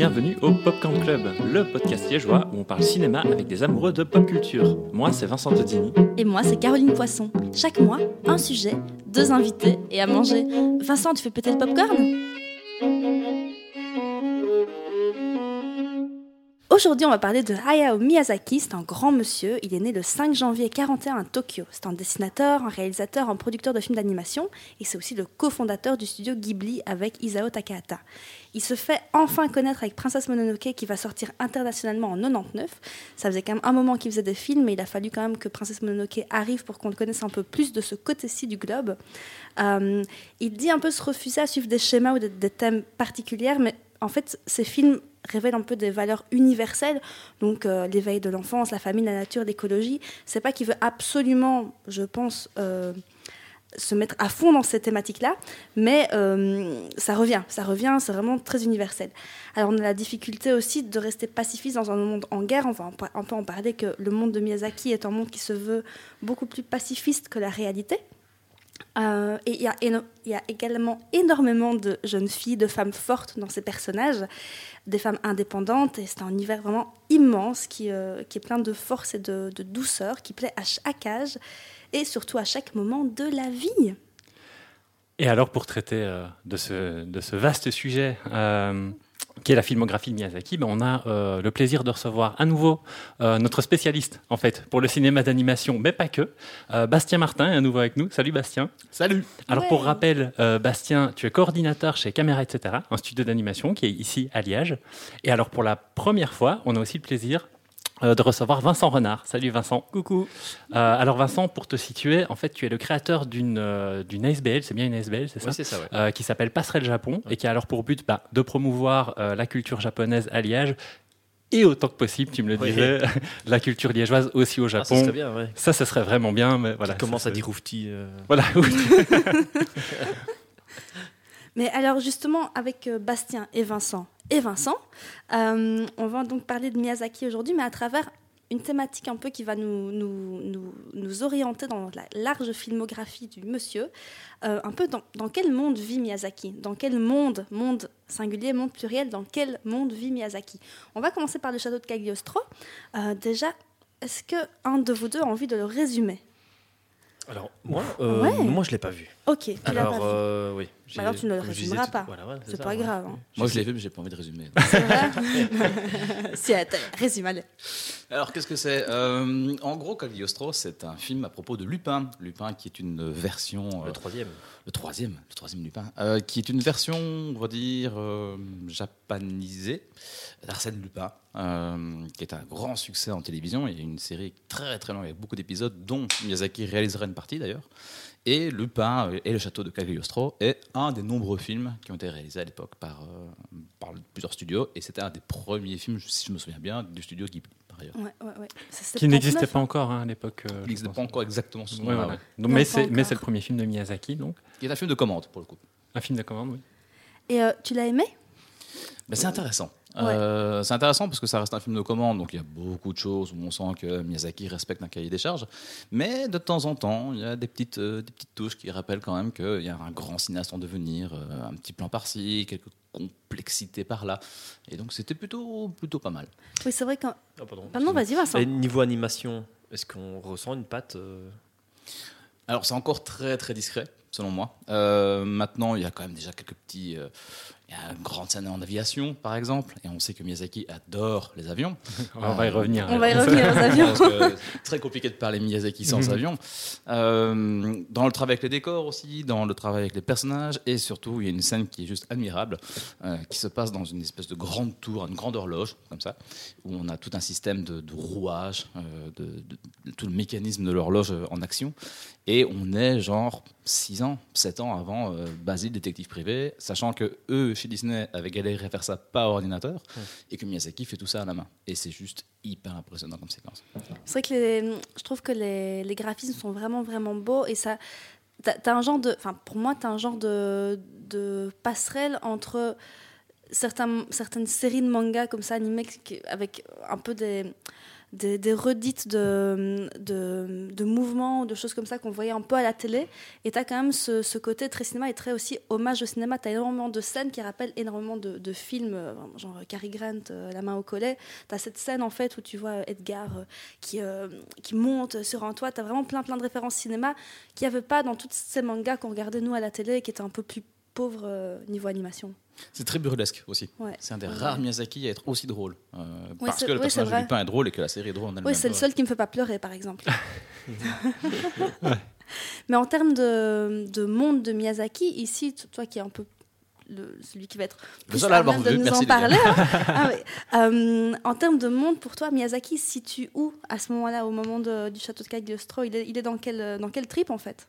bienvenue au Popcorn Club, le podcast liégeois où on parle cinéma avec des amoureux de pop culture. Moi, c'est Vincent Todini. Et moi, c'est Caroline Poisson. Chaque mois, un sujet, deux invités et à manger. Vincent, tu fais peut-être le popcorn? Aujourd'hui, on va parler de Hayao Miyazaki. C'est un grand monsieur. Il est né le 5 janvier 41 à Tokyo. C'est un dessinateur, un réalisateur, un producteur de films d'animation. Et c'est aussi le cofondateur du studio Ghibli avec Isao Takahata. Il se fait enfin connaître avec Princesse Mononoke qui va sortir internationalement en 99. Ça faisait quand même un moment qu'il faisait des films, mais il a fallu quand même que Princesse Mononoke arrive pour qu'on le connaisse un peu plus de ce côté-ci du globe. Euh, il dit un peu se refuser à suivre des schémas ou des, des thèmes particuliers, mais en fait, ces films révèle un peu des valeurs universelles, donc euh, l'éveil de l'enfance, la famille, la nature, l'écologie. C'est pas qu'il veut absolument, je pense, euh, se mettre à fond dans ces thématiques-là, mais euh, ça revient, ça revient, c'est vraiment très universel. Alors on a la difficulté aussi de rester pacifiste dans un monde en guerre, enfin on peut en parler que le monde de Miyazaki est un monde qui se veut beaucoup plus pacifiste que la réalité. Euh, et il y, a également énormément de jeunes filles, de femmes fortes dans ces personnages, des femmes indépendantes, et c'est un univers vraiment immense qui, euh, est plein de force et de, douceur, qui plaît à chaque âge et surtout à chaque moment de la vie. Et alors pour traiter euh, de, ce, vaste sujet, qui est la filmographie de Miyazaki, ben on a euh, le plaisir de recevoir à nouveau euh, notre spécialiste en fait pour le cinéma d'animation, mais pas que. Euh, Bastien Martin est à nouveau avec nous. Salut Bastien. Salut. Alors ouais. pour rappel, euh, Bastien, tu es coordinateur chez Caméra etc, un studio d'animation qui est ici à Liège. Et alors pour la première fois, on a aussi le plaisir de recevoir Vincent Renard. Salut Vincent. Coucou. Euh, alors Vincent, pour te situer, en fait, tu es le créateur d'une euh, d'une ASBL, c'est bien une ASBL, c'est ça, oui, c'est ça ouais. euh, qui s'appelle Passerelle Japon et qui a alors pour but bah, de promouvoir euh, la culture japonaise à Liège et autant que possible, tu me le Oui. disais, la culture liégeoise aussi au Ah, ça Japon. serait bien, ouais. ça, ce serait vraiment bien, mais voilà. Qui commence ça, à dire oufti. euh, Voilà. Mais alors justement, avec euh, Bastien et Vincent et Vincent, euh, on va donc parler de Miyazaki aujourd'hui, mais à travers une thématique un peu qui va nous, orienter dans la large filmographie du monsieur. Euh, un peu dans, quel monde vit Miyazaki? Dans quel monde, monde singulier, monde pluriel, dans quel monde vit Miyazaki? On va commencer par le château de Cagliostro. Déjà, est-ce qu'un de vous deux a envie de le résumer? Alors, moi, euh, Ouais. moi je ne l'ai pas vu. Ok, tu l'as Alors, pas vu. euh, oui. Bah alors, tu ne le je résumeras pas. voilà, ouais, C'est ça, pas ouais. grave. hein. Moi, je l'ai vu, mais j'ai pas envie de résumer. C'est vrai Si, attends, résume-le. Alors, qu'est-ce que c'est Euh, En gros, Cagliostro, c'est un film à propos de Lupin. Lupin, qui est une version. euh, Le troisième. le troisième, le troisième Lupin, euh, qui est une version, on va dire, euh, japanisée d'Arsène Lupin, euh, qui est un grand succès en télévision. Il y a une série très très longue avec beaucoup d'épisodes, dont Miyazaki réalisera une partie d'ailleurs. Et Lupin euh, et le château de Cagliostro est un des nombreux films qui ont été réalisés à l'époque par, euh, par plusieurs studios. Et c'était un des premiers films, si je me souviens bien, du studio Ghibli, par ailleurs. Ouais, ouais, ouais. C'est qui n'existait 79, pas encore hein, à l'époque. euh, Il pense. pas encore exactement sous ce Ouais, nom-là, voilà. ouais. Donc, Non, mais c'est le premier film de Miyazaki, donc Qui est un film de commande, pour le coup. un film de commande, oui. Et euh, tu l'as aimé? Mais c'est intéressant. Ouais. Euh, c'est intéressant parce que ça reste un film de commande, donc il y a beaucoup de choses où on sent que Miyazaki respecte un cahier des charges. Mais de temps en temps, il y a des petites, euh, des petites touches qui rappellent quand même qu'il y a un grand cinéaste en devenir, euh, un petit plan par-ci, quelques complexités par-là. Et donc c'était plutôt, plutôt pas mal. Oui, c'est vrai que. Ah, pardon. Pardon, vas-y, Vincent. Et niveau animation, est-ce qu'on ressent une patte euh, Alors c'est encore très très discret, selon moi. Euh, maintenant, il y a quand même déjà quelques petits... euh, il y a une grande scène en aviation, par exemple, et on sait que Miyazaki adore les avions. On va y revenir. On va y revenir aux avions. Très compliqué de parler Miyazaki sans Mhm. avion. Euh, dans le travail avec les décors aussi, dans le travail avec les personnages, et surtout, il y a une scène qui est juste admirable, euh, qui se passe dans une espèce de grande tour, une grande horloge, comme ça, où on a tout un système de, de rouage, euh, de, de- de tout le mécanisme de l'horloge euh, en action. Et on est genre 6 ans, 7 ans avant euh, Basile, détective privé, sachant que eux, chez Disney, avaient galéré à faire ça par ordinateur, et que Miyazaki fait tout ça à la main. Et c'est juste hyper impressionnant comme séquence. C'est vrai que les- je trouve que les, les graphismes sont vraiment, vraiment beaux et ça. T'as as un genre de. Enfin, pour moi, t'as un genre de, de passerelle entre certains, certaines séries de mangas comme ça, animés, qui- avec un peu des. Des, redites de, de, mouvements, de choses comme ça qu'on voyait un peu à la télé. Et tu as quand même ce, côté très cinéma et très aussi hommage au cinéma. Tu as énormément de scènes qui rappellent énormément de, films, euh, genre Cary Grant, euh, La main au collet. Tu as cette scène en fait où tu vois Edgar euh, qui, euh, qui monte sur un toit. Tu as vraiment plein plein de références cinéma qu'il n'y avait pas dans tous ces mangas qu'on regardait nous à la télé et qui étaient un peu plus pauvres euh, niveau animation. C'est très burlesque aussi. Ouais. C'est un des Ouais. rares Miyazaki à être aussi drôle. Euh, Ouais, parce que le personnage de vrai. Lupin est drôle et que la série est drôle en elle-même. Oui, c'est le seul qui me fait pas pleurer, par exemple. Mais en termes de, de monde de Miyazaki, ici, toi qui es un peu le- celui qui va être Le plus seul à même de vu, nous merci, en parler. hein. Ah. Euh, en termes de monde, pour toi, Miyazaki se situe où à ce moment-là, au moment de- du château de Cagliostro? Il est, il est dans quel dans quel trip en fait?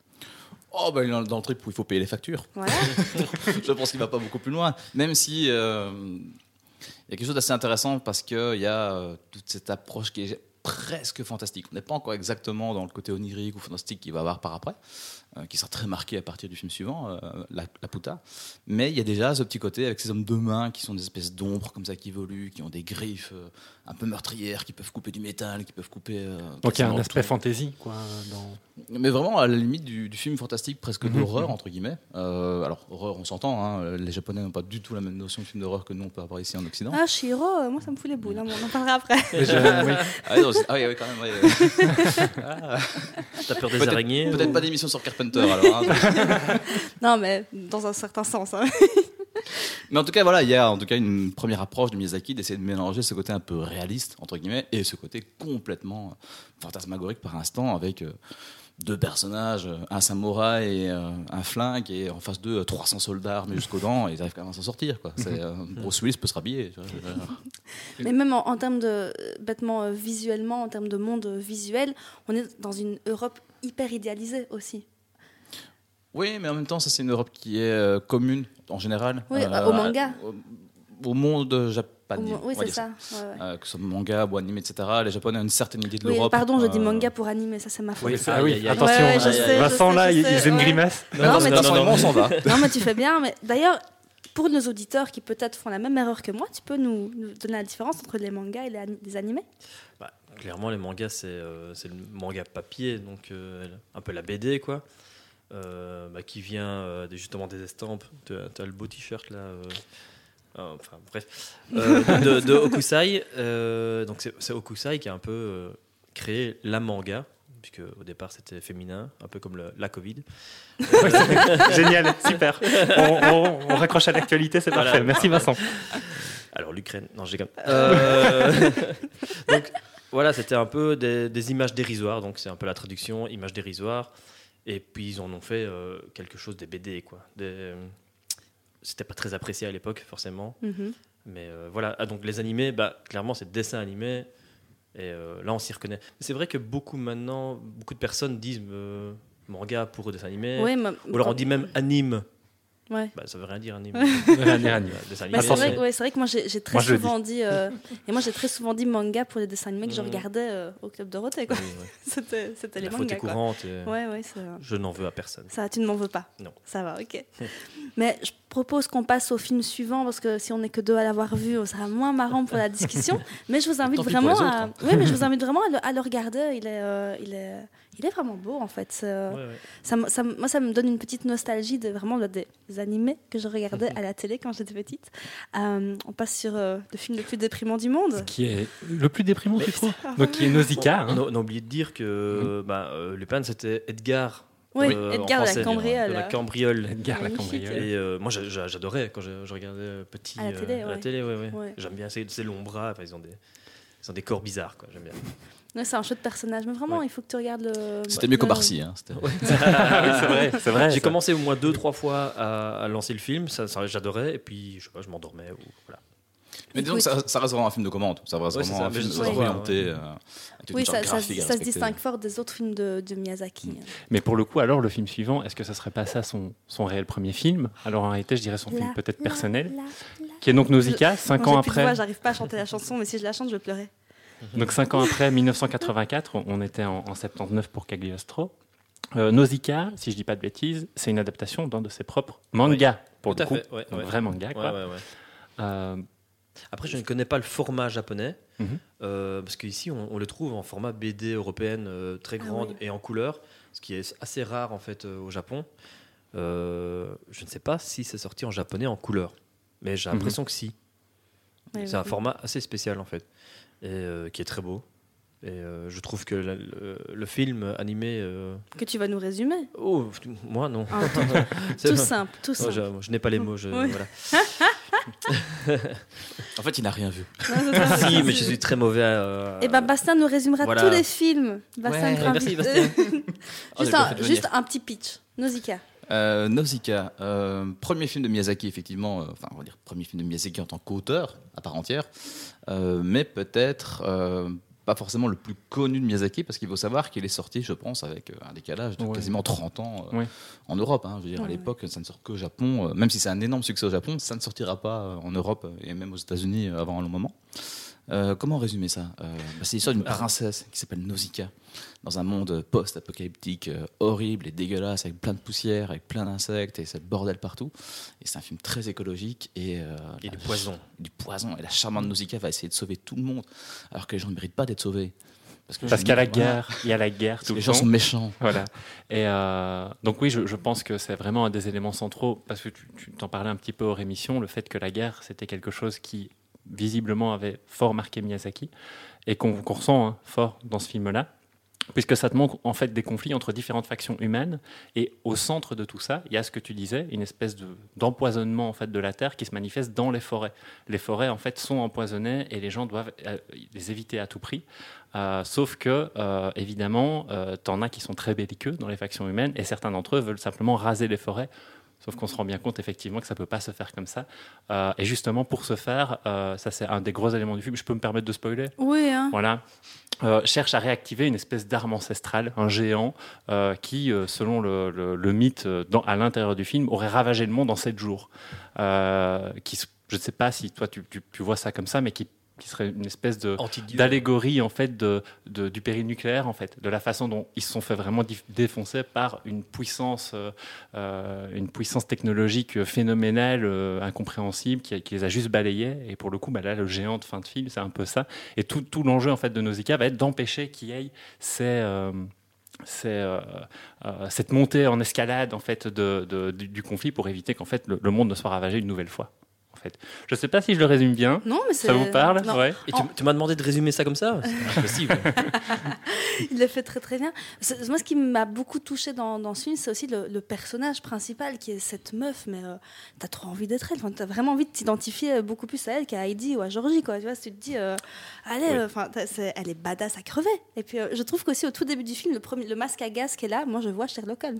Oh, bah, il est dans le trip où il faut payer les factures. Je pense qu'il va pas beaucoup plus loin. Même si euh, il y a quelque chose d'assez intéressant parce qu'il y a euh, toute cette approche qui est presque fantastique. On n'est pas encore exactement dans le côté onirique ou fantastique qu'il va avoir par après, euh, qui sera très marqué à partir du film suivant, la, la Puta. Mais il y a déjà ce petit côté avec ces hommes de main qui sont des espèces d'ombres comme ça qui évoluent, qui ont des griffes un peu meurtrières, qui peuvent couper du métal, qui peuvent couper. euh, Donc il y a un aspect fantasy, quoi. Dans... Mais vraiment à la limite du, du film fantastique, presque Mhm. d'horreur, entre guillemets. Euh, alors, horreur, on s'entend, hein, les Japonais n'ont pas du tout la même notion de film d'horreur que nous, on peut avoir ici en Occident. Ah, Shiro, euh, moi ça me fout les boules. hein, on en parlera après. Mais je- oui. Ah, non, c'est- ah oui, oui, quand même. oui, oui. T'as peur des Peut-être- araignées Peut-être ou- pas d'émission sur Carpenter, alors. hein. non, mais dans un certain sens. Mais en tout cas, voilà, il y a en tout cas une première approche de Miyazaki d'essayer de mélanger ce côté un peu réaliste, entre guillemets, et ce côté complètement fantasmagorique par instant, avec euh, deux personnages, euh, un samouraï et euh, un flingue, et en face d'eux, euh, 300 soldats armés jusqu'aux dents, et ils arrivent quand même à s'en sortir. Quoi. C'est, euh, Bruce Willis peut se rhabiller. Mais même en, en termes de, bêtement, visuellement, en termes de monde visuel, on est dans une Europe hyper idéalisée aussi. Oui, mais en même temps, ça c'est une Europe qui est euh, commune en général. Oui, Euh, au manga. Au, au monde japonais. oui, c'est ça. ouais, ouais. Euh, que ce soit manga ou anime, etc. Les Japonais ont une certaine idée de Oui, l'Europe. pardon, je dis Euh, manga pour animer, ça c'est ma faute. Oui, Ah oui, attention, Ouais, je sais, je Vincent là, il, faisait une grimace. Non, Non, non, mais on s'en va. Non, mais tu fais bien. Mais d'ailleurs, pour nos auditeurs qui peut-être font la même erreur que moi, tu peux nous, nous donner la différence entre les mangas et les, ani- les animés? Bah, clairement, les mangas, c'est euh, le manga papier, donc euh, un peu la BD, quoi. Euh, bah, qui vient euh, justement des estampes. Tu as le beau t-shirt là. euh, enfin, bref. De, de Okusai. donc, c'est Okusai qui a un peu créé la manga, puisque au départ c'était féminin, un peu comme le- la Covid. Génial, super. On, on- on raccroche à l'actualité, c'est Voilà. parfait. Merci Vincent. Alors l'Ukraine, non, j'ai Euh, donc voilà, c'était un peu des, des images dérisoires, donc c'est un peu la traduction, images dérisoires. Et puis ils en ont fait euh, quelque chose des BD, quoi. Des- C'était pas très apprécié à l'époque, forcément. Mhm. Mais euh, voilà, Ah, donc les animés, bah, clairement c'est dessin animé. Et euh, là on s'y reconnaît. C'est vrai que beaucoup maintenant, beaucoup de personnes disent euh, manga pour dessin animé. Ou alors on dit même anime. Ouais. Bah, ça veut rien dire anime. Rien, Bah, animé, c'est vrai, que- ouais, c'est vrai que moi j'ai très Moi, souvent dit euh, et moi j'ai très souvent dit manga pour les dessins animés que je Mhm. regardais euh, au club Dorothée quoi. Oui, ouais. C'était c'était les mangas courante. et Ouais ouais euh, Je n'en veux à personne. ça tu ne m'en veux pas. Non. Ça va ok. Mais je propose qu'on passe au film suivant parce que si on n'est que deux à l'avoir vu, ça sera moins marrant pour la discussion. mais je vous invite Tant vraiment à autres, ouais mais je vous invite vraiment à le, à le regarder. Il est euh, il est il est vraiment beau en fait. C'est, euh, Ouais, ouais. ça, moi, ça me donne une petite nostalgie de vraiment de- des animés que je regardais à la télé quand j'étais petite. Euh, on passe sur euh, le film le plus déprimant du monde. Qui est le plus déprimant, tu trouves Donc qui est Nausicaa. On, hein. a, on a oublié de dire que bah, euh, Lupin, c'était Edgar. Oui, euh, Edgar la Cambriole. de la Cambriole. Edgar la cambriole. Et euh, moi, j'a- j'a- j'adorais quand je, je regardais petit À la télé, à ouais. la télé, ouais, ouais. Ouais. J'aime bien ces, ces longs bras. enfin, ils ont des ils ont des corps bizarres, quoi. J'aime bien. Ouais, c'est un chouette personnage, mais vraiment, Ouais. il faut que tu regardes le. C'était mieux qu'au Barcy. Hein, c'était- oui, c'est vrai, c'est vrai. J'ai commencé au moins deux, trois fois à, à lancer le film. Ça, ça, j'adorais. Et puis, je sais pas, je m'endormais. Ou, voilà. Mais disons que ça, ça reste vraiment un film de commande. Ça reste Ouais, vraiment ça, un film très ouais. orienté. Ouais. euh, Oui, ça, ça, se distingue fort des autres films de, de Miyazaki. Mais pour le coup, alors le film suivant, est-ce que ça serait pas ça son, son réel premier film? Alors en réalité, je dirais son film peut-être personnel, la, la. qui est donc Nausicaa, cinq Moi, ans de après. j'arrive pas à chanter la chanson, mais si je la chante, je vais pleurer. Donc cinq ans après, 1984, on- était en, en 79 pour Cagliostro. Euh, Nausicaa, si je dis pas de bêtises, c'est une adaptation d'un de ses propres mangas, pour Tout le à coup, fait. Ouais, un ouais. vrai manga. Quoi. ouais, ouais. Euh, Après, je ne connais pas le format japonais, Mhm. euh, parce qu'ici, on, on le trouve en format BD européenne euh, très Ah grande oui. et en couleur, ce qui est assez rare en fait euh, au Japon. Euh, je ne sais pas si c'est sorti en japonais en couleur, mais j'ai Mhm. l'impression que si. Ouais, c'est un oui. format assez spécial en fait, et euh, qui est très beau. Et euh, je trouve que la- le, le film animé. euh, Que tu vas nous résumer. Oh, moi non. Ah, tout, simple, tout Oh, simple. je je n'ai pas les mots. Je, Oui. voilà. En fait, il n'a rien vu. si, mais je suis très mauvais à. Et ben Bastien nous résumera Voilà. tous les films. Bastien Ouais, merci, Bastien. Oh, juste, un, juste un petit pitch. Nausicaa. Euh, Nausicaa, euh, premier film de Miyazaki, effectivement, euh, enfin, on va dire premier film de Miyazaki en tant qu'auteur, à part entière, euh, mais peut-être euh, pas forcément le plus connu de Miyazaki, parce qu'il faut savoir qu'il est sorti, je pense, avec euh, un décalage de Ouais. quasiment 30 ans euh, Ouais. en Europe. hein. je veux dire, à Ouais, l'époque, ça ne sort qu'au Japon, euh, même si c'est un énorme succès au Japon, ça ne sortira pas euh, en Europe euh, et même aux États-Unis euh, avant un long moment. Euh, comment résumer ça Euh, bah, C'est l'histoire d'une princesse qui s'appelle Nausicaa, dans un monde post-apocalyptique euh, horrible et dégueulasse, avec plein de poussière, avec plein d'insectes et c'est le bordel partout. Et c'est un film très écologique et, euh, Et du poison. du poison. Et la charmante Nausicaa va essayer de sauver tout le monde, alors que les gens ne méritent pas d'être sauvés. Parce qu'il y a la guerre, il y a la guerre parce tout que le les gens temps. sont méchants. Voilà. Et euh, donc oui, je, je pense que c'est vraiment un des éléments centraux, parce que tu, tu t'en parlais un petit peu aux rémissions, le fait que la guerre, c'était quelque chose qui visiblement avait fort marqué Miyazaki, et qu'on ressent hein, fort dans ce film-là, puisque ça te montre en fait des conflits entre différentes factions humaines, et au centre de tout ça, il y a ce que tu disais, une espèce de- d'empoisonnement en fait de la terre qui se manifeste dans les forêts. Les forêts en fait sont empoisonnées et les gens doivent euh, les éviter à tout prix. Euh, sauf que, euh, évidemment, t'en as qui sont très belliqueux dans les factions humaines et certains d'entre eux veulent simplement raser les forêts. Sauf qu'on se rend bien compte effectivement que ça peut pas se faire comme ça. Euh, et justement, pour ce faire, euh, ça c'est un des gros éléments du film. Je peux me permettre de spoiler? Oui, hein. voilà, euh, cherche à réactiver une espèce d'arme ancestrale, un géant, qui, selon le, le- le mythe dans- à l'intérieur du film, aurait ravagé le monde en sept jours. Qui, je ne sais pas si toi tu, tu- tu vois ça comme ça, mais qui, qui serait une espèce de d'allégorie en fait de, de- du péril nucléaire en fait de la façon dont ils se sont fait vraiment défoncer par une puissance euh, euh, une puissance technologique phénoménale euh, incompréhensible qui, les a juste balayés. Et pour le coup bah là le géant de fin de film c'est un peu ça. Et tout, tout l'enjeu en fait de Nausicaa va être d'empêcher qu'il y ait ces euh, c'est euh, euh, cette montée en escalade en fait de, de- du, du conflit pour éviter qu'en fait le, le monde ne soit ravagé une nouvelle fois. Fait, je sais pas si je le résume bien. Non, mais. Ça vous parle Ouais. Et tu, tu m'as demandé de résumer ça comme ça C'est pas possible. Il le fait très très bien. Moi, ce qui m'a beaucoup touché dans, dans ce film, c'est aussi le, le personnage principal qui est cette meuf, mais euh, t'as trop envie d'être elle. Enfin, t'as vraiment envie de t'identifier euh, beaucoup plus à elle qu'à Heidi ou à Georgie, quoi. Tu vois, si tu te dis, euh, allez, Oui. euh, elle est badass à crever. Et puis, euh, je trouve qu'aussi au tout début du film, le, premier, le masque à gaz qui est là, moi, je vois Sherlock Holmes.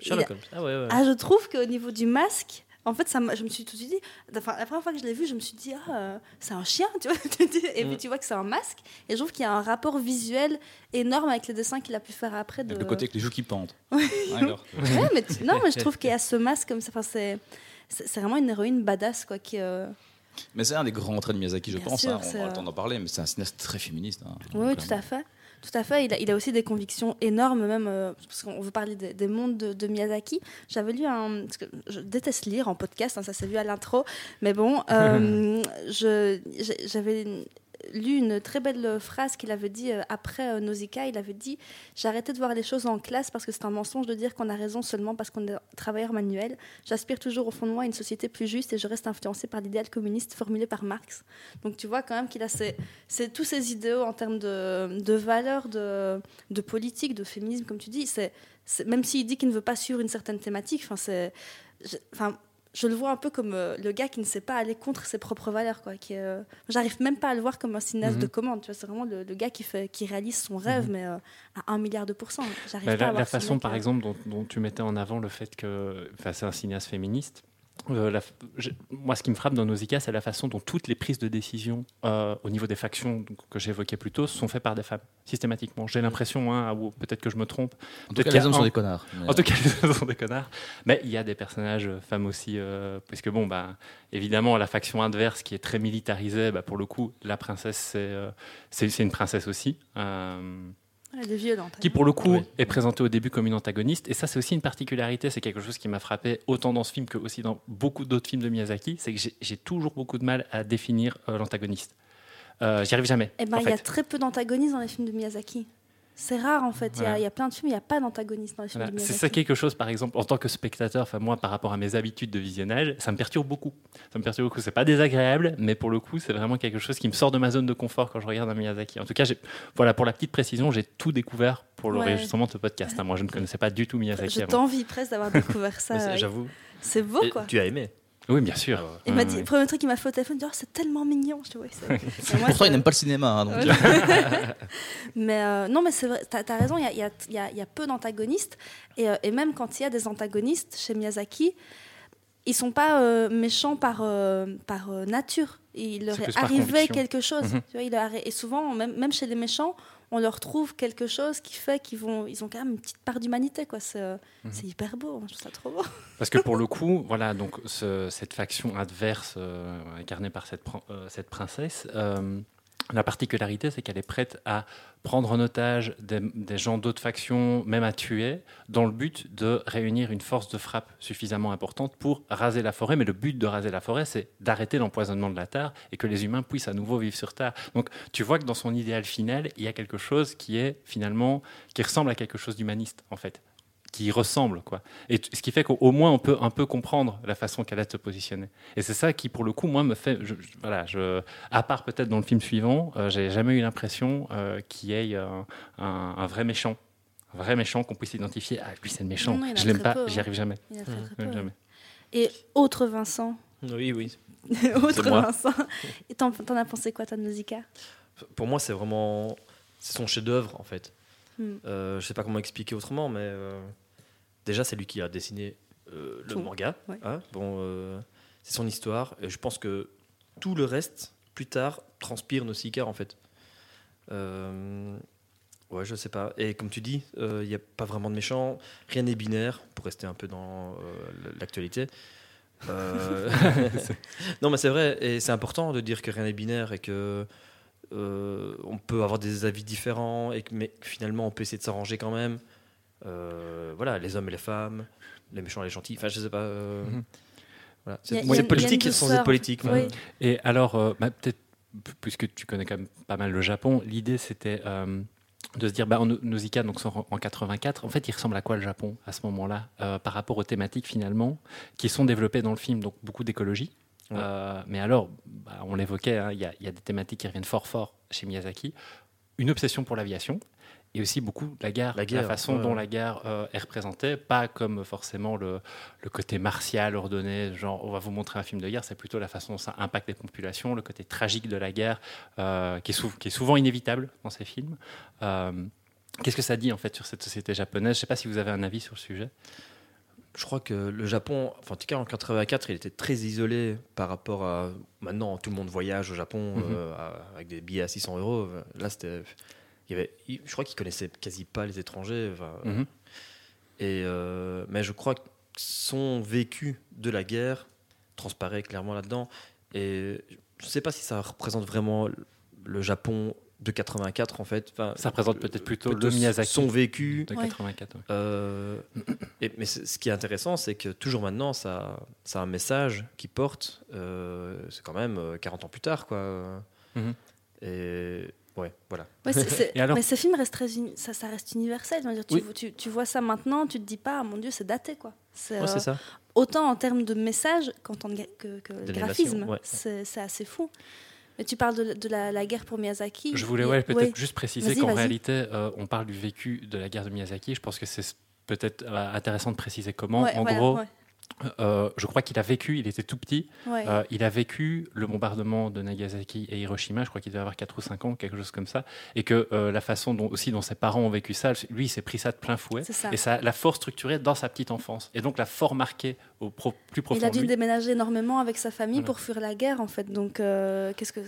Sherlock Holmes. Ah ouais, ouais. Ah, je trouve qu'au niveau du masque, en fait, ça je me suis tout de suite dit, enfin, la première fois que je l'ai vu, je me suis dit, ah, euh, c'est un chien, tu vois. Et puis Mm. tu vois que c'est un masque. Et je trouve qu'il y a un rapport visuel énorme avec les dessins qu'il a pu faire après. De... Le côté avec les joues qui pendent. Oui. D'accord. Ouais, mais tu- non, mais je trouve qu'il y a ce masque comme ça. Enfin, c'est, c'est vraiment une héroïne badass, quoi. Qui, euh, Mais c'est un des grands traits de Miyazaki, je Bien pense. sûr, hein, on aura le euh, temps d'en parler, mais c'est un cinéaste très féministe. hein, Oui, tout à fait. Tout à fait. Il a, il a aussi des convictions énormes, même euh, parce qu'on veut parler des, des mondes de, de Miyazaki. J'avais lu un. Parce que je déteste lire en podcast, hein, ça s'est vu à l'intro. Mais bon, euh, j'avais lu une très belle phrase qu'il avait dit euh, après euh, Nausicaa. Il avait dit arrêté de voir les choses en classe parce que c'est un mensonge de dire qu'on a raison seulement parce qu'on est travailleur manuel. J'aspire toujours au fond de moi à une société plus juste et je reste influencé par l'idéal communiste formulé par Marx. Donc tu vois quand même qu'il a ces, c'est tous ces idéaux en termes de, de valeurs, de, de politique, de féminisme, comme tu dis. C'est, même s'il dit qu'il ne veut pas suivre une certaine thématique, enfin, c'est, enfin, je le vois un peu comme euh, le gars qui ne sait pas aller contre ses propres valeurs. Quoi, qui, euh, j'arrive même pas à le voir comme un cinéaste Mhm. de commande. Tu vois, c'est vraiment le, le gars qui, fait, qui réalise son rêve, mais euh, à un milliard de pourcents. J'arrive Bah, pas à la, voir la façon, par exemple, dont, dont tu mettais en avant le fait que c'est un cinéaste féministe. Euh, la f- je- moi, ce qui me frappe dans Nausicaa, c'est la façon dont toutes les prises de décision euh, au niveau des factions donc, que j'évoquais plus tôt sont faites par des femmes, systématiquement. J'ai l'impression, hein, ou peut-être que je me trompe, En tout cas, les hommes sont des connards. mais, en tout cas, ils sont des connards. Mais il y a des personnages euh, femmes aussi, euh, puisque bon, bah, évidemment, la faction adverse qui est très militarisée, bah, pour le coup, la princesse, euh, c'est une princesse aussi. Des violents. qui pour le coup Oui. est présenté au début comme une antagoniste. Et ça, c'est aussi une particularité. C'est quelque chose qui m'a frappé autant dans ce film que aussi dans beaucoup d'autres films de Miyazaki. C'est que j'ai- toujours beaucoup de mal à définir euh, l'antagoniste. Euh, J'y arrive jamais. Eh ben, en il y a très peu d'antagonistes dans les films de Miyazaki. C'est rare en fait. Il y a- Voilà. il y, a plein de films, il n'y a pas d'antagoniste dans les films Voilà. C'est Miyazaki. ça quelque chose, par exemple, en tant que spectateur, enfin moi, par rapport à mes habitudes de visionnage, ça me perturbe beaucoup. Ça me perturbe beaucoup. C'est pas désagréable, mais pour le coup, c'est vraiment quelque chose qui me sort de ma zone de confort quand je regarde un Miyazaki. En tout cas, j'ai- voilà, pour la petite précision, j'ai tout découvert pour Ouais. l'enregistrement de ce podcast. hein. Moi, je ne connaissais pas du tout Miyazaki Je avant. t'envie presque d'avoir découvert ça. Ouais. J'avoue. C'est beau Et quoi. Tu as aimé Oui, bien sûr. Ouais. Il m'a dit, premier truc qu'il m'a fait au téléphone, il dit, Oh, c'est tellement mignon. Je dis, Ouais, c'est- Et moi, Pourtant, il n'aime pas le cinéma. hein, donc, euh, Mais euh, non, mais c'est vrai, t'as as raison, il y a, il y a- il y a- il y a peu d'antagonistes. Et, euh, et même quand il y a des antagonistes chez Miyazaki, ils sont pas euh, méchants par, euh, par euh, nature. Il leur C'est est par arrivé quelque chose. Mhm. tu vois, il leur arri- et souvent, même, même chez les méchants, on leur trouve quelque chose qui fait qu'ils vont, ils ont quand même une petite part d'humanité. quoi. C'est euh, Mhm. hyper beau, je trouve ça trop beau. Parce que pour le coup, voilà, donc ce- cette faction adverse euh, incarnée par cette, euh, cette princesse, euh, la particularité, c'est qu'elle est prête à prendre en otage des, gens d'autres factions, même à tuer, dans le but de réunir une force de frappe suffisamment importante pour raser la forêt. Mais le but de raser la forêt, c'est d'arrêter l'empoisonnement de la terre et que les humains puissent à nouveau vivre sur Terre. Donc, tu vois que dans son idéal final, il y a quelque chose qui est finalement qui ressemble à quelque chose d'humaniste, en fait qui ressemble quoi et ce qui fait qu'au moins on peut un peu comprendre la façon qu'elle a de se positionner et c'est ça qui pour le coup moi me fait je, je- voilà je à part peut-être dans le film suivant euh, j'ai jamais eu l'impression euh, qu'il y ait euh, un, un vrai méchant un vrai méchant qu'on puisse identifier ah lui c'est le méchant Non, non, je l'aime pas j'y arrive jamais, Il a très, très peu. arrive jamais. Et autre Vincent, Oui, oui. autre. Vincent, et t'en t'en as pensé quoi, toi, de Nausicaa Pour moi, c'est vraiment. C'est son chef-d'œuvre, en fait. Hmm. Euh, je sais pas comment expliquer autrement, mais euh, déjà, c'est lui qui a dessiné euh, le Tout. manga. Ouais. hein. bon, euh, c'est son histoire. Et je pense que tout le reste, plus tard, transpire Nausicaa, en fait. Euh, ouais, je sais pas. Et comme tu dis, euh, il n'y a pas vraiment de méchants. Rien n'est binaire, pour rester un peu dans l'actualité. Non, mais c'est vrai, et c'est important de dire que rien n'est binaire et que on peut avoir des avis différents, et que, mais que finalement on peut essayer de s'arranger quand même. Euh, voilà, les hommes et les femmes, les méchants et les gentils. Enfin, je sais pas. euh, Mhm. voilà. C'est politique sans être politique. Oui. voilà. Et alors, euh, bah, peut-être, puisque tu connais quand même pas mal le Japon, l'idée c'était euh, de se dire, bah, en Nausicaa, donc en 84, en fait, il ressemble à quoi le Japon à ce moment-là, euh, par rapport aux thématiques finalement qui sont développées dans le film, donc beaucoup d'écologie. Ouais. Euh, mais alors, bah, on l'évoquait, hein, il y, y a des thématiques qui reviennent fort fort chez Miyazaki, une obsession pour l'aviation. Et aussi beaucoup la guerre, La guerre, façon ouais, dont la guerre euh, est représentée, pas comme forcément le, le côté martial, ordonné, genre on va vous montrer un film de guerre, c'est plutôt la façon dont ça impacte les populations, le côté tragique de la guerre, euh, qui, est sou- qui est souvent inévitable dans ces films. Euh, Qu'est-ce que ça dit en fait sur cette société japonaise? Je ne sais pas si vous avez un avis sur le sujet. Je crois que le Japon, enfin, en tout cas en 84, il était très isolé par rapport à. Maintenant, tout le monde voyage au Japon à- avec des billets à 600 euros. Là, c'était. Il y avait, il- je crois qu'ils connaissaient quasi pas les étrangers. Mhm. Et, euh, mais je crois que son vécu de la guerre transparaît clairement là-dedans. Et je ne sais pas si ça représente vraiment le Japon de 84 en fait. Enfin, Ça représente peut-être plutôt le plutôt Miyazaki Son vécu. de Ouais. 84. ouais. Euh, et, mais ce qui est intéressant, c'est que toujours maintenant, ça, ça a un message qui porte. euh, c'est quand même euh, 40 ans plus tard, quoi. Mhm. Et ouais, voilà. Ouais, c'est- c'est- Et alors mais ce film reste très uni- ça, ça reste universel. Dire, tu, Oui. tu, tu vois ça maintenant, tu te dis pas, mon Dieu, c'est daté quoi. C'est, Ouais, euh, c'est ça. autant en termes de message qu'en que, que, que D'animation, graphisme. ouais. C'est, c'est assez fou. Mais tu parles de, de la, la guerre pour Miyazaki. Je voulais ouais, peut-être ouais. juste préciser Vas-y, qu'en vas-y. réalité, euh, on parle du vécu de la guerre de Miyazaki. Je pense que c'est peut-être euh, intéressant de préciser comment. Ouais, en voilà, gros, ouais, euh, je crois qu'il a vécu, il était tout petit, ouais. Euh, il a vécu le bombardement de Nagasaki et Hiroshima, je crois qu'il devait avoir 4 ou 5 ans, quelque chose comme ça, et que euh, la façon dont, aussi dont ses parents ont vécu ça, lui, il s'est pris ça de plein fouet, ça. et ça l'a fort structuré dans sa petite enfance, et donc l'a fort marqué au pro- plus profond Il a dû lui. déménager énormément avec sa famille Voilà. pour fuir la guerre en fait. Donc euh, qu'est-ce que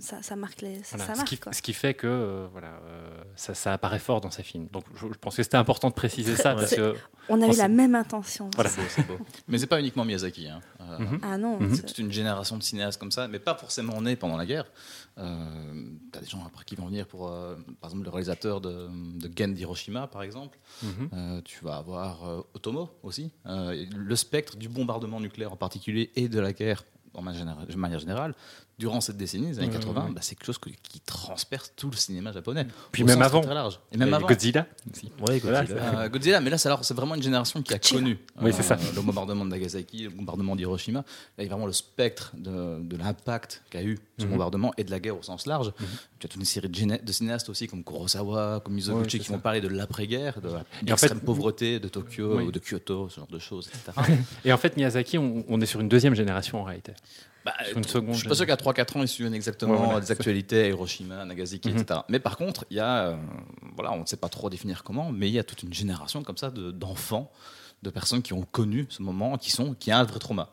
ça, ça marque les ça, Voilà. ça ce, marque qui, quoi. ce qui fait que euh, voilà, euh, ça, ça apparaît fort dans ses films. Donc je, je pense que c'était important de préciser ça parce que On a Oh, eu la c'est- même intention. Voilà. C'est beau. Mais c'est pas uniquement Miyazaki. hein. Euh, Mhm. Ah non. Mhm. C'est toute une génération de cinéastes comme ça, mais pas forcément nés pendant la guerre. Euh, T'as des gens après qui vont venir pour, euh, par exemple, le réalisateur de, de Gen d'Hiroshima, par exemple. Mhm. Euh, tu vas avoir euh, Otomo aussi. Euh, le spectre du bombardement nucléaire en particulier et de la guerre en manière générale, durant cette décennie, les années Ouais, 80, ouais. bah, c'est quelque chose que- qui transperce tout le cinéma japonais. Puis même avant. très, large. Et même avant. Godzilla. Ouais, Voilà, Godzilla. Euh, Godzilla, mais là, c'est alors- c'est vraiment une génération qui a Godzilla. connu Oui, c'est ça. le bombardement de Nagasaki, le bombardement d'Hiroshima. Là, il y a vraiment le spectre de, de l'impact qu'a eu ce Mhm. bombardement et de la guerre au sens large. Mhm. Tu as toute une série de, géné- de cinéastes aussi, comme Kurosawa, comme Mizoguchi, Ouais, qui ça. vont parler de l'après-guerre, de l'extrême fait- pauvreté de Tokyo Oui. ou de Kyoto, ce genre de choses, etc. Et en fait, Miyazaki, on, on est sur une deuxième génération en réalité. Bah, une seconde je suis pas sûr qu'à 3-4 ans, ils se souviennent exactement Ouais, voilà. des actualités à Hiroshima, Nagasaki, Mhm. etc. Mais par contre, il y a, euh, voilà, on ne sait pas trop définir comment, mais il y a toute une génération comme ça de- d'enfants, de, personnes qui ont connu ce moment, qui sont, qui a un vrai trauma.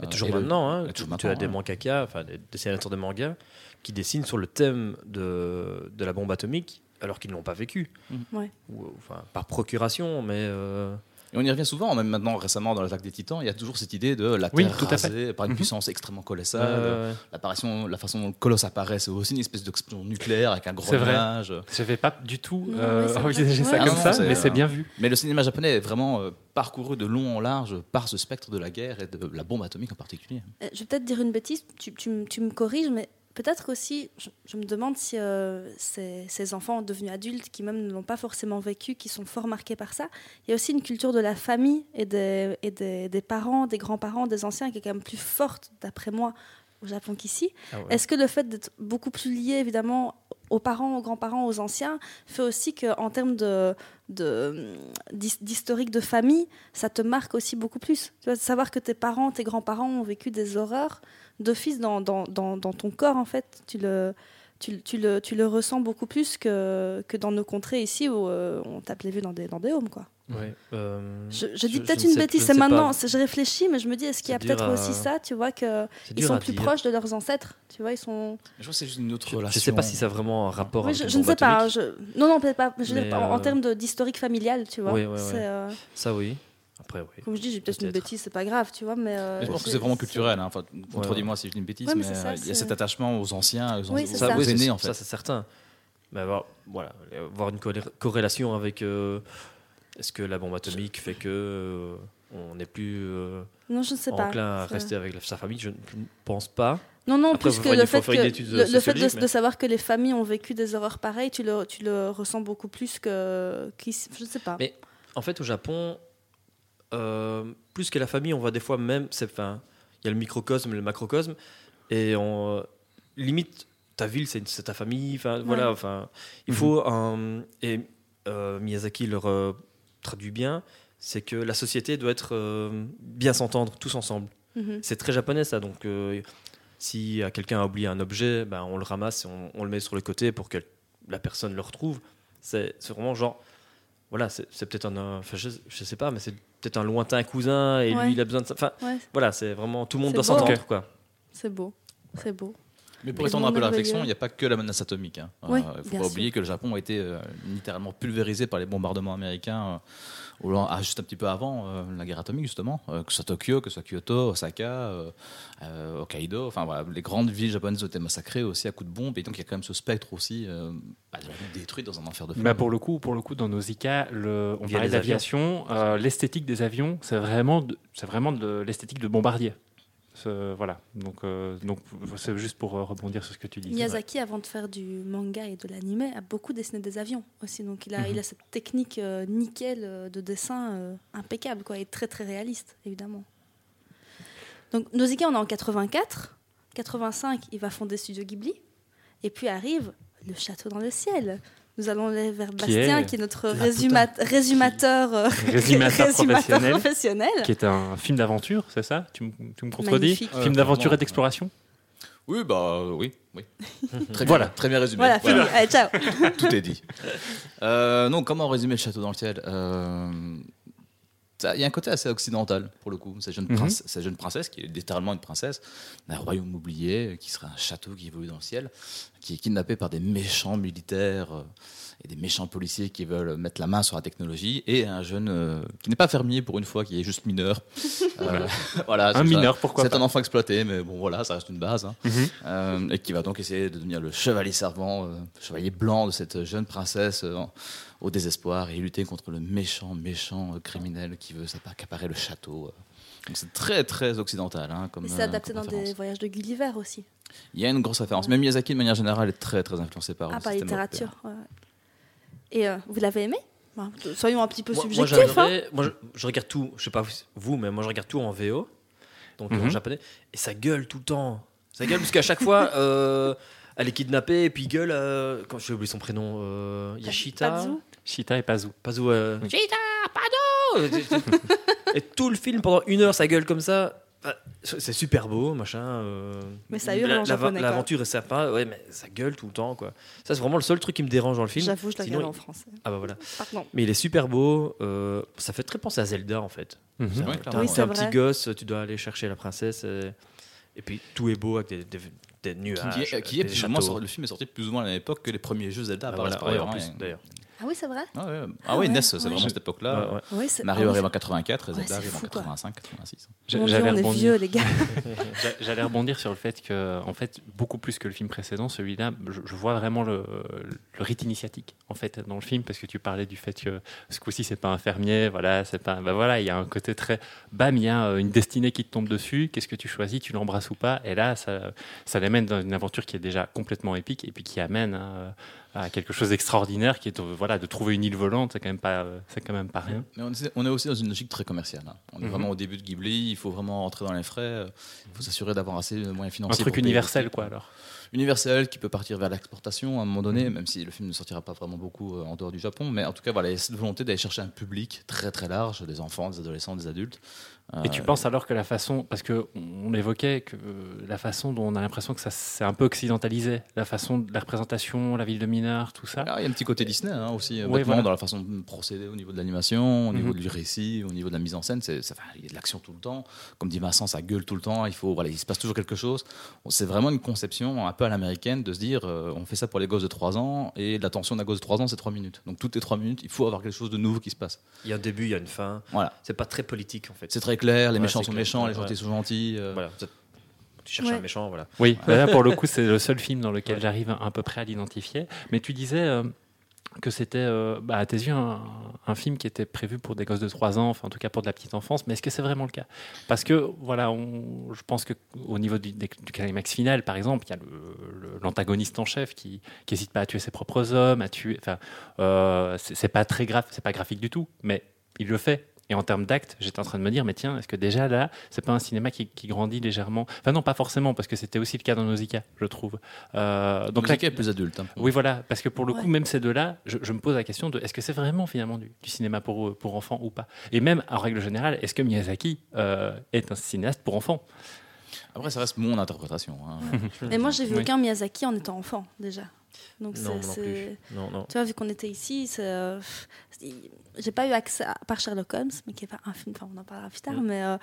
Mais Euh, toujours le- maintenant, hein, tu, toujours tu as des ouais. mangaka, enfin des dessinateurs de manga, qui dessinent sur le thème de, de la bombe atomique alors qu'ils ne l'ont pas vécu. Mhm. Ouais. Ou, enfin, par procuration, mais euh, Et on y revient souvent, même maintenant récemment dans l'attaque des titans, il y a toujours cette idée de la Oui, Terre tout à fait. rasée par une Mhm. puissance extrêmement colossale. euh, L'apparition, la façon dont le colosse apparaît, c'est aussi une espèce d'explosion nucléaire avec un gros C'est vrai. nuage. Je n'avais pas du tout Non, euh, envisagé ça comme Ah ça, mais c'est euh, bien vu. Mais le cinéma japonais est vraiment euh, parcouru de long en large par ce spectre de la guerre et de la bombe atomique en particulier. Euh, Je vais peut-être dire une bêtise, tu, tu me- tu me corriges, mais peut-être aussi, je, je me demande si euh, ces, ces enfants devenus adultes, qui même ne l'ont pas forcément vécu, qui sont fort marqués par ça, il y a aussi une culture de la famille et des, et des, des parents, des grands-parents, des anciens, qui est quand même plus forte, d'après moi, au Japon qu'ici. ah ouais. Est-ce que le fait d'être beaucoup plus lié, évidemment, aux parents, aux grands-parents, aux anciens, fait aussi qu'en termes de, de, d'his- d'historique de famille, ça te marque aussi beaucoup plus? Tu vois, Savoir que tes parents, tes grands-parents ont vécu des horreurs, d'office dans, dans, dans, dans ton corps, en fait, tu le, tu, tu le, tu le ressens beaucoup plus que, que dans nos contrées ici où euh, on tape les vues dans des, dans des homes, quoi. Ouais, euh, Je, je dis peut-être ne une sais- bêtise, c'est maintenant, je réfléchis, mais je me dis, est-ce qu'il y a peut-être à- aussi ça, tu vois, que c'est ils dur sont plus dire. proches de leurs ancêtres, tu vois, ils sont... Je crois que c'est juste une autre Je, relation. je sais pas si ça a vraiment un rapport Oui, avec je, je ne sais pas. hein, Non, non, peut-être pas. Mais, dire, en, en euh, termes de- d'historique familial, tu vois. Oui, oui, oui. c'est, euh, Ça, oui. Après, oui. comme je dis, j'ai peut-être une Peut-être. bêtise, c'est pas grave, tu vois. Mais, euh, Mais je pense que c'est- vraiment culturel. Hein. Enfin, contredis-moi ouais. si je dis une bêtise, Ouais, mais mais, c'est ça, euh, il y a cet attachement aux anciens, aux, Oui, aux- aux ça. oui, aînés c'est- en fait. Ça, c'est certain. Mais avoir, voilà, avoir une corré- corrélation avec. euh, Est-ce que la bombe atomique fait que euh, on n'est plus euh, Non, je ne sais pas. enclin à rester avec sa famille? Je ne pense pas. Non, non, Après, plus faut que faire- le fait, que, une le, le fait de, sociologique, mais- de savoir que les familles ont vécu des horreurs pareilles, tu le, tu le ressens beaucoup plus que. qu'ici. Je ne sais pas. Mais- En fait, au Japon, plus que la famille, on voit des fois même. c'est- Enfin, il y a le microcosme et le macrocosme. Et on, euh, limite, ta ville, c'est c'est ta famille. Enfin, voilà. Enfin, il Mhm. faut un. Et euh, Miyazaki le re- traduit bien c'est que la société doit être euh, bien s'entendre tous ensemble. Mhm. C'est très japonais ça. Donc, euh, si euh, quelqu'un a oublié un objet, ben, on le ramasse et on, on le met sur le côté pour que la personne le retrouve. C'est c'est vraiment genre. Voilà, c'est c'est peut-être un. euh, Enfin, je, je sais pas, mais c'est peut-être un lointain cousin et Ouais. lui, il a besoin de ça. Enfin, Ouais, voilà, c'est vraiment. Tout le monde doit beau. s'entendre, quoi. c'est beau. C'est beau. Mais pour étendre un peu la réflexion, il n'y a pas que la menace atomique. hein. Oui, Euh, il faut pas sûr. oublier que le Japon a été euh, littéralement pulvérisé par les bombardements américains long- ah, juste un petit peu avant euh, la guerre atomique, justement. Euh, que ce soit Tokyo, que ce soit Kyoto, Osaka, euh, Hokkaido. Enfin, voilà, les grandes villes japonaises ont été massacrées aussi à coups de bombes. Et donc, il y a quand même ce spectre aussi bah, détruite dans un enfer de feu. Bah pour le coup, pour le coup, dans nos ICA, le, on parlait d'aviation. l'esthétique des avions, c'est vraiment, de- c'est vraiment de l'esthétique de bombardier. Ce- voilà. Donc, euh, donc c'est juste pour euh, rebondir sur ce que tu disais. Miyazaki, avant de faire du manga et de l'anime, a beaucoup dessiné des avions aussi. Donc il a, Mhm. il a cette technique euh, nickel de dessin euh, impeccable, quoi, et très très réaliste, évidemment. Donc Nausicaa, on est en 84. 85, il va fonder Studio Ghibli. Et puis arrive Le Château dans le ciel. Nous allons aller vers Qui Bastien, est qui est notre résumateur, Résumateur professionnel. professionnel. Qui est un film d'aventure, c'est ça? Tu, me- tu me contredis? Euh, Film d'aventure et d'exploration? Oui, bah euh, oui. oui. très bien, Voilà. Très bien résumé. Voilà, Voilà. fini. Allez, ciao. Tout est dit. Euh, non, comment résumer le château dans le ciel Euh, Il y a un côté assez occidental, pour le coup. Cette jeune, prince- cette jeune princesse, qui est littéralement une princesse, d'un royaume oublié, qui serait un château qui évolue dans le ciel, qui est kidnappé par des méchants militaires euh, et des méchants policiers qui veulent mettre la main sur la technologie, et un jeune euh, qui n'est pas fermier pour une fois, qui est juste mineur. Euh, voilà, Un ça. mineur, pourquoi C'est un enfant exploité, mais bon voilà, ça reste une base. hein. Mhm. Euh, et qui va donc essayer de devenir le chevalier servant, chevalier blanc de cette jeune princesse au désespoir et lutter contre le méchant, méchant euh, criminel qui veut s'accaparer le château. euh. Donc c'est très très occidental. Hein, comme, c'est euh, adapté comme dans des voyages de Gulliver aussi. Il y a une grosse référence. Même Miyazaki, de manière générale, est très très influencé par Ah, par littérature. ouais. Et euh, vous l'avez aimé? Soyons un petit peu Moi, moi, subjectifs. hein. moi, je, je regarde tout, je sais pas vous, mais moi je regarde tout en VO, donc en Mhm. japonais, et ça gueule tout le temps. Ça gueule parce qu'à chaque fois, euh, elle est kidnappée et puis gueule. euh, quand j'ai oublié son prénom, euh, Yashita. Pazu Shita et Pazu. Pazu. euh, Yashita, Pado Et tout le film pendant une heure, ça gueule comme ça. Bah, C'est super beau, machin. euh, Mais ça hurle en japonais. L'aventure est sympa, ouais, mais ça gueule tout le temps, quoi. Ça, c'est vraiment le seul truc qui me dérange dans le film. J'avoue, je la Sinon, en français. Ah bah voilà. Pardon. Mais il est super beau. euh, ça fait très penser à Zelda, en fait. C'est un- Ouais, t'es Oui, un vrai. petit gosse, tu dois aller chercher la princesse. Et, et puis tout est beau avec des, des, des nuages. Qui est, qui est des plus ou moins le film est sorti plus ou moins à la même époque que les premiers jeux Zelda. Ah, par voilà, ouais, en plus, d'ailleurs. Ah oui, c'est vrai? Ah, ouais. Ah Ah oui, ouais, NES, c'est ouais. vraiment cette époque-là. Ouais, ouais. Mario ah, arrive en 84 et Ouais, Zelda arrive en fou, quoi. 85, 86. J'a- Mon Dieu, J'allais rebondir. vieux, les gars. J'a- J'allais rebondir sur le fait que, en fait, beaucoup plus que le film précédent, celui-là, je, je vois vraiment le, le rite initiatique, en fait, dans le film, parce que tu parlais du fait que ce coup-ci, c'est pas un fermier, voilà, c'est pas, bah voilà, il y a un côté très, bam, il y a une destinée qui te tombe dessus, qu'est-ce que tu choisis, tu l'embrasses ou pas, et là, ça, ça l'amène dans une aventure qui est déjà complètement épique, et puis qui amène hein, à quelque chose d'extraordinaire, qui est, euh, voilà, de trouver une île volante, c'est quand même pas, euh, c'est quand même pas rien. Mais on est, aussi dans une logique très commerciale. hein. On est Mhm. vraiment au début de Ghibli, il faut vraiment rentrer dans les frais, euh, il faut s'assurer d'avoir assez de moyens Un financiers. truc pour payer universel, quoi, alors. Universel qui peut partir vers l'exportation à un moment donné, Mhm. même si le film ne sortira pas vraiment beaucoup en dehors du Japon. Mais en tout cas, voilà, il y a cette volonté d'aller chercher un public très très large, des enfants, des adolescents, des adultes. Et tu Euh, penses alors que la façon, parce que on évoquait que la façon dont on a l'impression que ça s'est un peu occidentalisé, la façon de la représentation, la ville de mineurs, tout ça. Alors, il y a un petit côté Disney hein, aussi, Ouais, bêtement, voilà. dans la façon de procéder au niveau de l'animation, au niveau Mhm. du récit, au niveau de la mise en scène. C'est, c'est- il y a de l'action tout le temps. Comme dit Vincent, ça gueule tout le temps. Il, faut, voilà, il se passe toujours quelque chose. C'est vraiment une conception un peu à l'américaine de se dire euh, on fait ça pour les gosses de 3 ans et l'attention d'un gosse de 3 ans, c'est 3 minutes. Donc toutes les 3 minutes, il faut avoir quelque chose de nouveau qui se passe. Il y a un début, il y a une fin. Voilà. C'est pas très politique, en fait. C'est très clair, les méchants sont clair. méchants, les Ouais, gentils sont gentils. euh, Voilà. Tu cherches Ouais. un méchant, voilà. Oui, là pour le coup c'est le seul film dans lequel j'arrive à peu près à l'identifier. Mais tu disais euh, que c'était euh, bah, à tes yeux un, un film qui était prévu pour des gosses de 3 ans, enfin en tout cas pour de la petite enfance. Mais est-ce que c'est vraiment le cas? Parce que voilà, on- je pense que au niveau du, du climax final, par exemple, il y a l'antagoniste en chef qui n'hésite pas à tuer ses propres hommes, à tuer. Enfin, euh, c'est pas très grave, c'est pas graphique du tout, mais il le fait. Et en termes d'actes, j'étais en train de me dire, mais tiens, est-ce que déjà là, c'est pas un cinéma qui, qui grandit légèrement? Enfin non, pas forcément, parce que c'était aussi le cas dans Nausicaa, je trouve. Euh, donc là, est plus adulte. hein, oui, voilà, parce que pour le coup, même ces deux-là, je, je me pose la question de est-ce que c'est vraiment finalement du, du cinéma pour, pour enfants ou pas? Et même en règle générale, est-ce que Miyazaki euh, est un cinéaste pour enfants? Après, ça reste mon interprétation. hein. Mais moi, j'ai vu Oui. aucun Miyazaki en étant enfant, déjà. Donc, Non, c'est- moi non c'est. plus. Non, non. Tu vois, vu qu'on était ici, euh, j'ai pas eu accès, à, par Sherlock Holmes, mais qui est pas un film, enfin on en parlera plus tard, Mm. mais euh,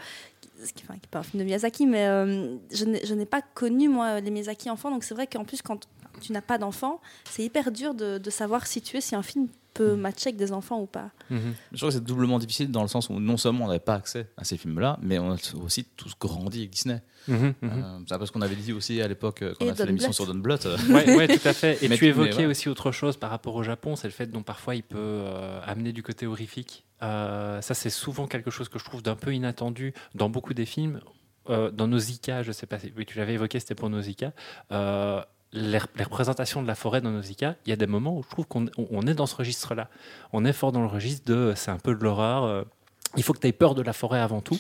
qui, enfin, qui est pas un film de Miyazaki, mais euh, je n'ai pas connu moi les Miyazaki enfants, donc c'est vrai qu'en plus quand tu n'as pas d'enfants, c'est hyper dur de, de savoir situer si un film peut Mm. matcher avec des enfants ou pas. Je trouve que c'est doublement difficile dans le sens où non seulement on n'avait pas accès à ces films-là, mais on a aussi tous grandi avec Disney. Mhm, mhm. Euh, c'est un peu ce qu'on avait dit aussi à l'époque euh, quand Et on a fait l'émission sur Don Bluth. Ouais, ouais, tout à fait. Et Mais tu évoquais ouais. aussi autre chose par rapport au Japon, c'est le fait dont parfois il peut euh, amener du côté horrifique. Euh, ça, c'est souvent quelque chose que je trouve d'un peu inattendu dans beaucoup des films. Euh, dans Nausicaa, je sais pas si oui, tu l'avais évoqué, c'était pour Nausicaa. Les, les représentations de la forêt dans Nausicaa, il y a des moments où je trouve qu'on on- on est dans ce registre-là. On est fort dans le registre de c'est un peu de l'horreur. euh, il faut que tu aies peur de la forêt avant tout.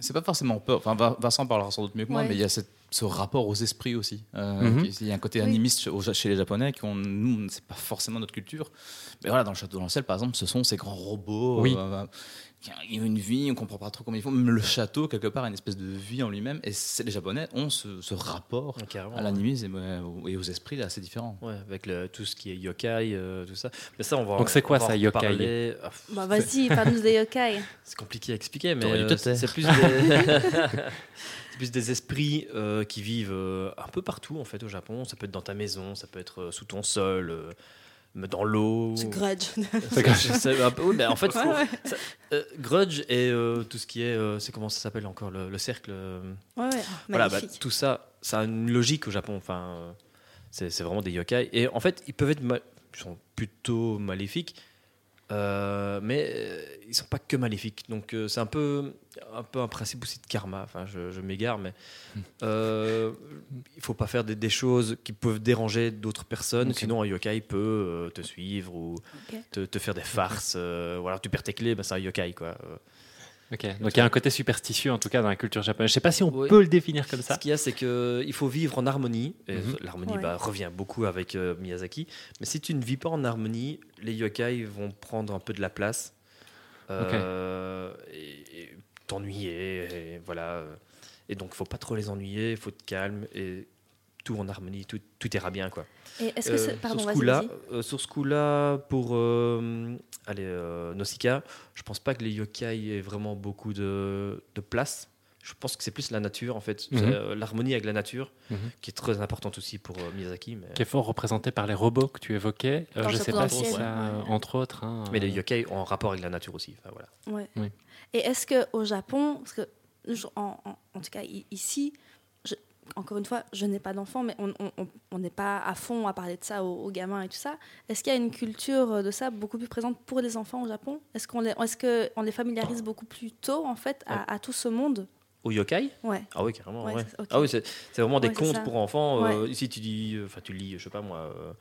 C'est pas forcément peur. Enfin, Vincent parlera sans doute mieux que moi, Ouais. mais il y a cette- ce rapport aux esprits aussi. Euh, Mhm. Il y a un côté animiste chez, les Japonais qui ont, nous, c'est pas forcément notre culture. Mais voilà, dans le château dans le ciel, par exemple, ce sont ces grands robots. Oui. euh, qui ont une vie, on comprend pas trop comment ils font. Même le château, quelque part, a une espèce de vie en lui-même. Et c'est- les Japonais ont ce, ce rapport Ouais, carrément, à l'animisme et, et aux esprits assez différent. Ouais, avec le, tout ce qui est yokai, euh, tout ça. Mais ça, on va. Donc c'est quoi ça, yokai? Ah, Bah vas-y, parle-nous des yokai. C'est compliqué à expliquer, mais euh, c'est plus des, c'est plus des esprits euh, qui vivent euh, un peu partout en fait au Japon. Ça peut être dans ta maison, ça peut être euh, sous ton sol, euh, dans l'eau. C'est grudge. Je sais un peu, oui, mais en fait, Ouais, faut- ouais. ça- euh, Grudge et euh, tout ce qui est, euh, c'est comment ça s'appelle encore le, le cercle. euh, Ouais, ouais. Ah, voilà, bah, tout ça, ça a une logique au Japon. Enfin, euh, c'est c'est vraiment des yokai. Et en fait, ils peuvent être, ma- ils sont plutôt maléfiques, euh, mais euh, ils sont pas que maléfiques. Donc euh, c'est un peu, un peu un principe aussi de karma. Enfin, je, je m'égare, mais euh, il faut pas faire des, des choses qui peuvent déranger d'autres personnes. Sinon, un yokai peut euh, te suivre ou te, te faire des farces. euh, alors tu perds tes clés, bah, c'est un yokai quoi. Euh, Ok, donc il y a un côté superstitieux en tout cas dans la culture japonaise. Je sais pas si on Oui. peut le définir comme ça. Ce qu'il y a, c'est qu'il faut vivre en harmonie. Mhm. l'harmonie Ouais. bah, revient beaucoup avec euh, Miyazaki. Mais si tu ne vis pas en harmonie, les yokai vont prendre un peu de la place. euh, Et, et t'ennuyer. Et, voilà. Et donc, il faut pas trop les ennuyer. Il faut être calme. Et tout en harmonie. Tout, tout ira bien. Quoi. Et est-ce que Euh, c'est. Pardon, sur ce coup-là, vas-y. euh, sur ce coup-là, pour euh, allez, euh, Nausicaa, je pense pas que les yokai aient vraiment beaucoup de, de place. Je pense que c'est plus la nature, en fait. Mhm. Euh, l'harmonie avec la nature, Mhm. qui est très importante aussi pour euh, Miyazaki. Mais, Qui est fort représenté par les robots que tu évoquais. Euh, je le sais pas si ça, ouais. entre autres. hein, mais les yokai ont un rapport avec la nature aussi. Enfin, voilà. Ouais. Oui. Et est-ce que au Japon, parce que en, en- en tout cas ici, encore une fois, je n'ai pas d'enfant, mais on n'est pas à fond à parler de ça aux, aux gamins et tout ça. Est-ce qu'il y a une culture de ça beaucoup plus présente pour les enfants au Japon? Est-ce qu'on les, est-ce que on les familiarise beaucoup plus tôt en fait à, à tout ce monde? Au yokai? Ouais. Ah oui, carrément. Ouais, ouais. Ah oui, c'est, c'est vraiment des contes pour enfants. Euh, tu dis, enfin, tu lis, je sais pas moi. euh,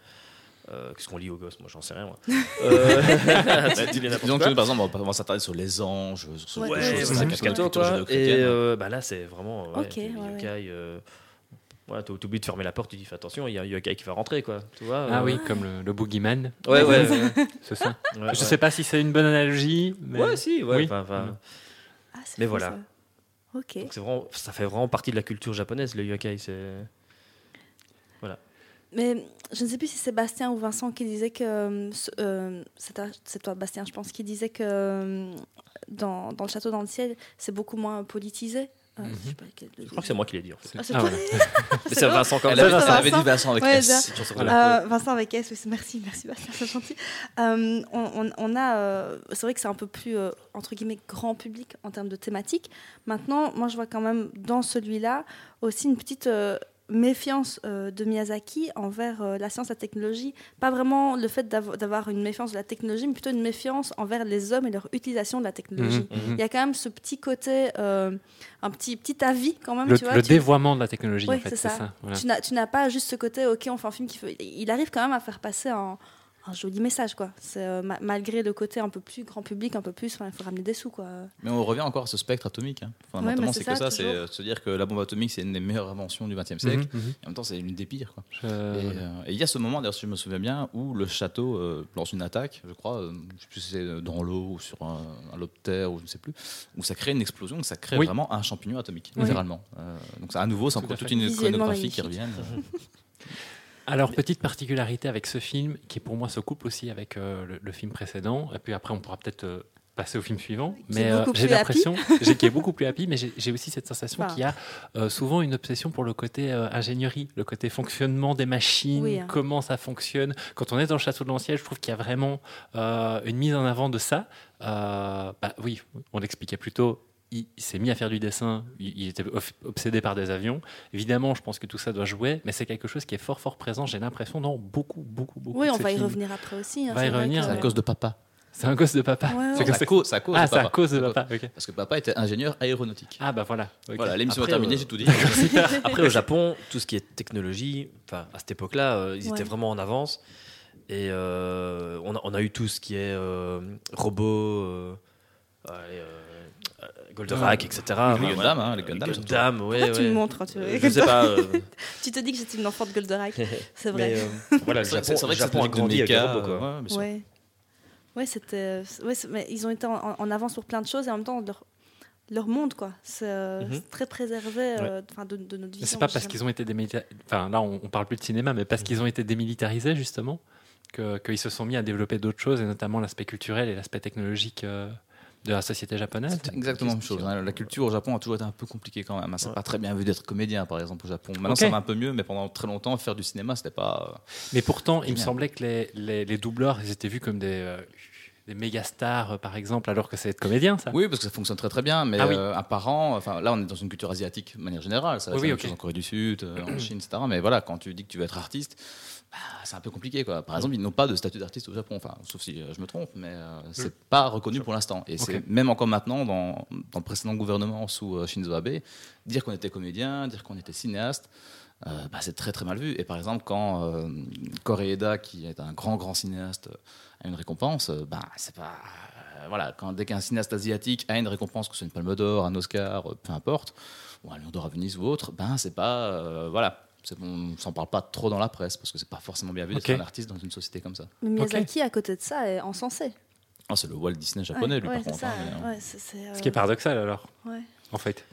euh, qu'est-ce qu'on lit aux gosses Moi, j'en sais rien. Moi. Euh, tu dis Disons quoi. que par exemple, on va, s'attarder sur les anges, sur ce Ouais, genre de Ouais, ouais, choses, ouais, quoi. Et euh, bah là, c'est vraiment. Ouais, Ok, yokai. euh, ouais, t'as- t'oublies de fermer la porte, tu dis fais attention, il y a un yokai qui va rentrer, quoi. Tu vois Ah euh, oui, comme le, le boogeyman. Ouais, ouais. ouais, C'est ça. ouais, Je sais pas si c'est une bonne analogie. Mais... Ouais, si, ouais. Oui. Mhm. Ah, Mais voilà. ça. Ok. donc c'est vraiment, ça fait vraiment partie de la culture japonaise, le yokai. C'est. Mais je ne sais plus si c'est Bastien ou Vincent qui disait que. euh, euh, c'est toi, Bastien, je pense, qui disait que euh, dans, dans le château dans le ciel, c'est beaucoup moins politisé. Euh, je sais pas quel- Je crois que c'est moi qui l'ai dit, en fait. Ah, c'est Ah, voilà. C'est Vincent quand Elle même. avait, Ça, avait Vincent. dit Vincent avec Ouais, S. Euh, Vincent avec S, oui, merci, merci Bastien, c'est gentil. Euh, on, on- on a, euh, c'est vrai que c'est un peu plus euh, entre guillemets grand public en termes de thématique. Maintenant, moi je vois quand même dans celui-là aussi une petite euh, méfiance euh, de Miyazaki envers euh, la science, la technologie. Pas vraiment le fait d'avo- d'avoir une méfiance de la technologie, mais plutôt une méfiance envers les hommes et leur utilisation de la technologie. Mhm, mhm. Il y a quand même ce petit côté, euh, un petit petit avis quand même. Le, tu vois, le tu- dévoiement de la technologie, Oui, en fait, c'est ça. ça. voilà. tu n'as, tu n'as pas juste ce côté, ok, on fait un film qui fait. Il arrive quand même à faire passer un, un joli message, quoi. C'est, euh, ma- malgré le côté un peu plus grand public, un peu plus, enfin, il faut ramener des sous, quoi. Mais on revient encore à ce spectre atomique. hein. Fondamentalement, Ouais, c'est que ça, c'est euh, se dire que la bombe atomique, c'est une des meilleures inventions du XXe siècle. Mhm, mhm. Et en même temps, c'est une des pires. Quoi. Euh, et il y a ce moment, d'ailleurs, si je me souviens bien, où le château euh, lance une attaque, je crois, euh, je sais plus si c'est dans l'eau ou sur un, un lot de terre ou je ne sais plus, où ça crée une explosion, où ça crée Oui. vraiment un champignon atomique, Oui. littéralement. Euh, donc, c'est à nouveau, c'est encore toute une iconographie qui revient. Alors, petite particularité avec ce film, qui pour moi se coupe aussi avec euh, le, le film précédent, et puis après on pourra peut-être euh, passer au film suivant, mais euh, j'ai l'impression j'ai- qui est beaucoup plus happy, mais j'ai j'ai aussi cette sensation Enfin. qu'il y a euh, souvent une obsession pour le côté euh, ingénierie, le côté fonctionnement des machines, Oui, hein. comment ça fonctionne. Quand on est dans le château de l'ancien, je trouve qu'il y a vraiment euh, une mise en avant de ça. Euh, bah, oui, on l'expliquait plus tôt. Il, il s'est mis à faire du dessin, il, il était obsédé par des avions. Évidemment, je pense que tout ça doit jouer, mais c'est quelque chose qui est fort, fort présent, j'ai l'impression, dans beaucoup, beaucoup, beaucoup Oui, on va y revenir après aussi. hein, On va y revenir, que- C'est à cause de papa. C'est un gosse de papa. Ouais, ouais. C'est C'est comme à ça- cause, Ah, de c'est à papa. cause de papa. Parce que papa était ingénieur aéronautique. Ah, bah voilà. Voilà, l'émission est Après, terminée, euh, j'ai tout dit. Après, au Japon, tout ce qui est technologie, enfin, à cette époque-là, euh, ils Ouais. étaient vraiment en avance. Et euh, on, a, on a eu tout ce qui est euh, euh, euh, euh, Goldorak, etc. les Enfin, Gundam, hein, les Gundam. Gundam, ouais, Pourquoi tu ouais. me montres quand tu veux Je sais pas. euh, Tu te dis que j'étais une enfant de Goldorak, c'est vrai. mais euh, voilà, le C'est Japon, c'est vrai le que Japon c'est a grandi avec méca, robots, quoi. euh, ouais, bien sûr. Ouais. Ouais, c'était. Mais ils ont été en, en avance sur plein de choses et en même temps leur, leur monde, quoi. C'est euh, Mhm. très préservé euh, enfin, de, de notre Mais vision. c'est pas parce qu'ils ont été démilitarisés. Enfin, là, on, on parle plus de cinéma, mais parce qu'ils ont été démilitarisés, justement, que- qu'ils se sont mis à développer d'autres choses, et notamment l'aspect culturel et l'aspect technologique euh, de la société japonaise. Exactement la même chose. hein. La culture au Japon a toujours été un peu compliquée quand même. hein. C'est Ouais. pas très bien vu d'être comédien, par exemple, au Japon. Maintenant, ça va un peu mieux, mais pendant très longtemps, faire du cinéma, c'était pas. Mais pourtant, il me semblait que les, les, les doubleurs, ils étaient vus comme des, euh, des méga stars, euh, par exemple, alors que c'est être comédien, ça. Oui, parce que ça fonctionne très très bien, mais Ah oui. euh, un parent, enfin là on est dans une culture asiatique de manière générale, ça Oui, oui, la même ok. chose en Corée du Sud, euh, en Chine, etc. Mais voilà, quand tu dis que tu veux être artiste, bah, c'est un peu compliqué quoi. Par exemple, ils n'ont pas de statut d'artiste au Japon, enfin sauf si euh, je me trompe, mais euh, c'est pas reconnu pour l'instant. Et c'est même encore maintenant dans, dans le précédent gouvernement sous euh, Shinzo Abe, dire qu'on était comédien, dire qu'on était cinéaste. euh, bah, c'est très très mal vu. Et par exemple, quand Koreeda, qui est un grand grand cinéaste, a une récompense, bah, c'est pas. voilà, quand, dès qu'un cinéaste asiatique a une récompense, que ce soit une Palme d'Or, un Oscar, peu importe, ou un Lion d'Or à Venise ou autre, ben c'est pas. voilà. On s'en parle pas trop dans la presse parce que c'est pas forcément bien vu d'être Ok. un artiste dans une société comme ça. Mais Miyazaki, à côté de ça, est encensé. Ah, c'est le Walt Disney japonais, Ouais, lui, ouais, par contre. ça, hein, mais, euh, euh, Ce qui est paradoxal, alors, ouais. en fait.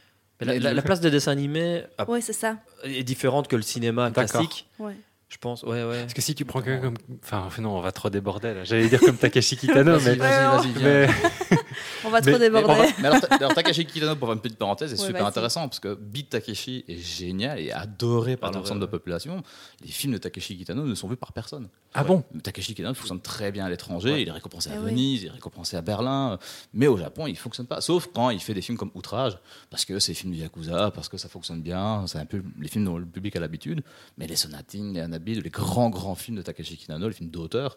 Mais la, la- la place des dessins animés a- Ouais, c'est ça. est différente que le cinéma classique, Ouais. Je pense. Ouais, ouais. Parce que si tu prends quelqu'un comme. Enfin, non, on va trop déborder, là. J'allais dire comme Takeshi Kitano, mais. vas-y, vas-y, mais- On va trop mais Mais, déborder. mais alors, alors, Takeshi Kitano, pour faire une petite parenthèse, est Ouais, super intéressant parce que Beat Takeshi est génial et adoré par l'ensemble de la population. Les films de Takeshi Kitano ne sont vus par personne. Ah bon? Takeshi Kitano fonctionne très bien à l'étranger, Ouais. il est récompensé à Eh oui. Venise, il est récompensé à Berlin, mais au Japon il fonctionne pas. Sauf quand il fait des films comme Outrage, parce que c'est des films du Yakuza, parce que ça fonctionne bien, c'est un peu les films dont le public a l'habitude. Mais les Sonatines, les Hanabi, les grands grands films de Takeshi Kitano, les films d'auteur,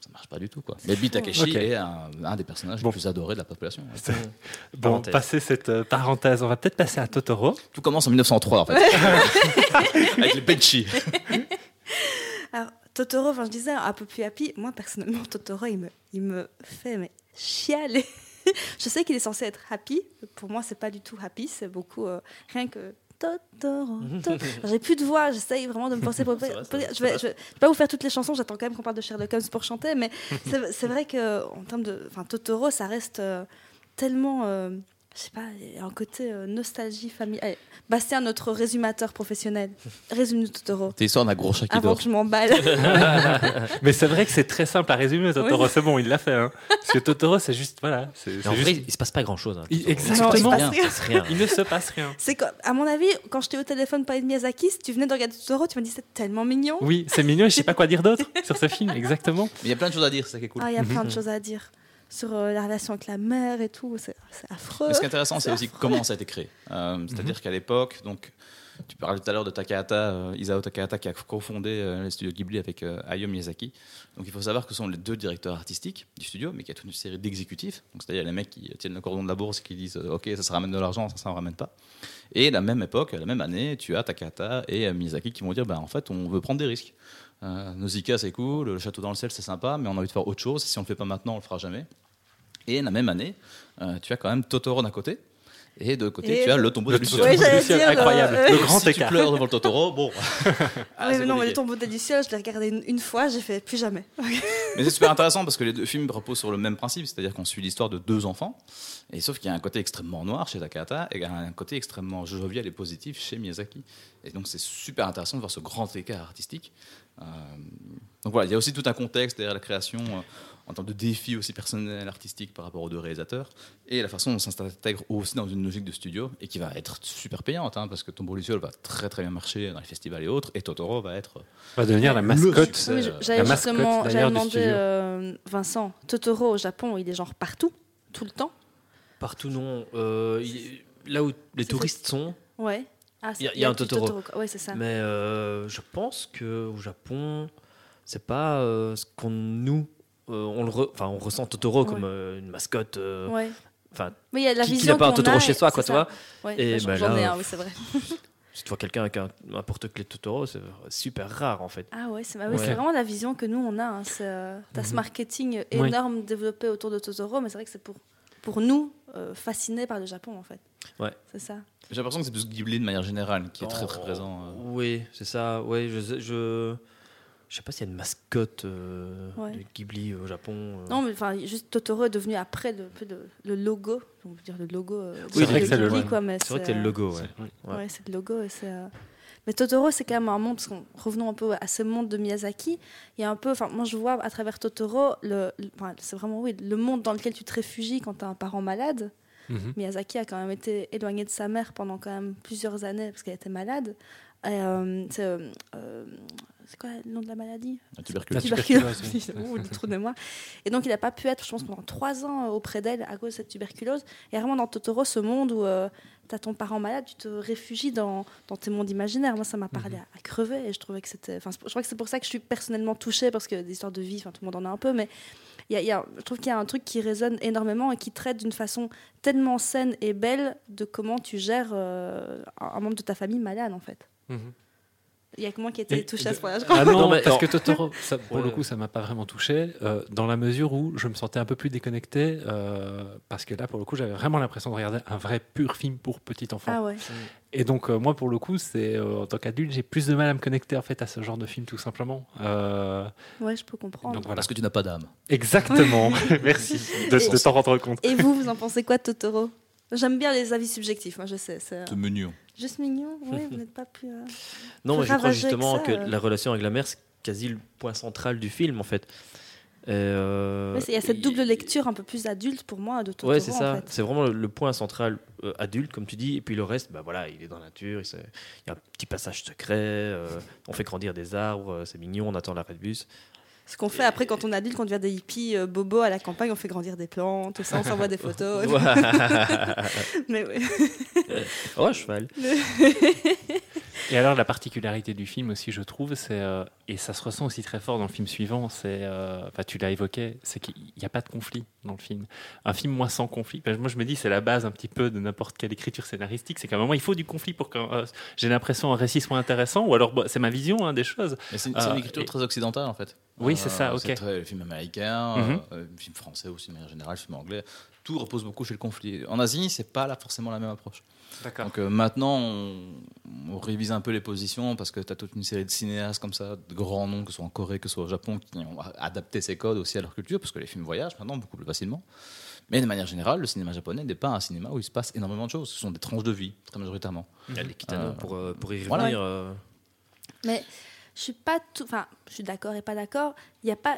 ça marche pas du tout quoi. Mais Beat Takeshi Ok. est un, un des personnages Bon. les plus adorés de la population. ouais. Bon, Parenthèse. passer cette euh, parenthèse, on va peut-être passer à Totoro. Tout commence en 1903 en fait, avec les Benchi. Alors, Totoro, enfin, je disais, un peu plus happy. Moi, personnellement, Totoro, il me, il me fait mais, chialer. je sais qu'il est censé être happy. Pour moi, c'est pas du tout happy. C'est beaucoup euh, rien que. J'ai plus de voix. J'essaye vraiment de me forcer pour. Vrai, je, vais, je vais pas vous faire toutes les chansons. J'attends quand même qu'on parle de Sherlock Holmes pour chanter. Mais c'est c'est vrai que en termes de, enfin, Totoro, ça reste euh, tellement. euh, je sais pas, il y a un côté euh, nostalgie, famille. Allez, Bastien, notre résumateur professionnel, résume-nous Totoro. C'est l'histoire d'un gros chat qui Avant dort. que je m'emballe. Mais c'est vrai que c'est très simple à résumer, Totoro. C'est bon, il l'a fait. hein. Parce que Totoro, c'est juste. Voilà. C'est Mais c'est en juste- vrai, il se passe pas grand chose. Il- Non, il exactement. se passe rien. Il ne se passe rien. C'est quoi À mon avis, quand j'étais au téléphone parler de Miyazaki, si tu venais de regarder Totoro, tu m'as dit c'est tellement mignon. Oui, c'est mignon. et Je sais pas quoi dire d'autre sur ce film, exactement. Mais il y a plein de choses à dire, c'est ça qui est cool. Ah, il y a plein de choses à dire sur euh, la relation avec la mère et tout. C'est c'est affreux. Mais ce qui est intéressant, c'est aussi comment ça a été créé. Euh, C'est-à-dire qu'à l'époque, donc, tu parlais tout à l'heure de Takahata, euh, Isao Takahata, qui a cofondé euh, les studios Ghibli avec euh, Hayao Miyazaki. Donc il faut savoir que ce sont les deux directeurs artistiques du studio, mais qu'il y a toute une série d'exécutifs. Donc c'est-à-dire les mecs qui tiennent le cordon de la bourse et qui disent euh, OK, ça, ça ramène de l'argent, ça, ça ne ramène pas. Et la même époque, la même année, tu as Takahata et euh, Miyazaki qui vont dire bah, en fait, on veut prendre des risques. Euh, Nausicaa, c'est cool, le château dans le ciel, c'est sympa, mais on a envie de faire autre chose. Si on ne le fait pas maintenant, on le fera jamais. Et la même année, euh, tu as quand même Totoro d'un côté, et de côté, Et tu as le- tombeau du ciel, dire, incroyable. euh, le grand si tu écart. pleures devant le Totoro, bon. Ah, oui, mais non, mais le tombeau des ciel, je l'ai regardé une, une fois, j'ai fait plus jamais. Mais c'est super intéressant parce que les deux films reposent sur le même principe, c'est-à-dire qu'on suit l'histoire de deux enfants, et sauf qu'il y a un côté extrêmement noir chez Takahata et un côté extrêmement jovial et positif chez Miyazaki. Et donc c'est super intéressant de voir ce grand écart artistique. Euh, donc voilà, il y a aussi tout un contexte derrière la création euh, en termes de défis aussi personnels, artistiques par rapport aux deux réalisateurs, et la façon dont ça s'intègre aussi dans une logique de studio, et qui va être super payante, hein, parce que Tombeau Luciole va très très bien marcher dans les festivals et autres, et Totoro va être va devenir la Le mascotte. Oui, J'avais justement demandé euh, Vincent, Totoro au Japon, il est genre partout, tout le temps. Partout, non. Euh, il- là où les touristes sont, Ouais. Ah, Il y a- c'est- il y a un Totoro. quoi. Ouais, c'est ça. mais euh, je pense que au Japon, c'est pas euh, ce qu'on nous. euh, on, le re- on ressent Totoro Ouais. comme une mascotte. Enfin, Mais il y a la qui, qui vision n'a pas un Totoro a, chez soi, quoi, tu vois. Et bah, j'en ai un, oui, c'est vrai. Si tu vois quelqu'un avec un, un porte-clés Totoro, c'est super rare en fait. Ah ouais, c'est bah Ouais. vraiment la vision que nous on a. Hein. Euh, T'as ce Mhm. marketing énorme développé autour de Totoro, mais c'est vrai que c'est pour, pour nous euh, fascinés par le Japon en fait. Ouais. C'est ça. J'ai l'impression que c'est plus Ghibli de manière générale qui est très très Oh, présent. euh. Oui, c'est ça. Oui, je, je, je sais pas s'il y a une mascotte euh, Ouais. de Ghibli au Japon. euh. Non, mais enfin, juste Totoro est devenu après le, peu de- le logo. Donc, dire le logo. euh, C'est de vrai que c'est le- Ghibli, ouais. quoi, mais C'est vrai que c'est le logo. Ouais. C'est- Ouais. Ouais, c'est le logo. Et c'est, euh, Mais Totoro, c'est quand même un monde, parce qu'on revenons un peu à ce monde de Miyazaki, il y a un peu, enfin, moi je vois à travers Totoro, le, le- enfin, c'est vraiment oui, le monde dans lequel tu te réfugies quand tu as un parent malade. Mhm. Miyazaki a quand même été éloigné de sa mère pendant quand même plusieurs années parce qu'elle était malade. Et, euh, c'est euh, euh, c'est quoi le nom de la maladie? La tuberculose. Tuberculose. Ouh, le trou de mémoire. Et donc, il n'a pas pu être, je pense, pendant trois ans auprès d'elle à cause de cette tuberculose. Et vraiment, dans Totoro, ce monde où as ton parent malade, tu te réfugies dans, dans tes mondes imaginaires. Moi, ça m'a parlé à, à crever. Et je trouvais que c'était. Enfin, je crois que c'est pour ça que je suis personnellement touchée, parce que des histoires de vie, tout le monde en a un peu. Mais y a- y a- je trouve qu'il y a un truc qui résonne énormément et qui traite d'une façon tellement saine et belle de comment tu gères euh, un un membre de ta famille malade, en fait. Mhm. Il y a que moi qui ai été Et touchée de- à ce point-là, je crois. Ah non, Non, mais parce que Totoro, ça, pour Ouais. le coup, ça m'a pas vraiment touché, euh, dans la mesure où je me sentais un peu plus déconnecté, euh, parce que là, pour le coup, j'avais vraiment l'impression de regarder un vrai pur film pour petit enfant. Ah ouais. Et donc, euh, moi, pour le coup, c'est euh, en tant qu'adulte, j'ai plus de mal à me connecter en fait à ce genre de film, tout simplement. Euh, Ouais, je peux comprendre. donc voilà. Parce que tu n'as pas d'âme. Exactement. Merci de, de t'en rendre compte. Et vous, vous en pensez quoi Totoro? J'aime bien les avis subjectifs, moi je sais. C'est Ce menu. Juste mignon, oui, vous n'êtes pas plus. euh, Non, moi je crois que justement ça, que, euh. la relation avec la mère, c'est quasi le point central du film en fait. Euh, Il y a cette double lecture un peu plus adulte pour moi de Totoro. Ouais, c'est en ça. fait. C'est vraiment le, le point central euh, adulte, comme tu dis. Et puis le reste, bah voilà, il est dans la nature. Il, y a un petit passage secret. euh, on fait grandir des arbres. c'est mignon. On attend l'arrêt de bus. Ce qu'on fait après quand on est adulte, quand on devient des hippies euh, bobos à la campagne, on fait grandir des plantes, tout ça, on s'envoie des photos. Mais oui. oh, cheval. Et alors, la particularité du film aussi, je trouve, c'est, euh, et ça se ressent aussi très fort dans le film suivant, c'est, euh, enfin, tu l'as évoqué, c'est qu'il n'y a pas de conflit dans le film. Un film, moi, sans conflit, moi, je me dis, c'est la base un petit peu de n'importe quelle écriture scénaristique, c'est qu'à un moment, il faut du conflit pour que euh, j'ai l'impression un récit soit intéressant, ou alors, bah, c'est ma vision hein, des choses. C'est une, Euh, écriture et- très occidentale en fait. Oui, c'est ça, ok. C'est très film américain, Mhm. euh, film français aussi, mais en général, film anglais. Tout repose beaucoup chez le conflit. En Asie, c'est pas là forcément la même approche. Donc euh, maintenant, on, on révise un peu les positions parce que tu as toute une série de cinéastes comme ça, de grands noms, que ce soit en Corée, que ce soit au Japon, qui ont adapté ces codes aussi à leur culture, parce que les films voyagent maintenant beaucoup plus facilement. Mais de manière générale, le cinéma japonais n'est pas un cinéma où il se passe énormément de choses. Ce sont des tranches de vie, très majoritairement. Il y a les Kitano Euh, pour, euh, pour y voilà. revenir. euh, Mais je suis pas tout. Enfin, je suis d'accord et pas d'accord. Il n'y a pas.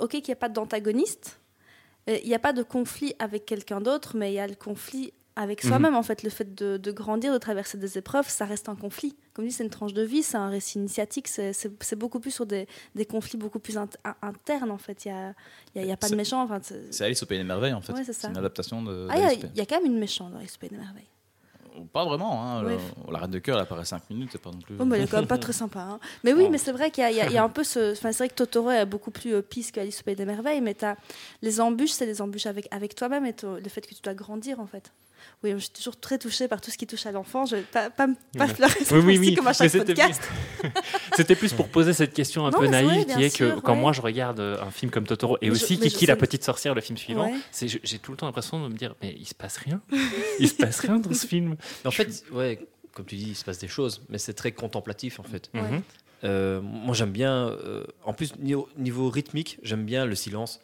Ok, qu'il n'y a pas d'antagoniste. Il n'y a pas de conflit avec quelqu'un d'autre, mais il y a le conflit avec Mhm. soi-même. En fait, le fait de, de grandir, de traverser des épreuves, ça reste un conflit. Comme dit, c'est une tranche de vie, c'est un récit initiatique. C'est beaucoup plus sur des, des conflits beaucoup plus int- in- internes. En fait, il n'y a, y a, y pas de méchant. Enfin, c'est- Alice au Pays des Merveilles, en fait. Ouais, c'est une adaptation de. ah, il y a- d'Alice au Pays- il y, a quand même une méchante dans Esprit des merveilles. Pas vraiment. Hein, Ouais. la Reine de cœur, elle apparaît 5 minutes, c'est pas non plus. Oh, mais elle est quand même pas très sympa. hein. Mais oui, Oh. mais c'est vrai qu'il y, a- y y un peu ce. Enfin, c'est vrai que Totoro est beaucoup plus euh, pisse qu'Alice au Pays des Merveilles, mais as, les embûches, c'est les embûches avec, avec toi-même et le fait que tu dois grandir, en fait. Oui, je suis toujours très touchée par tout ce qui touche à l'enfant. Je vais pas, pas, pas Ouais. pleurer cette Oui, oui, oui. comme à chaque c'était podcast. plus- C'était plus pour poser cette question un Non, peu naïve qui est que quand ouais. moi je regarde euh, un film comme Totoro et Mais aussi je Kiki la petite sorcière, le film suivant, Ouais. c'est je- j'ai tout le temps l'impression de me dire mais il se passe rien, il se passe rien dans ce film. En fait, ouais, comme tu dis, il se passe des choses, mais c'est très contemplatif en fait. Mhm. Euh, moi, j'aime bien. euh, en plus, niveau, niveau rythmique, j'aime bien le silence.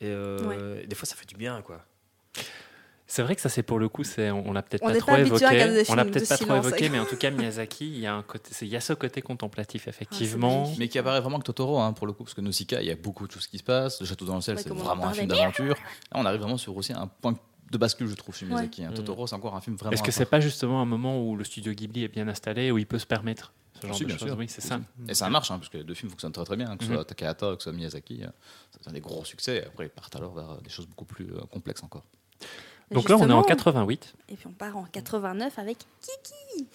Et euh, des fois, ça fait du bien, quoi. C'est vrai que ça c'est pour le coup, c'est on, l'a peut-être pas trop pas habitué à évoqué, on l'a peut-être pas trop mais en tout cas Miyazaki, il y a un côté, il y a ce côté contemplatif effectivement. magnifique. Mais qui apparaît vraiment que Totoro, hein, pour le coup, parce que Nausicaa, il y a beaucoup de choses qui se passent. Le Château dans le ciel, Ouais, c'est vraiment un film d'aventure. Là, on arrive vraiment sur aussi un point de bascule, je trouve, chez Ouais. Miyazaki. hein. Totoro, c'est encore un film vraiment. Est-ce que c'est pas justement un moment où le studio Ghibli est bien installé, où il peut se permettre ce genre de bien choses? sûr. Oui, c'est ça. Et ça marche, hein, parce que les deux films fonctionnent très très bien, que ce Mhm. soit Takahata, que ce soit Miyazaki. euh, C'est un des gros succès. Après, ils partent alors vers des choses beaucoup plus euh, complexes encore. Donc là on est en justement- 88. Et puis on part en 89 avec Kiki.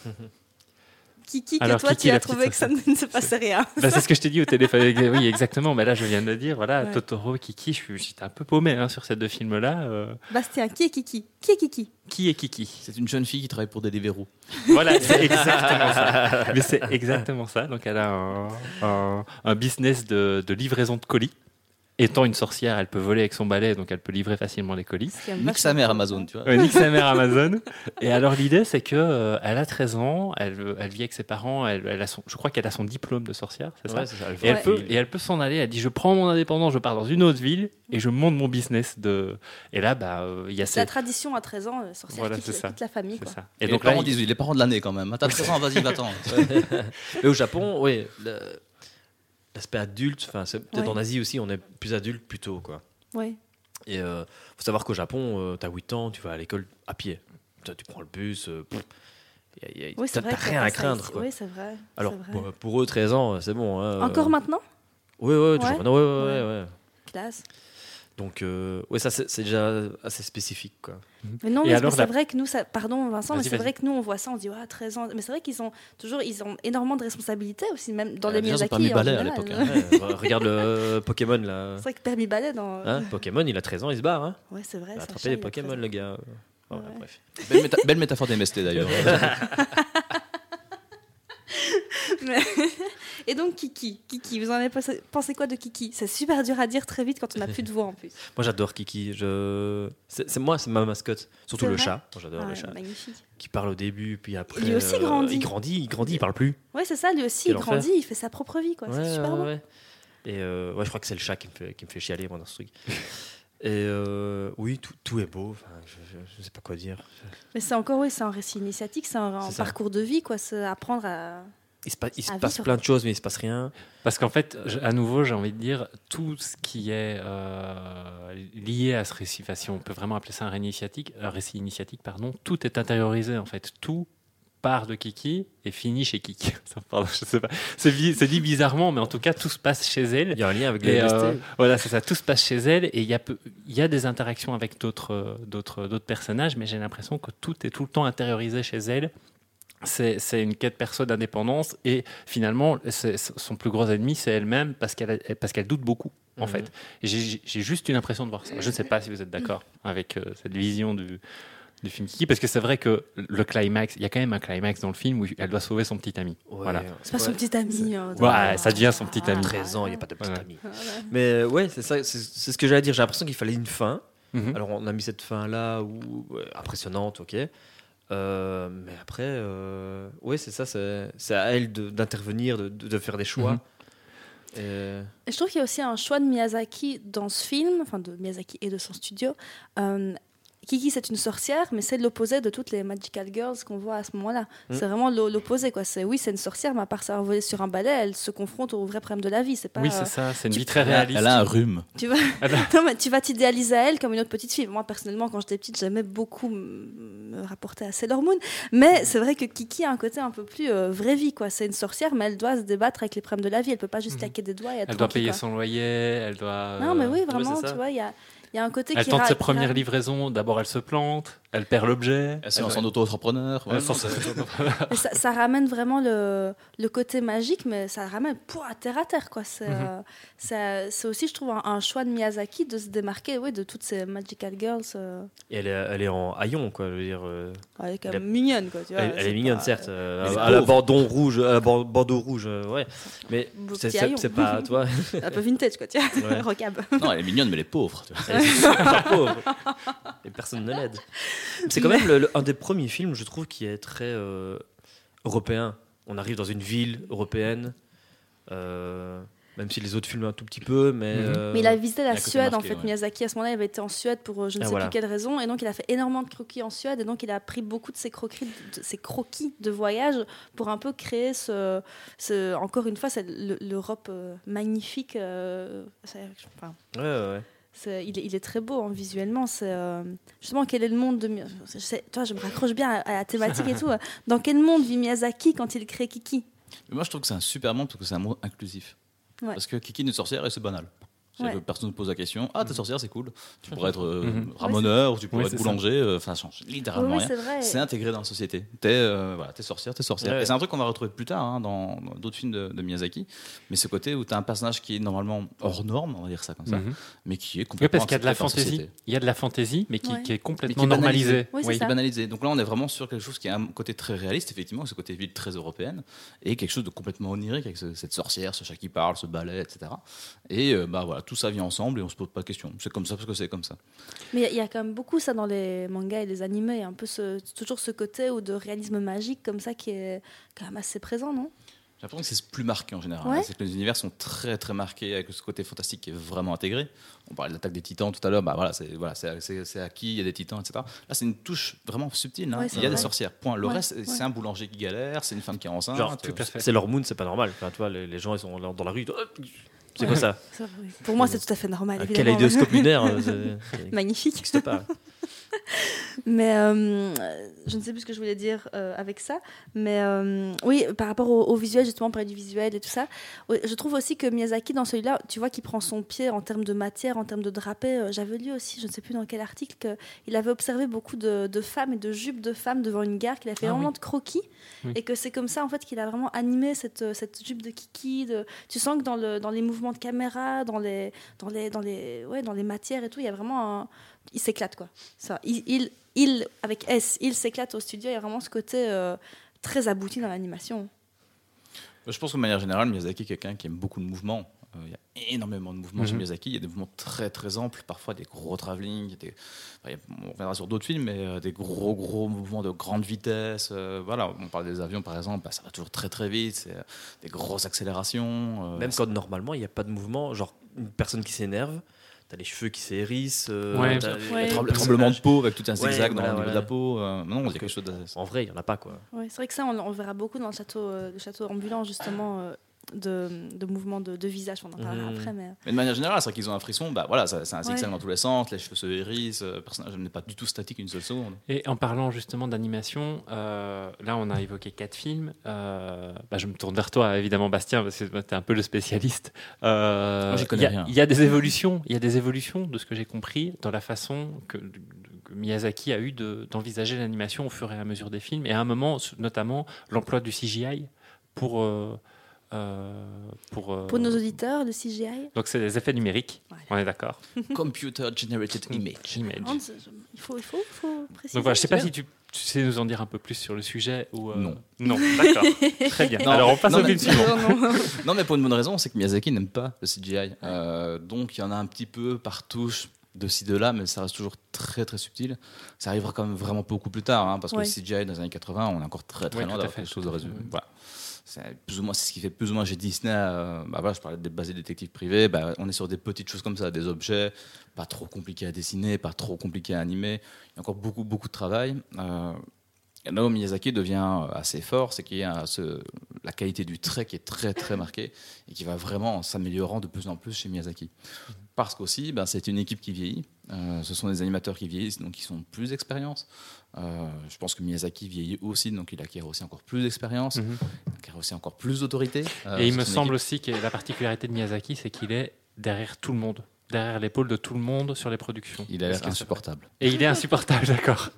Kiki, que Alors, toi, Kiki, tu as trouvé que ça ne se passait rien. Bah, c'est ce que je t'ai dit au téléphone. Oui, exactement. Mais là, je viens de le dire. Voilà, Ouais. Totoro, Kiki, je suis- j'étais un peu paumé hein, sur ces deux films-là. euh. Bastien, qui est Kiki? Qui est Kiki? Qui est Kiki? C'est une jeune fille qui travaille pour Deliveroo. Voilà, c'est exactement ça. Mais c'est exactement ça. Donc, elle a un, un- un business de, de livraison de colis. Étant une sorcière, elle peut voler avec son balai, donc elle peut livrer facilement les colis. Nique sa mère. Amazon, tu vois. Ouais, nique sa mère Amazon. Et alors l'idée, c'est que euh, elle a 13 ans, elle, elle vit avec ses parents, elle, elle a son, je crois qu'elle a son diplôme de sorcière, c'est ça Ouais, ça. et elle, peut, et elle peut s'en aller. Elle dit Je prends mon indépendance, je pars dans une autre ville et je monte mon business. De... Et là, bah, euh, il y a C'est la tradition à 13 ans, euh, sorcière Voilà, quitte, c'est ça. quitte la famille. C'est Quoi. ça. Et Et donc donc les là, parents il- disent oui, les parents de l'année quand même. T'as 13 ans, vas-y, va-t'en. Et au Japon, oui, le- l'aspect adulte, enfin, peut-être Ouais. en Asie aussi, on est plus adulte plus tôt, quoi. Ouais. Et euh, faut savoir qu'au Japon, euh, t'as 8 ans, tu vas à l'école à pied. Tu, tu prends le bus, euh, Oui, t'as rien à craindre. Oui, c'est vrai. Alors, vrai. pour, eux, 13 ans, c'est bon. hein, Encore euh, maintenant? Oui, oui, toujours. Ouais. maintenant, ouais, ouais. Classe. Donc, euh, ouais, ça, c'est déjà assez spécifique, quoi. Mais non, mais c'est la- vrai que nous, ça... pardon Vincent, mais c'est vrai que nous, on voit ça, on dit, ouais, 13 ans. Mais c'est vrai qu'ils ont toujours, ils ont énormément de responsabilités aussi, même dans Euh, les déjà, ils ont Miyazaki. pas mis en balai à général. l'époque, Ouais, re- regarde le euh, Pokémon, là. C'est vrai que permis balai dans. Hein, Pokémon, il a 13 ans, il se barre. Hein. Ouais, c'est vrai. Il a attrapé les il a 13 Pokémon, le gars. Enfin, Ouais. bref. Belle, méta- belle métaphore des MST d'ailleurs. Et donc, Kiki, Kiki, vous en avez pensé, quoi de Kiki? C'est super dur à dire très vite quand on n'a plus de voix en plus. Moi, j'adore Kiki. Je... C'est moi, c'est ma mascotte. Surtout le chat. J'adore Ah le chat. magnifique. Qui parle au début, puis après. Lui aussi euh, grandit. Il grandit, il grandit, il parle plus. Ouais, c'est ça, lui aussi, il grandit, il fait sa propre vie, quoi. Ouais, c'est super ouais, ouais. Et euh, ouais, je crois que c'est le chat qui me fait, qui me fait chialer, moi, dans ce truc. Et euh, oui, tout, tout est beau. Enfin, je, je sais pas quoi dire. Mais c'est encore, oui, c'est un récit initiatique, c'est un, parcours de vie, quoi. Apprendre à. Il se, pa- il se À passe plein de choses, mais il se passe rien. Parce qu'en fait, à nouveau, j'ai envie de dire, tout ce qui est euh, lié à ce récit, enfin, si on peut vraiment appeler ça un récit initiatique, un récit initiatique, pardon, tout est intériorisé en fait. Tout part de Kiki et finit chez Kiki. Ça, pardon, je sais pas. C'est dit bizarrement, mais en tout cas, tout se passe chez elle. Il y a un lien avec les euh, voilà, c'est ça. Tout se passe chez elle et il y a, peu- il y a des interactions avec d'autres, euh, d'autres, d'autres personnages, mais j'ai l'impression que tout est tout le temps intériorisé chez elle. C'est, une quête perso d'indépendance et finalement, c'est- son plus gros ennemi, c'est elle-même parce qu'elle, a- parce qu'elle doute beaucoup, en Mhm. fait. J'ai juste une impression de voir ça. Je ne sais pas si vous êtes d'accord avec euh, cette vision du, du film Kiki, parce que c'est vrai que le climax, il y a quand même un climax dans le film où elle doit sauver son petit ami. Ouais, Voilà. C'est pas son petit ami. hein, Ouais, ça devient son petit Ah, ami. 13 ans, il n'y a pas de petit Ouais. ami. Voilà. Mais euh, ouais, c'est ça, c'est c'est ce que j'allais dire. J'ai l'impression qu'il fallait une fin. Mhm. Alors on a mis cette fin là où ouais, impressionnante, ok. Euh, mais après, euh, ouais, c'est ça, c'est c'est à elle d'intervenir, de, de- de faire des choix. Mhm. Et- Et je trouve qu'il y a aussi un choix de Miyazaki dans ce film, enfin de Miyazaki et de son studio. Euh, Kiki, c'est une sorcière, mais c'est l'opposé de toutes les Magical Girls qu'on voit à ce moment-là. Mm. C'est vraiment l'o- l'opposé, quoi. C'est oui, c'est une sorcière, mais à part savoir voler sur un balai, elle se confronte aux vrais problèmes de la vie. C'est pas. Oui, c'est ça. C'est une tu- vie très réaliste. elle a un rhume. Tu vas, non, mais tu vas t'idéaliser à elle comme une autre petite fille. Moi, personnellement, quand j'étais petite, j'aimais beaucoup me rapporter à Sailor Moon. Mais c'est vrai que Kiki a un côté un peu plus euh, vraie vie, quoi. C'est une sorcière, mais elle doit se débattre avec les problèmes de la vie. Elle peut pas juste Mhm. claquer des doigts et être Elle doit payer quoi. son loyer, elle doit. Non, mais oui, euh, vraiment, c'est ça. tu vois, il y a, il y a un côté Elle qui tente ses premières ra- livraisons. D'abord, elle se plante, elle perd l'objet. Elle se lance en auto-entrepreneur. Ouais, ça, ça ramène vraiment le, le côté magique, mais ça ramène pour à terre à terre, quoi. C'est Mhm. euh, aussi, je trouve, un, un choix de Miyazaki de se démarquer, oui, de toutes ces Magical Girls. euh, et elle, est, elle est en haillon, quoi. Je veux dire, euh, elle est quand Elle même mignonne, quoi. Tu vois, elle, est mignonne, pas- certes, euh, à, la bandeau rouge, à la ban- bandeau rouge, euh, ouais. Mais c'est pas, toi. Un peu vintage, quoi, tu vois. Ouais. Non, elle est mignonne, mais elle est pauvre. tu vois. Pauvre. Et personne ne l'aide. C'est quand même le- le- un des premiers films, je trouve, qui est très euh, européen. On arrive dans une ville européenne, euh, même si les autres filment un tout petit peu, mais. Mhm. euh, Mais il a visité la Suède, en fait. ouais. Miyazaki, à ce moment-là, il avait été en Suède pour euh, je ne Ah, sais voilà. plus quelle raison. Et donc, il a fait énormément de croquis en Suède. Et donc, il a pris beaucoup de ses croquis de, ses croquis de voyage pour un peu créer ce. ce encore une fois, l'Europe euh, magnifique. euh, enfin, Ouais, ouais, il, est, il est très beau hein, visuellement. C'est euh, justement quel est le monde de. Je, sais- toi, je me raccroche bien à, à la thématique et tout. euh. Dans quel monde vit Miyazaki quand il crée Kiki? Mais moi, je trouve que c'est un super monde parce que c'est un monde inclusif. Ouais. Parce que Kiki est une sorcière et c'est banal. Ouais. que Personne ne pose la question. Ah, t'es sorcière, c'est cool. Tu pourrais être euh, Mhm. ramoneur ou tu pourrais Ouais, être boulanger. euh, Enfin, ça change littéralement Oui, oui, rien. c'est vrai. C'est intégré dans la société. T'es euh, voilà, t'es sorcière, t'es sorcière. Ouais. Et c'est un truc qu'on va retrouver plus tard hein, dans d'autres films de, de Miyazaki. Mais ce côté où t'as un personnage qui est normalement hors norme, on va dire ça comme ça, Mhm. mais qui est Oui, complètement parce qu'il y a de la fantaisie. Il y a de la fantaisie, mais qui, Ouais. qui est complètement Mais qui est banalisée. normalisée. Oui, Oui. Qui est banalisé. Donc là, on est vraiment sur quelque chose qui a un côté très réaliste, effectivement, ce côté ville très européenne, et quelque chose de complètement onirique avec ce- cette sorcière, ce chat qui parle, ce ballet, etc. Et euh, bah voilà, tout ça vient ensemble et on se pose pas de questions. C'est comme ça parce que c'est comme ça. Mais il y a- il y, a quand même beaucoup ça dans les mangas et les animés, un peu ce, toujours ce côté ou de réalisme magique comme ça qui est quand même assez présent, non? J'ai l'impression que c'est plus marqué en général. Ouais. C'est que les univers sont très très marqués avec ce côté fantastique qui est vraiment intégré. On parlait de l'attaque des titans tout à l'heure, bah voilà, c'est voilà, c'est- c'est- c'est acquis, il y a des titans, etc. Là, c'est une touche vraiment subtile. hein. Ouais, il y a des sorcières, point. Le Ouais, reste, ouais. c'est un boulanger qui galère, c'est une femme qui est enceinte. Fait. C'est leur moon, c'est pas normal. Enfin, tu vois, les, les gens ils sont dans la rue. ils- C'est quoi ça Ça, oui. Pour moi, c'est tout à fait normal. Un évidemment. kaléidoscope lunaire euh, Magnifique. pas. Mais euh, je ne sais plus ce que je voulais dire euh, avec ça. Mais euh, oui, par rapport au, au visuel, justement, parler du visuel et tout ça, je trouve aussi que Miyazaki, dans celui-là, tu vois qu'il prend son pied en termes de matière, en termes de drapé. J'avais lu aussi, je ne sais plus dans quel article, qu'il avait observé beaucoup de, de femmes et de jupes de femmes devant une gare, qu'il a fait Ah vraiment oui. de croquis. Oui. Et que c'est comme ça, en fait, qu'il a vraiment animé cette, cette jupe de Kiki. de- Tu sens que dans, le, dans les mouvements de caméra, dans les, dans les, dans les, ouais, dans les matières et tout, il y a vraiment un... Il s'éclate, quoi. Ça, il, il, il, avec S, il s'éclate au studio. Il y a vraiment ce côté euh, très abouti dans l'animation. Je pense que de manière générale, Miyazaki est quelqu'un qui aime beaucoup de mouvements. Euh, Il y a énormément de mouvements chez Mhm. Miyazaki. Il y a des mouvements très très amples, parfois des gros travelling. Des... enfin, on reviendra sur d'autres films, mais euh, des gros gros mouvements de grande vitesse. euh, voilà, on parle des avions par exemple, bah, ça va toujours très très vite. C'est des grosses accélérations. euh, Même quand normalement il n'y a pas de mouvement, genre une personne qui s'énerve, t'as les cheveux qui s'hérissent, euh, Ouais. le tremblement de peau avec tout un Ouais, zigzag voilà, dans le niveau de voilà. la peau. euh, non, il y a quelque que- chose En vrai, il n'y en a pas quoi. Ouais, c'est vrai que ça, on, verra beaucoup dans le château, euh, le château ambulant, justement, euh, de, de mouvements de, de visage. On en parlera après. Mais... Mais de manière générale, c'est vrai qu'ils ont un frisson. Bah voilà, ça- c'est un zigzag Ouais. dans tous les sens, les cheveux se hérissent, euh, le personnage n'est pas du tout statique une seule seconde. Et en parlant justement d'animation, euh, là on a évoqué quatre films. Euh, bah, je me tourne vers toi évidemment Bastien parce que tu es un peu le spécialiste. Euh, Moi, j'y Il connais y, a- rien. il y a des évolutions, il y a des évolutions de ce que j'ai compris dans la façon que, que Miyazaki a eu de- d'envisager l'animation au fur et à mesure des films et à un moment notamment l'emploi du CGI pour euh, euh, pour, euh, Pour nos auditeurs, le CGI. donc c'est des effets numériques, Voilà. on est d'accord. Computer generated image. Image. Il faut, il faut, il faut préciser. Donc voilà, je sais pas bien. si tu, tu sais nous en dire un peu plus sur le sujet ou euh, Non. Non, d'accord. Très bien. Non, Alors on passe non, au film suivant. Non, non. Non, mais pour une bonne raison, c'est que Miyazaki n'aime pas le CGI. Euh, donc il y en a un petit peu par touche de ci, de là, mais ça reste toujours très très subtil. Ça arrivera quand même vraiment beaucoup plus tard, hein, parce Ouais. que le CGI dans les années 80, on est encore très très Ouais, loin d'avoir fait, quelque chose de résumé. Voilà. C'est plus ou moins ce qui fait plus ou moins chez Disney. euh, bah voilà, je parlais de basé détective privé. Bah, on est sur des petites choses comme ça, des objets pas trop compliqués à dessiner, pas trop compliqués à animer. Il y a encore beaucoup beaucoup de travail. Euh, et là où Miyazaki devient assez fort, c'est qu'il y a ce- la qualité du trait qui est très très marquée et qui va vraiment en s'améliorant de plus en plus chez Miyazaki. Parce qu'aussi, ben, c'est une équipe qui vieillit. Euh, ce sont des animateurs qui vieillissent, donc ils ont plus d'expérience. Euh, je pense que Miyazaki vieillit aussi, donc il acquiert aussi encore plus d'expérience, Mhm. il acquiert aussi encore plus d'autorité. euh, Et il me semble équipe. aussi que la particularité de Miyazaki, c'est qu'il est derrière tout le monde, derrière l'épaule de tout le monde sur les productions. il a l'air insupportable. Et il est insupportable, d'accord.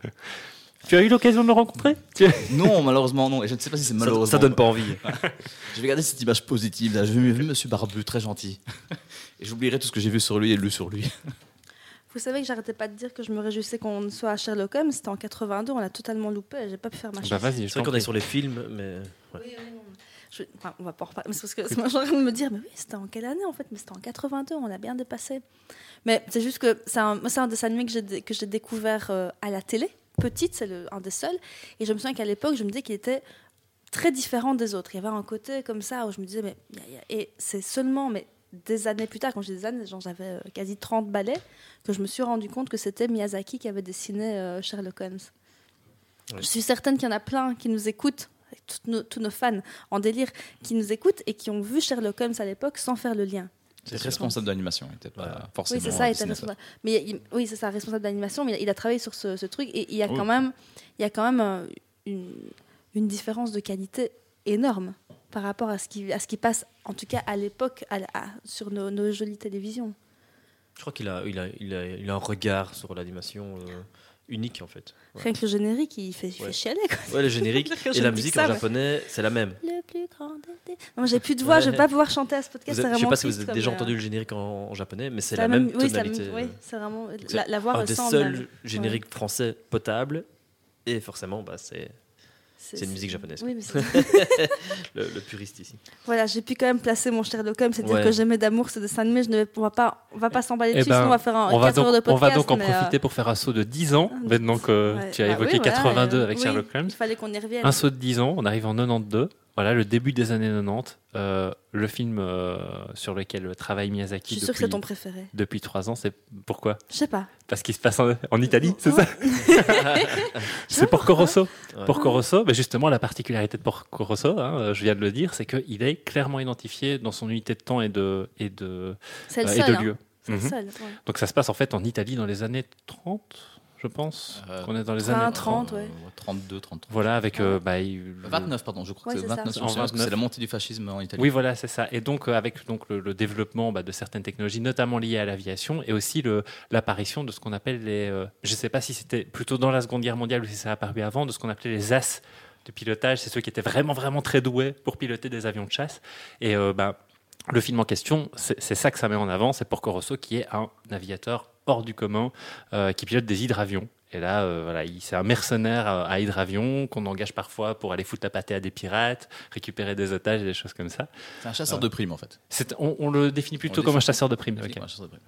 Tu as eu l'occasion de le rencontrer? Non, malheureusement non, et je ne sais pas si c'est Ça, malheureusement. ça donne pas envie. Je vais garder cette image positive. Je vais vu Monsieur Barbu, très gentil. Et j'oublierai tout ce que j'ai vu sur lui et lu sur lui. Vous savez que j'arrêtais pas de dire que je me réjouissais qu'on soit à Sherlock Holmes. C'était en 82, on l'a totalement loupé. J'ai pas pu faire ma Bah chance. vas-y, je C'est vrai qu'on est sur les films, mais ouais. Oui, oui, non. Je- enfin, on va pas en reparler. Mais c'est parce que c'est de me dire, mais oui, c'était en quelle année en fait Mais c'était en 82, on l'a bien dépassé. Mais c'est juste que c'est un, moi, c'est un dessin animé que j'ai, que j'ai découvert euh, à la télé, petite, c'est le, un des seuls. Et je me souviens qu'à l'époque, je me disais qu'il était très différent des autres. Il y avait un côté comme ça où je me disais, mais. Et c'est seulement, mais des années plus tard, quand dis des années, genre j'avais euh, quasi 30 balais, que je me suis rendu compte que c'était Miyazaki qui avait dessiné euh, Sherlock Holmes. Je suis certaine qu'il y en a plein qui nous écoutent, nos- tous nos fans en délire, qui nous écoutent et qui ont vu Sherlock Holmes à l'époque sans faire le lien. C'est responsable d'animation, il était pas forcément. Oui, c'est ça, il était dessinateur. responsable. Mais il- oui, c'est ça, responsable d'animation, mais il a travaillé sur ce, ce truc et il y a Oui. quand même, il y a quand même euh, une, une différence de qualité énorme par rapport à ce qui, à ce qui passe, en tout cas à l'époque, sur nos, nos jolies télévisions. je crois qu'il a, il a, il a, il a un regard sur l'animation euh, unique en fait. Ouais. Rien que le générique, il fait, il fait Ouais. chialer. Quoi. Ouais, le générique et la musique ça, en japonais, c'est la même. Le plus grand des- Non, j'ai plus de voix, je vais Ouais. pas pouvoir chanter à ce podcast. Avez- je sais pas si vous avez déjà euh, entendu le générique en, en japonais, mais c'est la la même tonalité. même- oui, c'est vraiment la, la voix un des ressemble. seuls même. génériques français potables, et forcément, bah, c'est C'est une musique japonaise. Oui, mais Le, le puriste ici. voilà, j'ai pu quand même placer mon Sherlock Holmes, c'est-à-dire Ouais. que j'aimais d'amour ce dessin animé. Je ne vais, on va pas, on va pas s'emballer Eh dessus, ben, sinon on va faire un On va, 4 heures de donc, podcast. on va donc en mais, euh, profiter pour faire un saut de 10 ans, maintenant que ouais. tu as Bah évoqué oui, voilà, 82 euh, avec oui, Sherlock Holmes. Il fallait qu'on y revienne. Un saut de 10 ans, on arrive en 92. Voilà, le début des années 90. euh, le film euh, sur lequel travaille Je Miyazaki suis sûre que c'est depuis, ton préféré. depuis 3 ans, c'est pourquoi? Je sais pas. Parce qu'il se passe en, en Italie, c'est ça? C'est Porco Rosso. Ouais. Porco Rosso, justement, la particularité de Porco Rosso, hein, euh, je viens de le dire, c'est qu'il est clairement identifié dans son unité de temps et de, et de, et de hein. lieu. C'est le Mhm. seul. ouais. Donc ça se passe en fait en Italie dans les années 30, je pense. Euh, qu'on est dans les 30, années 30, 30. ouais. 32, 33. Voilà, avec. euh, bah, il- 29, pardon, je crois Ouais, que c'est c'est ça. 29. En parce que 29. C'est la montée du fascisme en Italie. Oui, voilà, c'est ça. Et donc, euh, avec donc, le, le développement bah, de certaines technologies, notamment liées à l'aviation, et aussi le- l'apparition de ce qu'on appelle les. euh, je ne sais pas si c'était plutôt dans la Seconde Guerre mondiale ou si ça a apparu avant, de ce qu'on appelait les as de pilotage. C'est ceux qui étaient vraiment, vraiment très doués pour piloter des avions de chasse. Et euh, bah, le film en question, c'est c'est ça que ça met en avant. C'est Porco Rosso qui est un aviateur hors du commun euh, qui pilote des hydravions. Et là, euh, voilà, il- c'est un mercenaire à, à hydravion qu'on engage parfois pour aller foutre la pâtée à des pirates, récupérer des otages et des choses comme ça. C'est un chasseur de primes en fait. On, on le définit plutôt On comme un définit- chasseur de primes. ok. Effectivement, un chasseur de primes.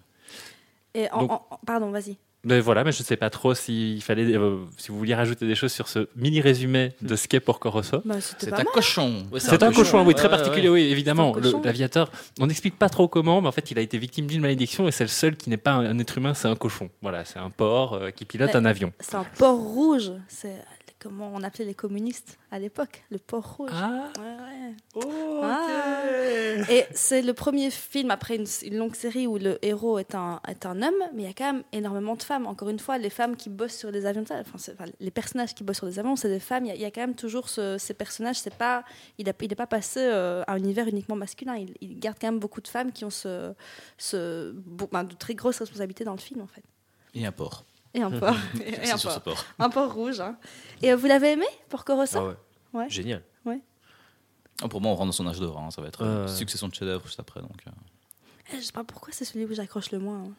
Et en- Donc- en- en- pardon, vas-y. Mais voilà, mais je ne sais pas trop s'il fallait, euh, si vous vouliez rajouter des choses sur ce mini résumé de ce qu'est Porco Rosso. Bah, C'est un mal. cochon. Ouais, C'est un cochon, oui, très Ouais, particulier, ouais. oui, évidemment. L'aviateur, on n'explique pas trop comment, mais en fait, il a été victime d'une malédiction et c'est le seul qui n'est pas un, un être humain, c'est un cochon. Voilà, c'est un porc euh, qui pilote un avion. C'est un port rouge. C'est comment on appelait les communistes à l'époque, le port rouge. Ah, Ouais, ouais. oh, Ah. Et c'est le premier film après une, une longue série où le héros est un, est un homme, mais il y a quand même énormément de femmes. Encore une fois, les femmes qui bossent sur des avions, enfin, les personnages qui bossent sur des avions, c'est des femmes. Il y, a- il y a quand même toujours ce- ces personnages. C'est pas, il n'est pas passé euh, à un univers uniquement masculin. Il, il garde quand même beaucoup de femmes qui ont ce, ce, beau- ben, de très grosses responsabilités dans le film en fait. Et un porc. Et un et port, porc. un port rouge. hein. Et euh, vous l'avez aimé, Porco Rosso Ah ouais. Ouais. Génial. Ah, pour moi, on rentre dans son âge d'or. hein. Ça va être euh, succession de chefs-d'œuvre juste après. Donc, euh. Eh, Je sais pas pourquoi c'est celui où j'accroche le moins. hein.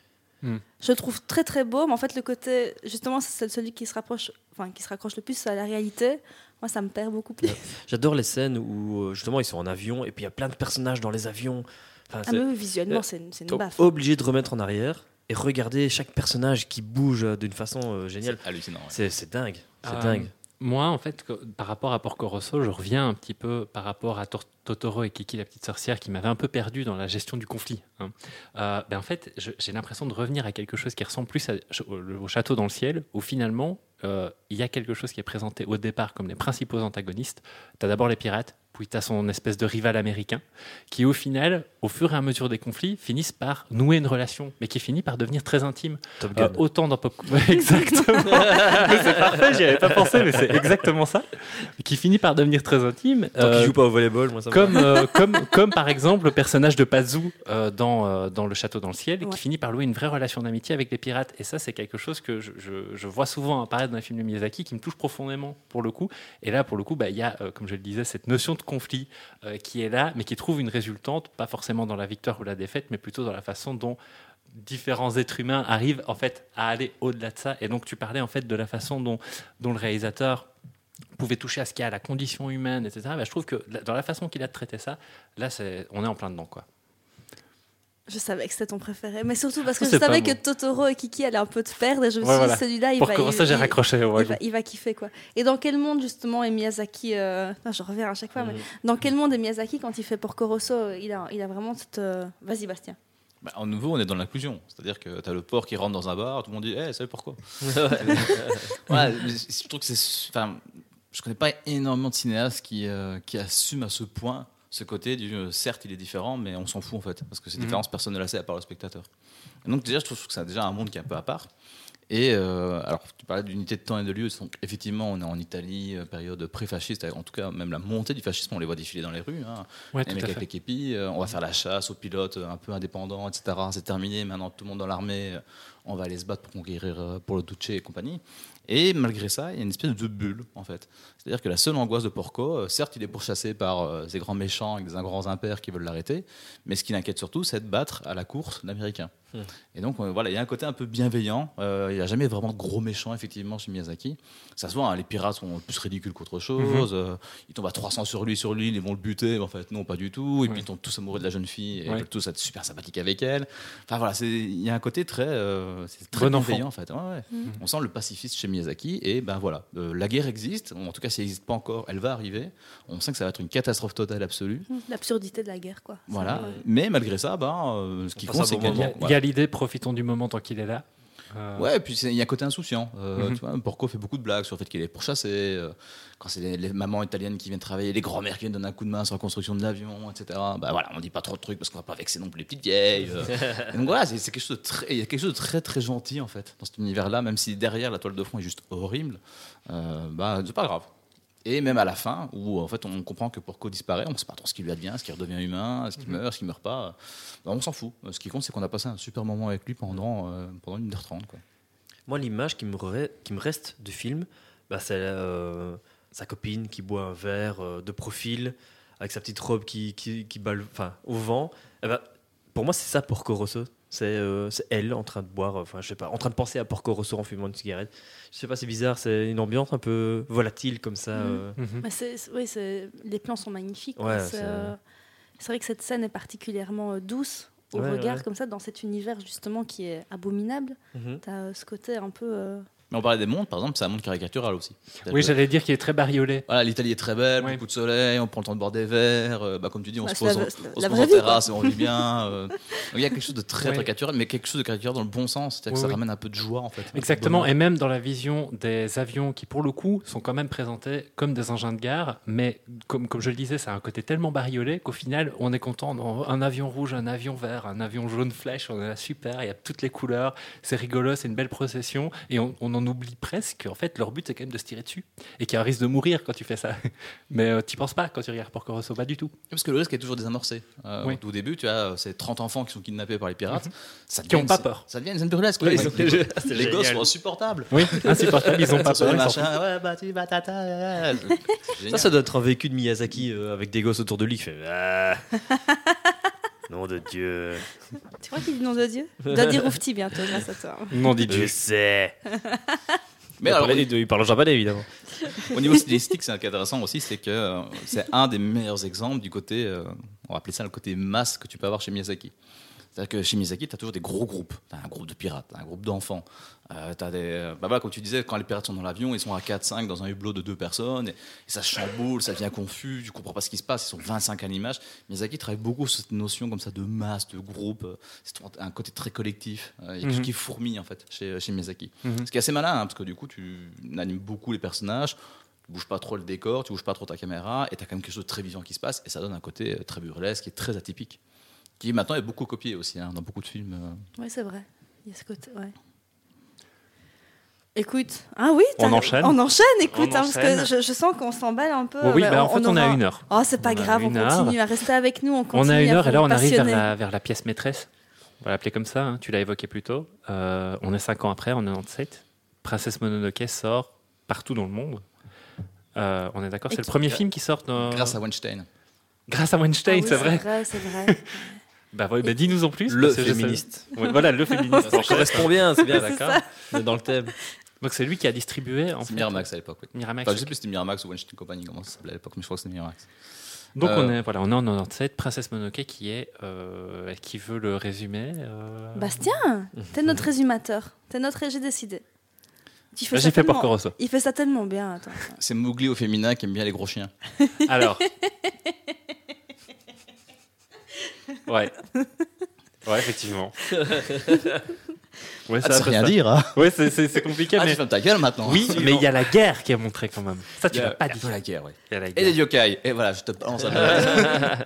Hmm. Je le trouve très très beau, mais en fait le côté justement c'est celui qui se rapproche, enfin qui se raccroche le plus à la réalité. Moi ça me perd beaucoup plus. J'adore les scènes où euh, justement ils sont en avion et puis il y a plein de personnages dans les avions. Enfin, Ah c'est- mais oui, visuellement c'est une, une baffe. obligé de remettre en arrière et regarder chaque personnage qui bouge euh, d'une façon euh, géniale. C'est hallucinant. ouais. C'est c'est dingue. C'est Euh, dingue. Moi, en fait, que- par rapport à Porco Rosso, je reviens un petit peu par rapport à Tor- Totoro et Kiki la petite sorcière qui m'avait un peu perdu dans la gestion du conflit. hein. Euh, ben, en fait, je- j'ai l'impression de revenir à quelque chose qui ressemble plus à- au, au château dans le ciel, où finalement, euh, il y a quelque chose qui est présenté au départ comme les principaux antagonistes. Tu as d'abord les pirates, puis tu as son espèce de rival américain, qui au final, au fur et à mesure des conflits, finissent par nouer une relation, mais qui finit par devenir très intime. Top Euh, Gun. autant dans Pop. Exactement. C'est parfait, j'y avais pas pensé, mais c'est exactement ça. Qui finit par devenir très intime. Tant euh, qu'il joue pas au volleyball, moi ça me comme, euh, comme, comme par exemple le personnage de Pazu euh, dans, euh, dans Le Château dans le Ciel, Ouais. qui finit par louer une vraie relation d'amitié avec les pirates. Et ça, c'est quelque chose que je, je- je vois souvent apparaître dans les films de Miyazaki, qui me touche profondément pour le coup. Et là, pour le coup, bah, il y a, euh, comme je le disais, cette notion de conflit euh, qui est là, mais qui trouve une résultante, pas forcément dans la victoire ou la défaite, mais plutôt dans la façon dont différents êtres humains arrivent en fait à aller au-delà de ça. Et donc tu parlais en fait de la façon dont, dont le réalisateur pouvait toucher à ce qu'il y a à la condition humaine, etc. Bah, je trouve que dans la façon qu'il a de traiter ça, là, c'est, on est en plein dedans, quoi. Je savais que c'était ton préféré, mais surtout parce que je savais que Totoro et Kiki allaient un peu te perdre et je me Ouais, suis voilà. dit celui-là il Pour va, j'ai raccroché. ouais, il va, il va kiffer quoi. Et dans quel monde justement est Miyazaki euh, non, Je reviens à chaque fois, mais Mhm. dans quel monde est Miyazaki quand il fait Porco Rosso Il a, il a vraiment cette. euh, Vas-y Bastien. Bah, en nouveau, on est dans l'inclusion. C'est-à-dire que tu as le porc qui rentre dans un bar, tout le monde dit Eh, salut, pourquoi Ouais, je trouve que c'est. Enfin, je connais pas énormément de cinéastes qui, euh, qui assument à ce point ce côté du euh, certes, il est différent, mais on s'en fout en fait. Parce que ces Mhm. différences, personne ne la sait à part le spectateur. Et donc, déjà, je trouve que c'est déjà un monde qui est un peu à part. Et euh, alors, tu parlais d'unité de temps et de lieu. Donc, effectivement, on est en Italie, euh, période pré-fasciste. En tout cas, même la montée du fascisme, on les voit défiler dans les rues. hein. Ouais, les mecs avec les képis, euh, on va faire la chasse aux pilotes un peu indépendants, etc. C'est terminé, maintenant tout le monde dans l'armée, on va aller se battre pour conquérir pour le Duce et compagnie. Et malgré ça, il y a une espèce de bulle, en fait. C'est-à-dire que la seule angoisse de Porco, euh, certes, il est pourchassé par euh, ces grands méchants avec des grands impères qui veulent l'arrêter, mais ce qui l'inquiète surtout, c'est de battre à la course l'américain. Hmm. Et donc euh, voilà, il y a un côté un peu bienveillant. Euh, il n'y a jamais vraiment de gros méchants effectivement chez Miyazaki. Ça se voit, hein, les pirates sont plus ridicules qu'autre chose. Euh, ils tombent à 300 sur lui, sur l'île, ils vont le buter, mais en fait non, pas du tout. Et puis ils tombent tous amoureux de la jeune fille et ils Ouais. veulent tous être super sympathiques avec elle. Enfin voilà, il y a un côté très, euh, très Bon enfant. bienveillant en fait. Ouais, ouais. Mhm. On sent le pacifiste chez Miyazaki et ben voilà, euh, la guerre existe. En tout cas, si elle n'existe pas encore, elle va arriver. On sait que ça va être une catastrophe totale absolue. L'absurdité de la guerre, quoi. Voilà. Mais malgré ça, ben, euh, ce qui compte, c'est bon qu'il Il y a, moment. il y a l'idée, profitons du moment tant qu'il est là. Euh, Ouais, et puis il y a un côté insouciant. Euh, Mhm. tu vois, Porco fait beaucoup de blagues sur le fait qu'il est pourchassé. euh, quand c'est les, les mamans italiennes qui viennent travailler, les grands-mères qui viennent donner un coup de main sur la construction de l'avion, etc. Bah voilà, on dit pas trop de trucs parce qu'on va pas vexer non plus les petites vieilles. euh. Donc voilà, c'est quelque chose de très, il y a quelque chose de très très gentil en fait dans cet univers-là, même si derrière la toile de fond est juste horrible. Bah c'est pas grave. Et même à la fin, où en fait on comprend que Porco disparaît, on ne sait pas trop ce qui lui advient, est-ce qu'il redevient humain, est-ce qu'il meurt, est-ce qu'il meurt pas. Bah, on s'en fout. Ce qui compte, c'est qu'on a passé un super moment avec lui pendant, euh, pendant une heure trente. Quoi. Moi, l'image qui me, re- qui me reste du film, bah, c'est euh, sa copine qui boit un verre euh, de profil avec sa petite robe qui, qui, qui bat le- enfin, au vent. Eh ben, pour moi, c'est ça Porco Rosso. C'est euh, c'est elle en train de boire, euh, enfin, je sais pas, en train de penser à Porco Rosso en fumant une cigarette. Je sais pas, c'est bizarre, c'est une ambiance un peu volatile comme ça. Mais c'est- c'est- oui, c'est- les plans sont magnifiques. Ouais, c'est euh, vrai que cette scène est particulièrement euh, douce au Ouais, regard, ouais. comme ça, dans cet univers justement qui est abominable. Mhm. Tu as ce côté un peu. euh, Mais on parlait des mondes, par exemple, c'est un monde caricatural aussi. Oui, j'allais dire qu'il est très bariolé. Voilà, l'Italie est très belle, Ouais. beaucoup de soleil, on prend le temps de boire des verres, euh, bah, comme tu dis, on Bah, se pose, la- on se pose en terrasse et on vit bien. euh. Donc, il y a quelque chose de très Ouais. caricatural, mais quelque chose de caricatural dans le bon sens, c'est-à-dire que Oui, ça oui. ramène un peu de joie en fait. Exactement, et même dans la vision des avions qui, pour le coup, sont quand même présentés comme des engins de gare, mais comme, comme je le disais, ça a un côté tellement bariolé qu'au final, on est content. dans Un avion rouge, un avion vert, un avion jaune flèche, on est là super, il y a toutes les couleurs, c'est rigolo, c'est une belle procession, et on, on en oublie presque qu'en fait, leur but, c'est quand même de se tirer dessus, et qu'il y a un risque de mourir quand tu fais ça. Mais euh, tu penses pas quand tu regardes Porco Rosso, pas du tout. Parce que le risque est toujours désamorcé. Euh, Oui. Au tout début, tu as ces 30 enfants qui sont kidnappés par les pirates. ça Qui devient ont pas peur. Ça devient une scène burlesque. Ouais. ont- les, gosses sont insupportables. Oui, insupportable, ils ont pas peur. ouais, bah, tu Ça, doit être un vécu de Miyazaki euh, avec des gosses autour de lui qui fait Ah. Nom de Dieu. Tu crois qu'il dit nom de Dieu Il doit dire oufti bientôt, grâce à toi. foutent. Non, dit Je Dieu. sais. Mais il, alors, parlait- il parle en japonais évidemment. Au niveau stylistique, c'est intéressant aussi, c'est que euh, c'est un des meilleurs exemples du côté, euh, on va appeler ça le côté masse que tu peux avoir chez Miyazaki. C'est-à-dire que chez Miyazaki, tu as toujours des gros groupes. Tu as un groupe de pirates, un groupe d'enfants. Euh, des, bah voilà, comme tu disais, quand les pirates sont dans l'avion, ils sont à 4-5 dans un hublot de deux personnes, et, et ça chamboule, ça devient confus, tu comprends pas ce qui se passe, ils sont 25 à l'image. Miyazaki travaille beaucoup sur cette notion comme ça de masse, de groupe, c'est un côté très collectif. Il y a quelque chose qui fourmille en fait chez, chez Miyazaki. Mhm. Ce qui est assez malin, hein, parce que du coup, tu animes beaucoup les personnages, tu bouges pas trop le décor, tu bouges pas trop ta caméra, et tu as quand même quelque chose de très vivant qui se passe, et ça donne un côté euh, très burlesque et très atypique, qui maintenant est beaucoup copié aussi hein, dans beaucoup de films. euh. Oui, c'est vrai. Il y a ce côté, ouais. Écoute, ah oui, On enchaîne On enchaîne, écoute, On hein, parce que je, je sens qu'on s'emballe un peu. Oui, bah, en fait, on, a aura- une heure. Oh, c'est pas On grave, on continue à rester avec nous, on continue. On a une heure et là on arrive vers la, vers la pièce maîtresse. On va l'appeler comme ça, hein, tu l'as évoqué plus tôt. Euh, on est cinq ans après, en 97. Princesse Mononoke sort partout dans le monde. Euh, on est d'accord, c'est le premier film qui sort dans- Grâce à Weinstein. Grâce à Ah Weinstein, oui, c'est vrai. c'est vrai. Bah, ouais, bah, dis-nous en plus. Le féministe. Ouais, voilà, le féministe. Ça correspond bien, c'est bien d'accord. On est dans le thème. Donc c'est lui qui a distribué en C'est fait, Miramax à l'époque. oui. Miramax. Enfin, je sais plus si c'était Miramax ou Weinstein Company, comment ça s'appelait à l'époque, mais je crois que c'était Miramax. Donc on Euh, est voilà, on est en 97. Princesse Mononoke qui est euh, qui veut le résumer. euh, Bastien, t'es notre résumateur. T'es notre j'ai décidé. Tu fais Bah, J'ai fait Porco. Il fait ça tellement bien. C'est Mowgli au féminin qui aime bien les gros chiens. Alors. ouais. Ouais, effectivement. Ouais, Ah, sais peu rien ça. dire, hein Ouais, c'est- c'est c'est compliqué, Ah, mais. tu fermes ta gueule maintenant. Oui, mais il y a la guerre qui est montrée quand même. Ça, tu l'as pas il y a dit. la guerre, ouais. Il y a la Et les yokai. Et voilà, je te balance la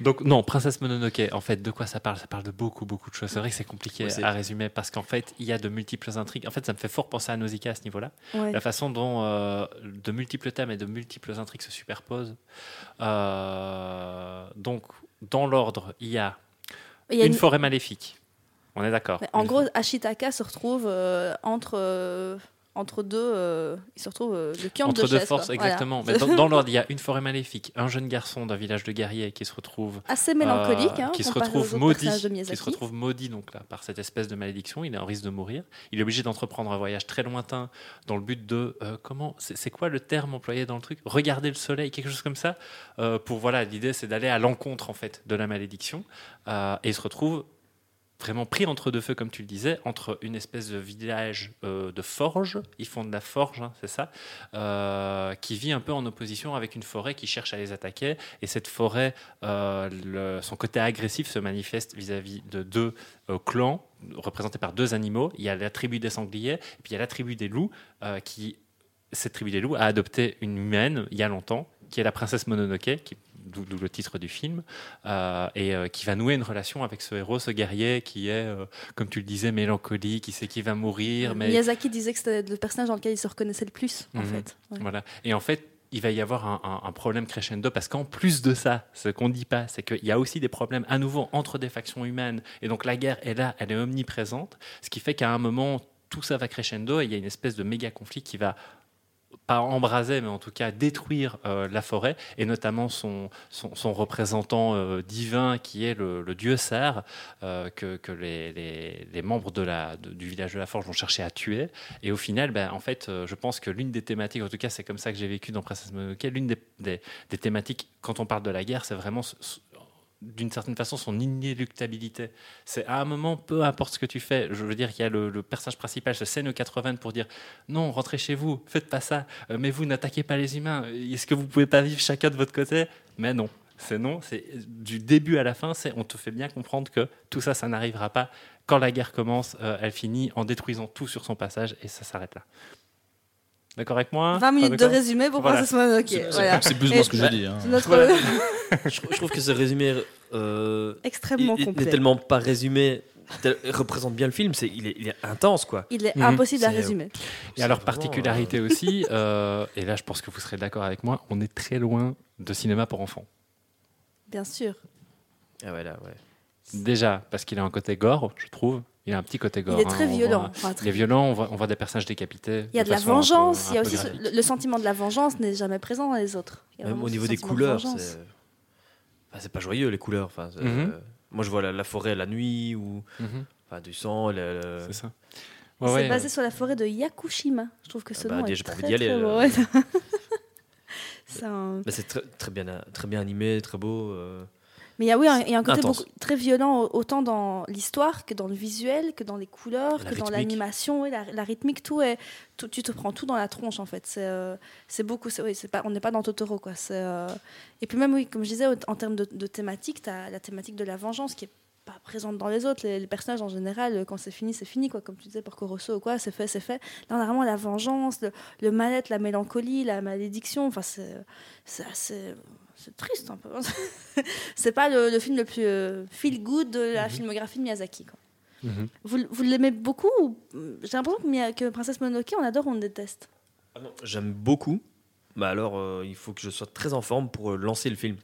Donc non, Princesse Mononoke, en fait, de quoi ça parle? Ça parle de beaucoup, beaucoup de choses. C'est vrai que c'est compliqué Oui, c'est- à résumer parce qu'en fait, il y a de multiples intrigues. En fait, ça me fait fort penser à Nausicaa à ce niveau-là. Ouais. La façon dont euh, de multiples thèmes et de multiples intrigues se superposent. Euh, donc, dans l'ordre, il y a Il y a une une- forêt maléfique. On est d'accord. En gros, Ashitaka se retrouve euh, entre euh, entre deux, euh, il se retrouve euh, le cul Entre deux forces, quoi. Voilà. exactement. Mais dans, dans l'ordre, il y a une forêt maléfique, un jeune garçon d'un village de guerriers qui se retrouve Assez mélancolique, euh, hein, qui se retrouve maudit, qui se retrouve maudit donc là par cette espèce de malédiction. Il est en risque de mourir. Il est obligé d'entreprendre un voyage très lointain dans le but de euh, comment c'est quoi le terme employé dans le truc? Regarder le soleil, quelque chose comme ça. Euh, pour voilà, l'idée c'est d'aller à l'encontre en fait de la malédiction. Euh, et il se retrouve vraiment pris entre deux feux, comme tu le disais, entre une espèce de village euh, de forge, ils font de la forge, hein, c'est ça, euh, qui vit un peu en opposition avec une forêt qui cherche à les attaquer. Et cette forêt, euh, son côté agressif se manifeste vis-à-vis de deux clans représentés par deux animaux. Il y a la tribu des sangliers, puis il y a la tribu des loups, qui, cette tribu des loups a adopté une humaine il y a longtemps, qui est la princesse Mononoke, qui d'où le titre du film, euh, et euh, qui va nouer une relation avec ce héros, ce guerrier qui est, euh, comme tu le disais, mélancolique, qui sait qu'il va mourir, mais Miyazaki disait que c'était le personnage dans lequel il se reconnaissait le plus, en Mhm. fait. Ouais. voilà. Et en fait, il va y avoir un, un- un problème crescendo parce qu'en plus de ça, ce qu'on ne dit pas, c'est qu'il y a aussi des problèmes à nouveau entre des factions humaines. Et donc la guerre est là, elle est omniprésente, ce qui fait qu'à un moment, tout ça va crescendo et il y a une espèce de méga conflit qui va pas embraser, mais en tout cas détruire euh, la forêt, et notamment son, son, représentant euh, divin qui est le, dieu Serre, euh, que, que les, les, les membres de la, du village de la Forge vont chercher à tuer. Et au final, ben, en fait, euh, je pense que l'une des thématiques, en tout cas c'est comme ça que j'ai vécu dans Princess Mononoke, l'une des, des, thématiques, quand on parle de la guerre, c'est vraiment d'une certaine façon son inéluctabilité. C'est à un moment, peu importe ce que tu fais, je veux dire, il y a le, le personnage principal, ce scène 80 pour dire non, rentrez chez vous, faites pas ça, euh, mais vous n'attaquez pas les humains, est-ce que vous pouvez pas vivre chacun de votre côté? Mais non. C'est non, c'est du début à la fin, c'est on te fait bien comprendre que tout ça, ça n'arrivera pas. Quand la guerre commence, euh, elle finit en détruisant tout sur son passage et ça s'arrête là. D'accord avec moi 20 Pas minutes de résumé pour Voilà. Princess Mononoke. C'est Voilà. c'est plus ou moins ce que j'ai dit. hein. Notre Voilà. je, je trouve que ce résumé euh, extrêmement il- il complet. n'est tellement pas résumé, tel- il représente bien le film. C'est il est, il est intense quoi. Il est Mhm. impossible à résumer. Et alors, particularité aussi, euh, et là je pense que vous serez d'accord avec moi, on est très loin de cinéma pour enfants. Bien sûr. euh, ah ouais, là, ouais. Déjà, parce qu'il a un côté gore, je trouve. Il a un petit côté gore. Il est hein, très on violent. voit- Enfin, très- il est violent, on voit, on voit des personnages décapités. Il y a de la façon un peu- vengeance. un Il y a aussi le, le sentiment de la vengeance n'est jamais présent dans les autres. Y Même au niveau des de couleurs, c'est enfin, pas joyeux les couleurs. Enfin, Mhm. euh, moi je vois la, la forêt la nuit ou Mhm, enfin, du sang. le- c'est ça. C'est Ouais, basé euh, sur la forêt de Yakushima. Je trouve que ce Ah bah, nom est j'ai pas très, envie d'y aller, très beau. Ouais. C'est un- très, très bien, très bien animé, très beau. euh. Mais il y a, oui, un- il y a un côté beaucoup- très violent, au- autant dans l'histoire que dans le visuel, que dans les couleurs, La que dans l'animation, oui, la, la rythmique, tout est, tout- tu te prends tout dans la tronche en fait. C'est, euh, beaucoup, oui, pas, on n'est pas dans Totoro quoi. Euh, et puis même oui, comme je disais, en termes de, de thématique, tu as la thématique de la vengeance qui est pas présente dans les autres. Les, les personnages en général, quand c'est fini, c'est fini quoi. Comme tu disais pour Corosso ou quoi, c'est fait, c'est fait. Là, on a vraiment la vengeance, le, le mal-être, la mélancolie, la malédiction. Enfin, c'est, c'est assez- c'est triste un peu. c'est pas le, le film le plus euh, feel good de la filmographie de Miyazaki. Quoi. mhm. Vous, vous l'aimez beaucoup ou- J'ai l'impression que, que Princesse Mononoke, on adore ou on déteste. Ah non, J'aime beaucoup. Bah alors, euh, il faut que je sois très en forme pour euh, lancer le film.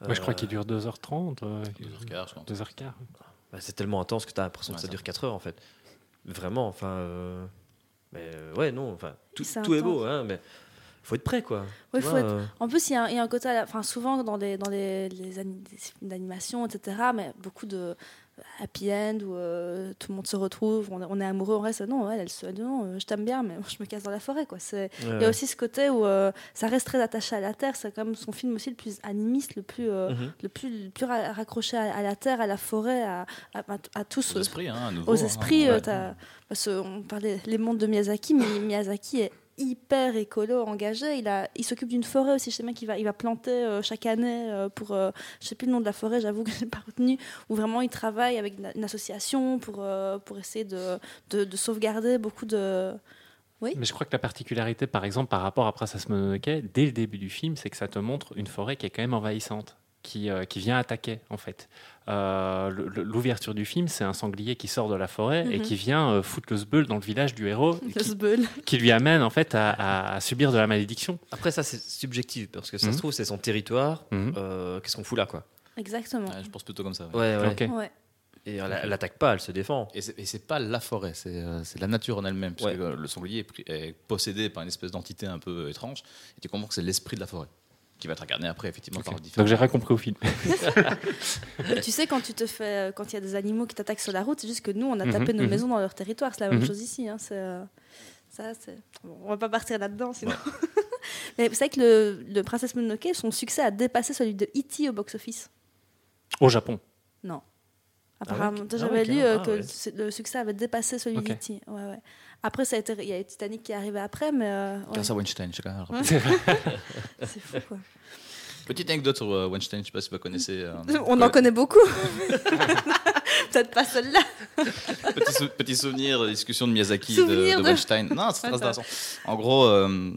Ouais, je crois Euh, qu'il dure 2h30. euh, 2h15, je pense. 2h15. bah, c'est tellement intense que tu as l'impression que Ouais, ça ça. dure 4 heures en fait. Vraiment, enfin. euh, Mais euh, ouais, non, enfin, tout, C'est tout est beau, hein, mais faut être prêt quoi. Tu faut vois, être- euh, En plus, il y, a un- y a un côté, enfin, souvent dans les, dans les, les, ani- les films d'animation, etc., mais beaucoup de happy end où euh, tout le monde se retrouve, on, est- on est amoureux, on reste. Non, elle, elle se dit non, je t'aime bien, mais je me casse dans la forêt. Quoi. C'est, Il y a aussi ce côté où euh, ça reste très attaché à la terre. C'est comme son film aussi le plus animiste, le plus, euh, Mhm. le plus, le plus ra- raccroché à, à la terre, à la forêt, à, à, à tout ce, Aux esprits, hein, nouveau, aux hein, esprits. ouais. parce on parlait les mondes de Miyazaki, mais Miyazaki est hyper écolo engagé. Il, il s'occupe d'une forêt aussi. Je sais bien qu'il va, il va planter euh, chaque année euh, pour. euh, je sais plus le nom de la forêt, j'avoue que je n'ai pas retenu. Où vraiment il travaille avec une, association pour, euh, pour essayer de, de, de sauvegarder beaucoup de. Oui. Mais je crois que la particularité, par exemple, par rapport à Princess Mononoke, dès le début du film, c'est que ça te montre une forêt qui est quand même envahissante, qui, euh, qui vient attaquer, en fait. Euh, L'ouverture du film, c'est un sanglier qui sort de la forêt et Mhm. qui vient euh, foutre le sbeul dans le village du héros, Le qui, sbeul. qui lui amène, en fait, à, à- à subir de la malédiction. Après, ça c'est subjectif parce que ça Mhm. se trouve, c'est son territoire. Mhm. Euh, Qu'est-ce qu'on fout là quoi? Exactement. Ouais, je pense plutôt comme ça. ouais. Ouais, ouais. Ok. Ouais. Et elle, elle attaque pas, elle se défend. Et c'est- pas la forêt, c'est la nature en elle-même. Parce que le sanglier est possédé par une espèce d'entité un peu étrange. Et tu comprends que c'est l'esprit de la forêt. Qui va être incarné après, effectivement, par différents. Donc j'ai rien compris au film. Et tu sais, quand tu te fais, euh, quand il y a des animaux qui t'attaquent sur la route, c'est juste que nous, on a Mhm, tapé nos mhm. maisons dans leur territoire. C'est la même Mhm. chose ici. hein, euh, ça. Bon, on va pas partir là-dedans, sinon. Mais vous savez que le, le Princesse Mononoke, son succès a dépassé celui de E.T. au box-office. Au Japon. Non. Ah Apparemment, ouais, j'avais ah ouais, lu euh, ah que ouais. le su- le succès avait dépassé celui Ok. d'E.T. Ouais, ouais. Après, ça a été, il y a eu Titanic qui est arrivé après, mais euh, ouais, Grâce à Weinstein, je quand même c'est fou quoi. Petite anecdote sur euh, Weinstein, je sais pas si vous connaissez. euh, On en connaît beaucoup. Peut-être pas celle-là. petit, sou- petit souvenir discussion de Miyazaki de, Souvenir de de- Weinstein. Non, c'est très intéressant. En gros, euh,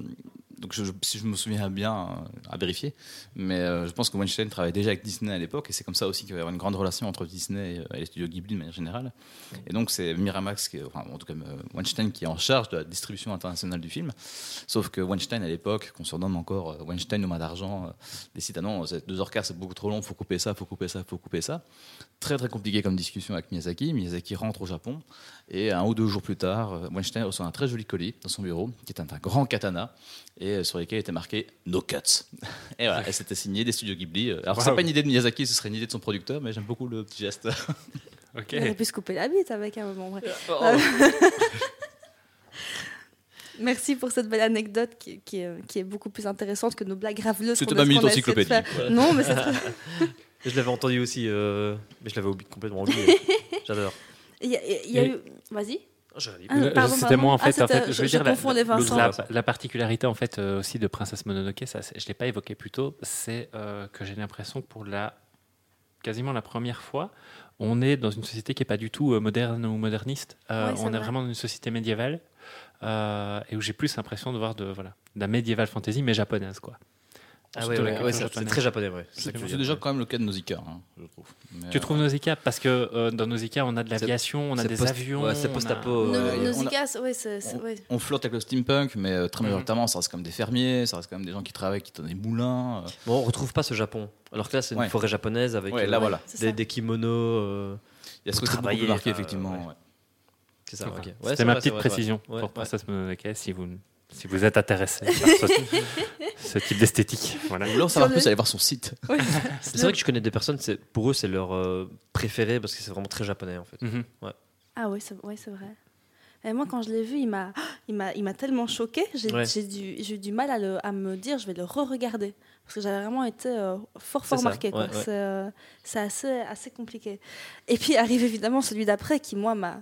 donc je- je- si je me souviens bien, euh, à vérifier, mais euh, je pense que Weinstein travaillait déjà avec Disney à l'époque, et c'est comme ça aussi qu'il va y avoir une grande relation entre Disney et, et les studios Ghibli de manière générale. Et donc c'est Miramax, qui enfin en tout cas euh, Weinstein, qui est en charge de la distribution internationale du film. Sauf que Weinstein à l'époque, qu'on surnomme encore euh, Weinstein aux mains d'argent, euh, décide ah non, deux heures quart, c'est beaucoup trop long, faut couper ça, faut couper ça, faut couper ça. Très très compliqué comme discussion avec Miyazaki. Miyazaki rentre au Japon et un ou deux jours plus tard, euh, Weinstein reçoit un très joli colis dans son bureau qui est un, un grand katana et euh, sur lequel était marqué No Cuts. Et voilà, et c'était signé des studios Ghibli. Alors c'est Wow. pas une idée de Miyazaki, ce serait une idée de son producteur, mais j'aime beaucoup le petit geste. Ok. Il aurait pu se couper la bite avec un moment. vrai. Merci pour cette belle anecdote qui, qui est, qui est beaucoup plus intéressante que nos blagues raveleuses. C'était ma minute encyclopédie. Non, mais c'est très- Je l'avais entendu aussi, euh, mais je l'avais oublié- complètement oublié. J'adore. Il y a, y eu. Vas-y. Oh, Ah, C'était moi en Ah, fait. en c'était- fait, je- veux dire, la- particularité en fait euh, aussi de Princesse Mononoke, ça, je l'ai pas évoqué plus tôt, c'est euh, que j'ai l'impression que pour la quasiment la première fois, on est dans une société qui est pas du tout euh, moderne ou moderniste. Euh, on est vrai. vraiment dans une société médiévale euh, et où j'ai plus l'impression de voir de voilà, de la médiévale fantasy mais japonaise quoi. Ah Surtout ouais, la ouais, ouais, culture c'est très japonais, ouais. C'est déjà quand même le cas de Nausicaa, hein, je trouve. Mais, Tu euh, trouves Nausicaa parce que euh, dans Nausicaa on a de l'aviation, on a des post- avions, ouais, c'est post-apo, euh, a- Nausicaa, c'est- c'est- on- ouais. On flotte avec le steampunk, mais euh, très majoritairement, ça reste quand même des fermiers, ça reste quand même des gens qui travaillent, qui ont des moulins. euh. Bon, on retrouve pas ce Japon. Alors que là, c'est une Ouais. forêt japonaise avec euh, là, voilà. Des, kimonos. euh, Il y a ce côté beaucoup plus marqué, effectivement. c'est ça, C'était c'est ma petite précision pour ouais. Princesse Mononoke si vous si vous êtes intéressé par ce, ce type d'esthétique. Voilà. Vous voulez en savoir plus, le- allez voir son site. C'est vrai que je connais des personnes, c'est- pour eux, c'est leur euh, préféré parce que c'est vraiment très japonais en fait. Mhm. Ah oui, c'est ouais, c'est vrai. Et moi, quand je l'ai vu, il m'a, il m'a, il m'a tellement choqué. J'ai, Ouais. j'ai, dû- j'ai eu du mal à, le, à me dire, je vais le re-regarder. Parce que j'avais vraiment été euh, fort, fort marqué. ouais, ouais. C'est, euh, c'est assez, assez compliqué. Et puis arrive évidemment celui d'après qui, moi, m'a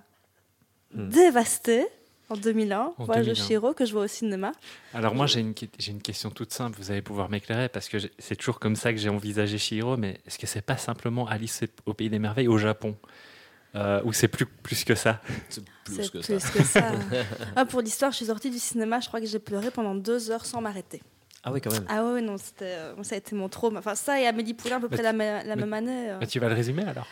Hmm. dévasté en 2001. En Voyage de 2001. Chiro que je vois au cinéma. Alors moi j'ai une, une question toute simple, vous allez pouvoir m'éclairer parce que c'est toujours comme ça que j'ai envisagé Chihiro, mais est-ce que c'est pas simplement Alice au pays des merveilles au Japon? Euh, Ou c'est plus, plus que ça? C'est plus que plus ça. que ça. Ah, pour l'histoire, je suis sortie du cinéma, je crois que j'ai pleuré pendant deux heures sans m'arrêter. Ah oui, quand même. Ah ouais, non, c'était, euh, ça a été mon trauma. Enfin, ça et Amélie Poulain à peu Mais près la, me- la mais- même année. euh. Bah, Tu vas le résumer alors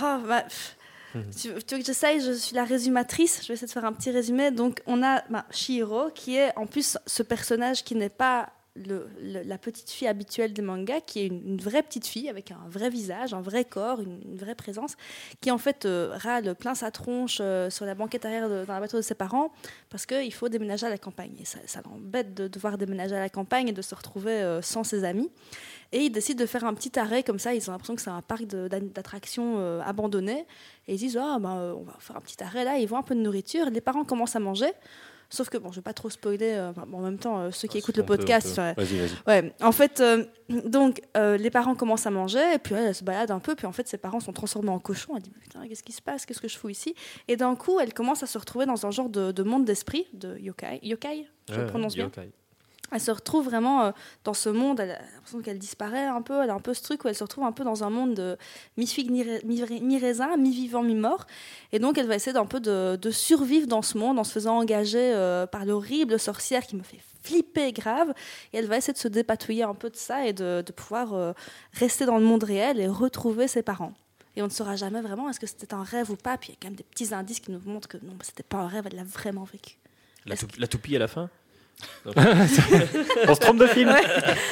Ah, bah, pff. Mhm. tu, tu veux que j'essaye Je suis la résumatrice. Je vais essayer de faire un petit résumé. Donc, on a bah, Shihiro, qui est en plus ce personnage qui n'est pas la petite fille habituelle des mangas, qui est une, vraie petite fille avec un vrai visage, un vrai corps, une, vraie présence, qui en fait euh, râle plein sa tronche euh, sur la banquette arrière dans la voiture de ses parents parce qu'il faut déménager à la campagne. Et ça, ça l'embête de devoir déménager à la campagne et de se retrouver euh, sans ses amis. Et ils décident de faire un petit arrêt comme ça. Ils ont l'impression que c'est un parc d'attractions abandonné. Et ils disent ah, ben, on va faire un petit arrêt là. Ils voient un peu de nourriture. Les parents commencent à manger. Sauf que bon, je vais pas trop spoiler. euh, bon, en même temps, euh, ceux qui Ah, écoutent le peut, podcast, peut. ouais, Vas-y, vas-y. Ouais, en fait, euh, donc les parents commencent à manger, et puis elle, elle se balade un peu, puis en fait ses parents sont transformés en cochons. Elle dit putain, qu'est-ce qui se passe? Qu'est-ce que je fous ici? Et d'un coup, elle commence à se retrouver dans un genre de, de monde d'esprit, de yokai. Yokai, je le prononce bien? Elle se retrouve vraiment euh, dans ce monde. Elle a l'impression qu'elle disparaît un peu. Elle a un peu ce truc où elle se retrouve un peu dans un monde de mi-figue, mi-ra- mi- mi-raisin, mi-vivant, mi-mort. Et donc, elle va essayer d'un peu de, de survivre dans ce monde en se faisant engager euh, par l'horrible sorcière qui me fait flipper grave. Et elle va essayer de se dépatouiller un peu de ça et de, de pouvoir euh, rester dans le monde réel et retrouver ses parents. Et on ne saura jamais vraiment est-ce que c'était un rêve ou pas. Puis il y a quand même des petits indices qui nous montrent que non, c'était pas un rêve, elle l'a vraiment vécu. La, la toupie à la fin? On se trompe de film. Ouais,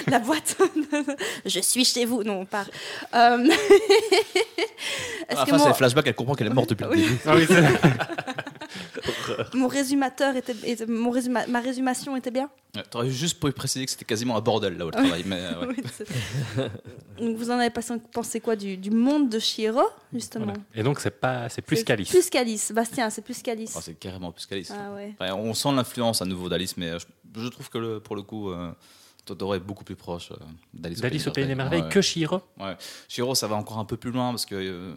la boîte. je suis chez vous. Non, pas. Euh, Est-ce À la que fin, c'est mon, flashback, elle comprend qu'elle est morte depuis le début. Ah oui, mon résumateur était, était- mon résuma- ma résumation était bien Ouais, T'aurais juste pu préciser que c'était quasiment un bordel là où elle travaille. Mais, euh, ouais. Oui, c'est- Donc vous en avez passé- pensé quoi du, du monde de Shiro, justement Voilà. Et donc, c'est pas, c'est plus C'est qu'Alice. Plus qu'Alice. Bastien, c'est plus qu'Alice. Oh, c'est carrément plus qu'Alice. ah ouais. Enfin, on sent l'influence à nouveau d'Alice, mais euh, je, je trouve que le- pour le coup, euh, Totoro est beaucoup plus proche euh, d'Alice D'Alice au Pays des Merveilles Ouais. que Shiro. Ouais. Shiro, ça va encore un peu plus loin parce que euh,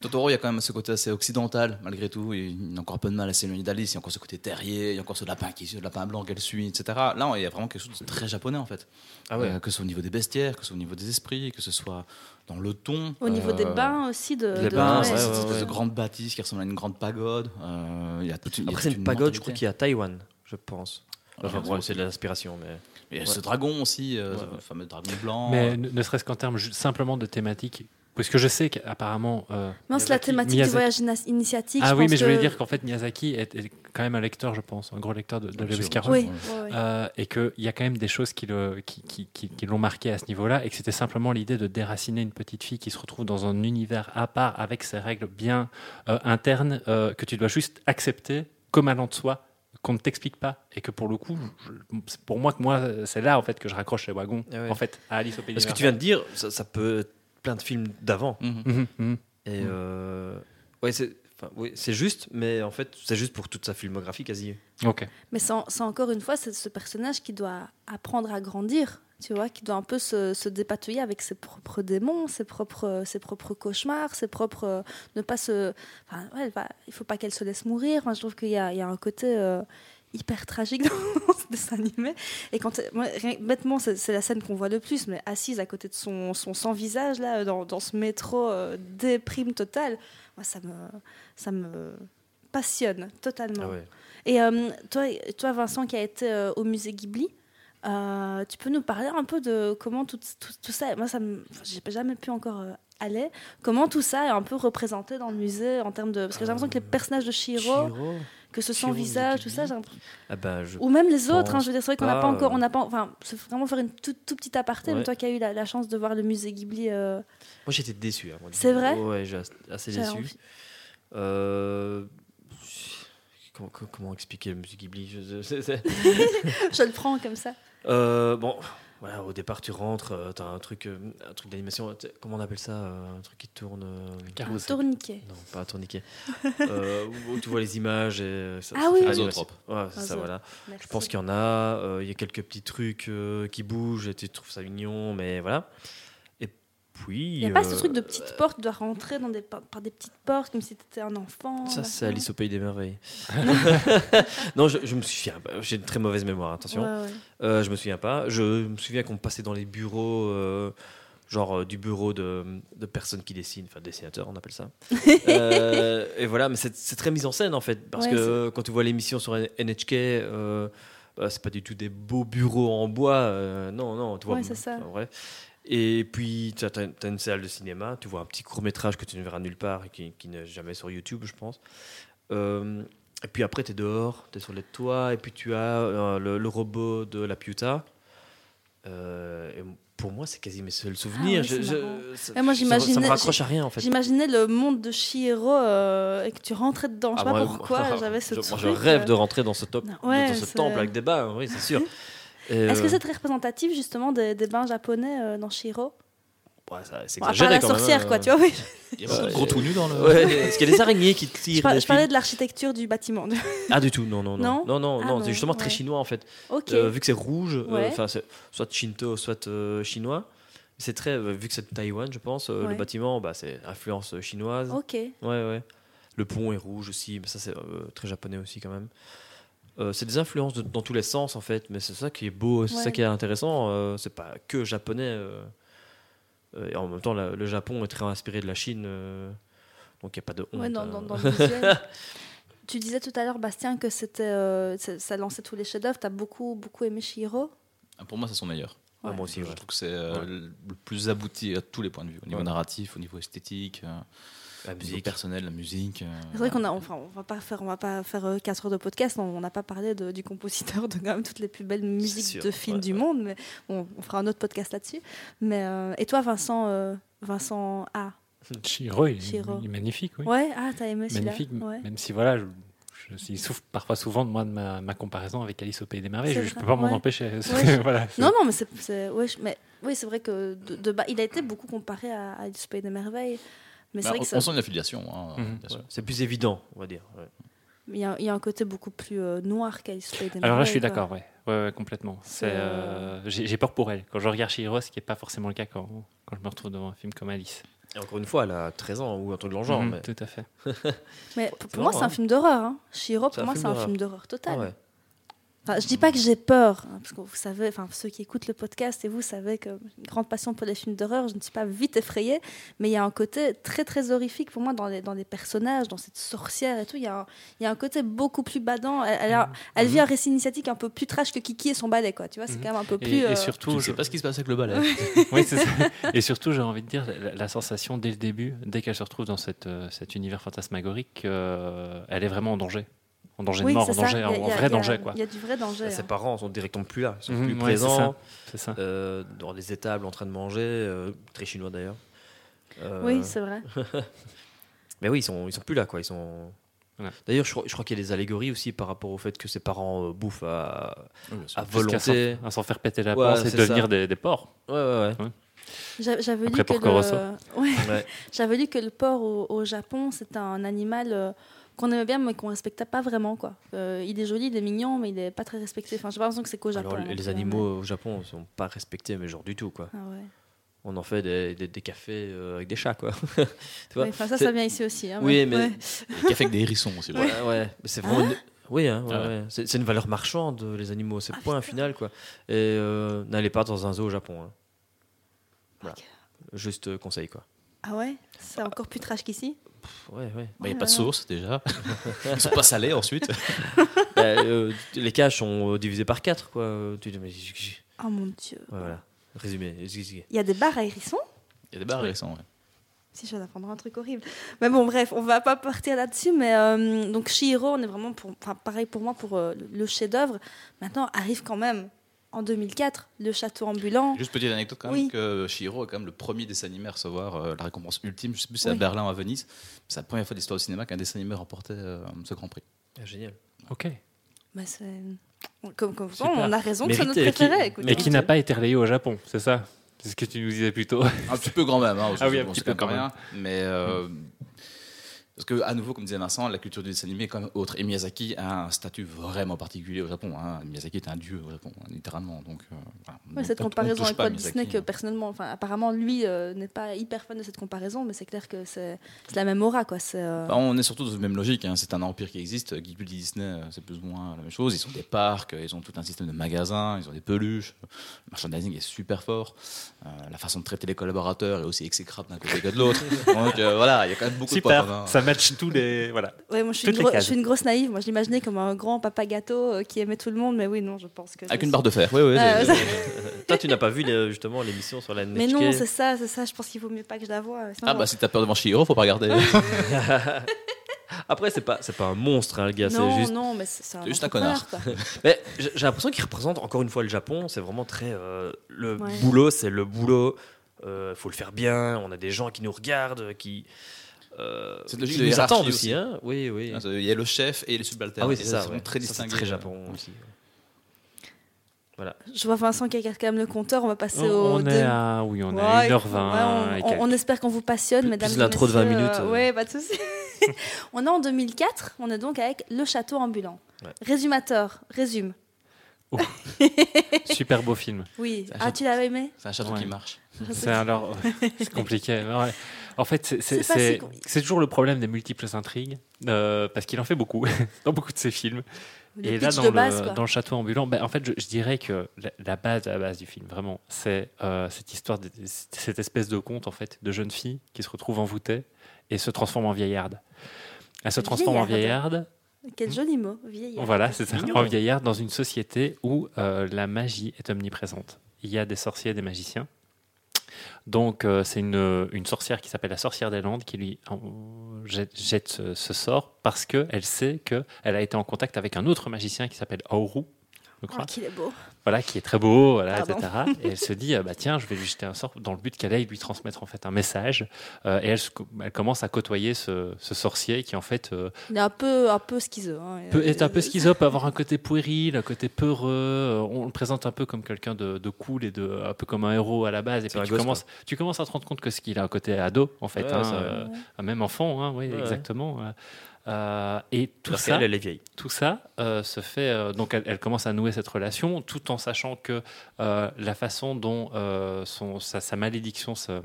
Totoro, il y a quand même ce côté assez occidental malgré tout. Il y a encore un peu de mal à s'éloigner d'Alice. Il y a encore ce côté terrier, il y a encore ce lapin qui, ce lapin blanc qu'elle suit, etc. Là, il y a vraiment quelque chose de très japonais en fait. Ah ouais. Euh, que ce soit au niveau des bestiaires, que ce soit au niveau des esprits, que ce soit dans le ton. Au niveau des bains aussi de. les de- bains, ouais. c'est ouais, cette ouais, de grande bâtisse qui ressemble à une grande pagode. Euh, il y a toute une- Après, c'est une pagode, je crois y a à Taïwan, je pense. Enfin, ouais, c'est de l'inspiration, mais. Il y a Ouais. ce dragon aussi, euh, Ouais, ce ouais. fameux dragon blanc. Mais ne, ne serait-ce qu'en termes simplement de thématique. Parce que je sais qu'apparemment. euh, Non, c'est la Miyazaki- thématique du voyage initiatique. Ah je oui, pense mais je voulais dire qu'en fait, Miyazaki est, est quand même un lecteur, je pense, un gros lecteur de, de Lewis. Carroll. Oui, Ouais. Euh, et qu'il y a quand même des choses qui, le, qui, qui, qui- qui l'ont marqué à ce niveau-là, et que c'était simplement l'idée de déraciner une petite fille qui se retrouve dans un univers à part, avec ses règles bien euh, internes, euh, que tu dois juste accepter comme allant de soi, qu'on ne t'explique pas, et que pour le coup, c'est pour moi, que moi, c'est là en fait que je raccroche les wagons, Ah ouais. en fait, à Alice au pays Parce que tu viens de dire, ça, ça peut être plein de films d'avant. Mhm. Mhm, mhm. Et euh, ouais, c'est enfin, oui, c'est juste, mais en fait, c'est juste pour toute sa filmographie quasi. Ok. Mais c'est encore une fois c'est ce personnage qui doit apprendre à grandir, tu vois, qui doit un peu se, se dépatouiller avec ses propres démons, ses propres, ses propres cauchemars, ses propres. euh, ne pas se. Enfin, ouais, il faut pas qu'elle se laisse mourir. Moi, je trouve qu'il y a, il y a un côté. euh, hyper tragique dans ce dessin animé et quand rien- bêtement c'est la scène qu'on voit le plus mais assise à côté de son, son sans visage là dans, dans ce métro euh, déprime totale moi ça me ça me passionne totalement Ah ouais. et euh, toi, toi, Vincent, qui a été euh, au musée Ghibli, euh, tu peux nous parler un peu de comment tout, tout, tout ça. Moi, ça j'ai jamais pu encore euh, aller. Comment tout ça est un peu représenté dans le musée en termes de. Parce que j'ai l'impression que les personnages de Shiro, Shiro que ce sans visage, tout ça, Ghibli. j'ai l'impression- Ah bah, ou même les autres. hein, je veux dire, c'est vrai qu'on n'a pas, encore, euh. on n'a pas. Enfin, c'est vraiment faire une toute tout petite aparté. Mais toi, qui as eu la, la chance de voir le musée Ghibli, euh, Moi, j'étais déçu. hein. C'est vrai Ouais, j'ai assez déçu. Euh, Comment, expliquer le musique Ghibli? Je le prends comme ça. Euh, Bon, voilà, au départ, tu rentres, euh, t'as un truc, euh, un truc d'animation. tu Comment on appelle ça euh, Un truc qui tourne. euh, Un tourniquet. Non, pas un tourniquet. Euh, où, où tu vois les images et ça, Ah ça oui, fait oui. Ouais, c'est ça, voilà. Merci. Je pense qu'il y en a. euh, Il y a quelques petits trucs euh, qui bougent et tu trouves ça mignon, mais voilà. Puis. Il n'y a pas ce euh, truc de petites portes, tu dois rentrer dans des, par, par des petites portes comme si tu étais un enfant. Ça, c'est. Alice au Pays des Merveilles. non, je, je me souviens pas. J'ai une très mauvaise mémoire, attention. Ouais, ouais. Euh, je me souviens pas. Je me souviens qu'on passait dans les bureaux, euh, genre euh, du bureau de, de personnes qui dessinent, enfin dessinateurs, on appelle ça. Euh, et voilà, mais c'est très mis en scène en fait, parce Ouais, que quand tu vois l'émission sur NHK, euh, euh, c'est pas du tout des beaux bureaux en bois. euh, non, non, tu vois. Ouais, c'est ça. en vrai. Et puis, tu as, une salle de cinéma, tu vois un petit court métrage que tu ne verras nulle part et qui, qui n'est jamais sur YouTube, je pense. Euh, et puis après, tu es dehors, tu es sur les toits, et puis tu as euh, le, le robot de la Piuta. Euh, et pour moi, c'est quasi mes seuls souvenirs. Ah ouais, Je- c'est je- marrant. ça, Ouais, moi, ça- Ça me raccroche à rien, en fait. J'imaginais le monde de Shihiro euh, et que tu rentrais dedans. Je sais Ah, pas moi, pourquoi, j'avais ce je, truc. moi, je rêve euh. de rentrer dans ce, top, Ouais, dans ce temple avec des bains, oui, c'est sûr. Et, Est-ce que euh, c'est très représentatif justement des, des bains japonais euh, dans Shihiro ouais, c'est Bon, la sorcière, hein. quoi, tu vois, oui. Il y a de gros tout nus dans le. Ouais, est-ce qu'il y a des araignées qui Je, tirent je parlais de l'architecture du bâtiment. Ah, du tout, non, non, Non non. Non, non, Ah non, c'est justement très chinois en fait. ok. Euh, vu que c'est rouge, euh, Ouais. soit Shinto, soit euh, chinois. C'est très, euh, vu que c'est de Taïwan, je pense, euh, Ouais. le bâtiment, bah, c'est influence euh, chinoise. ok. Ouais, ouais. Le pont est rouge aussi, mais ça c'est euh, très japonais aussi quand même. Euh, c'est des influences de- dans tous les sens en fait, mais c'est ça qui est beau, c'est Ouais. ça qui est intéressant. euh, c'est pas que japonais. euh, euh, et en même temps, la- le Japon est très inspiré de la Chine, euh, donc il n'y a pas de honte. Ouais, dans, hein. dans- dans le visuel. tu disais tout à l'heure, Bastien, que c'était, euh, ça, ça lançait tous les chefs-d'œuvre. T'as beaucoup, beaucoup aimé Shihiro? Ah, Pour moi, c'est son meilleur. Ah, Ouais. moi aussi, Je trouve que c'est euh, Ouais. le plus abouti à tous les points de vue, au niveau Ouais. narratif, au niveau esthétique. Euh, La Musique personnelle, la musique. euh, C'est vrai qu'on a, enfin, on va pas faire, on va pas faire 4 heures de podcast. On on n'a pas parlé de- du compositeur de quand même toutes les plus belles musiques sûr, de films ouais, du ouais. monde, mais bon, on fera un autre podcast là-dessus. Mais euh, et toi, Vincent, euh, Vincent A? Chiro, il, Chiro. il est magnifique, oui. Ouais, ah, t'as aimé magnifique. Ouais. Même si voilà, je, je- il souffre parfois souvent de moi de ma, ma comparaison avec Alice au pays des merveilles. Je, je vrai, peux pas m'en ouais. empêcher. Ouais. voilà, Non, non, mais c'est, mais oui, c'est vrai que de, de bas, il a été beaucoup comparé à Alice au pays des merveilles. Mais c'est bah, vrai on, que ça, on sent une affiliation, hein, C'est plus évident, on va dire. ouais. il y, a, il y a un côté beaucoup plus euh, noir qu'Alice. Alors là, je suis d'accord, ouais. Ouais, ouais, complètement. C'est, C'est, euh, j'ai, j'ai peur pour elle. Quand je regarde Chihiro, ce qui n'est pas forcément le cas quand, quand je me retrouve devant un film comme Alice. Et encore une fois, elle a 13 ans ou un truc le genre. Mhm, mais... Tout à fait. Mais pour, moi, marrant, c'est un hein. film d'horreur. Hein. Pour moi, c'est un d'horreur. film d'horreur total. Ah ouais. Enfin, je dis pas que j'ai peur, hein, parce que vous savez, enfin ceux qui écoutent le podcast et vous savez que j'ai une grande passion pour les films d'horreur. Je ne suis pas vite effrayée, mais il y a un côté très très horrifique pour moi dans les, dans les personnages, dans cette sorcière et tout. Il y a un, il y a un côté beaucoup plus badant. Elle, elle, a- elle vit un récit initiatique un peu plus trash que Kiki et son ballet, quoi. Tu vois, c'est Mhm. quand même un peu Et, plus. et euh, surtout, ne je- sais pas ce qui se passe avec le ballet. oui, c'est ça. Et surtout, j'ai envie de dire, la, la sensation dès le début, dès qu'elle se retrouve dans cette, euh, cet univers fantasmagorique, euh, elle est vraiment en danger. En danger oui, de mort, en ça. danger, a- vrai a- danger, quoi. Il y a du vrai danger. Ses hein. parents sont directement plus là, ils sont Mhm, plus ouais, présents. C'est ça. euh, dans les étables en train de manger, euh, très chinois d'ailleurs. Euh, Oui, c'est vrai. mais oui, ils sont, ils sont plus là, quoi. Ils sont. D'ailleurs, je, crois- je crois qu'il y a des allégories aussi par rapport au fait que ses parents euh, bouffent à, Oui, à volonté. à s'en faire péter la Ouais, panse et devenir ça. des, des porcs. Ouais, ouais, ouais. J'a- J'avais lu le... Ouais. Lu que le porc au, au Japon, c'est un animal euh, qu'on aimait bien, mais qu'on respectait pas vraiment. Quoi. Euh, il est joli, il est mignon, mais il est pas très respecté. Enfin, j'ai pas l'impression que c'est qu'au Japon. Alors, les- animaux au Japon sont pas respectés, mais genre du tout, quoi. Ah ouais. On en fait des, des, des cafés euh, avec des chats, quoi. tu vois ça, ça vient ici aussi. hein, Oui, mais- ouais. Et Café avec des hérissons aussi. Ouais, c'est vraiment. une- Oui, hein, ouais, Ah ouais. ouais. C'est, une valeur marchande, les animaux. C'est Ah, le point final, quoi. Et euh, n'allez pas dans un zoo au Japon. hein. Voilà. Juste euh, conseil, quoi. Ah ouais? C'est encore plus trash qu'ici? Pff, Ouais, ouais. Il n'y Oh a pas de sauce déjà. Ils sont pas salés ensuite. Bah, euh, les cages sont euh, divisées par 4, quoi. Tu dis, mais. Ouais, Oh mon dieu. voilà. Résumé. Il y a des bars à hérissons Il y a des barres hérissons. ouais. Si je viens d'apprendre un truc horrible. Mais bon, bref, on va pas partir là-dessus. Mais euh, donc, Shihiro, on est vraiment pour. Enfin, pareil pour moi pour euh, le chef-d'œuvre. Maintenant, arrive quand même en 2004 le château ambulant. Juste petite anecdote quand même Oui. que Shihiro est quand même le premier dessin animé à recevoir euh, la récompense ultime. Je sais plus si c'est à. Berlin ou à Venise. C'est la première fois de l'histoire du cinéma qu'un dessin animé remportait euh, ce grand prix. Ah, génial. Ok. Bah, comme, comme Super. on a raison que c'est notre préféré. Qui-. Mais qui n'a pas été relayé au Japon, c'est ça? C'est ce que tu nous disais plus tôt. Un petit peu grand même. Hein, Ah oui, un bon, petit peu quand même rien. Mais euh, parce que à nouveau, comme disait Vincent, la culture du dessin animé est quand même autre. Et Miyazaki a un statut vraiment particulier au Japon. hein. Miyazaki est un dieu au Japon, hein, littéralement. Donc, euh, voilà. Ouais, cette On- on comparaison avec Walt Disney, que hein. personnellement, enfin, apparemment, lui euh, n'est pas hyper fan de cette comparaison, mais c'est clair que c'est la même aura. Quoi. Euh, Bah, on est surtout dans la même logique. hein. C'est un empire qui existe. Ghibli Disney, c'est plus ou moins la même chose. Ils ont des parcs, ils ont tout un système de magasins, ils ont des peluches. Le merchandising est super fort. Euh, la façon de traiter les collaborateurs est aussi exécrable d'un côté que de l'autre. Donc euh, voilà, il y a quand même beaucoup de Super, communs. Match tous les. Voilà. Ouais, moi, je suis, gros- je suis une grosse naïve. Moi, je l'imaginais comme un grand papa gâteau euh, qui aimait tout le monde, mais oui, non, je pense que. Avec une barre de fer. Oui, oui. Euh, j'ai- Toi, tu n'as pas vu justement l'émission sur la Mais NHK non, c'est ça, c'est ça. Je pense qu'il vaut mieux pas que je la voie. Sinon, Ah bah si t'as peur devant Shihiro, faut pas regarder. Après, c'est pas, c'est pas un monstre, hein, le gars. non, C'est juste. non, mais c'est c'est un, juste. Mais j'ai l'impression qu'il représente encore une fois le Japon. C'est vraiment très. euh, le Ouais. boulot, c'est le boulot. Il faut le faire bien. On a des gens qui nous regardent, qui. Euh, C'est une logique de attendent aussi. aussi. Hein oui, oui. Il y a le chef et les subalternes. Ah oui, c'est ça. sont ouais. très distingués. très Japon aussi. Je vois Vincent qui regarde quand même le compteur. On va passer On, au. on deux- est à, oui, on est Ouais, à il 1h20. faut- ouais, on, on- on espère qu'on vous passionne, Plus- mesdames plus et l'intro de 20 messieurs, minutes, euh. Ouais, pas de souci. on est en 2004. On est donc avec le château ambulant. Ouais. Résumateur, résume. Super beau film. Oui. Ah, tu l'avais aimé? C'est un château Ouais. qui marche. C'est alors, c'est compliqué. Ouais. En fait, c'est- si toujours le problème des multiples intrigues, euh, parce qu'il en fait beaucoup dans beaucoup de ses films. Le Et là, dans, le, base, quoi. dans le château ambulant, ben, en fait, je, je dirais que la, la base, la base du film, vraiment, c'est euh, cette histoire, de, cette espèce de conte en fait, de jeune fille qui se retrouve envoûtée et se transforme en vieillarde. Elle se transforme en Vieillarde. vieillarde. Quel joli mot, vieillard. Voilà, c'est ça, en vieillarde dans une société où euh, la magie est omniprésente. Il y a des sorciers, des magiciens, Donc, euh, c'est une, sorcière qui s'appelle la sorcière des Landes qui lui jette, ce, ce sort parce qu'elle sait qu'elle a été en contact avec un autre magicien qui s'appelle Auru, je crois, Oh, qu'il est beau. voilà, qui est très beau, voilà, Pardon. etc. Et elle se dit, euh, bah, tiens, je vais lui jeter un sort dans le but qu'elle aille lui transmettre en fait un message. Euh, et elle, commence à côtoyer ce, ce sorcier qui en fait euh, Il est un peu, un peu schizo. hein. peut être un Euh, peu schizo, peut avoir un côté puéril, un côté peureux. euh, On le présente un peu comme quelqu'un de, de cool et de, un peu comme un héros à la base. Et puis tu gosse, commences, tu commences à te rendre compte que ce qu'il a un côté ado en fait, Ouais, hein, euh, un même enfant, hein, oui, Ouais, exactement. Euh, et tout Alors ça, elle est vieille. tout ça euh, se fait. euh, donc, elle, elle commence à nouer cette relation, tout en sachant que la façon dont son, sa, sa malédiction se,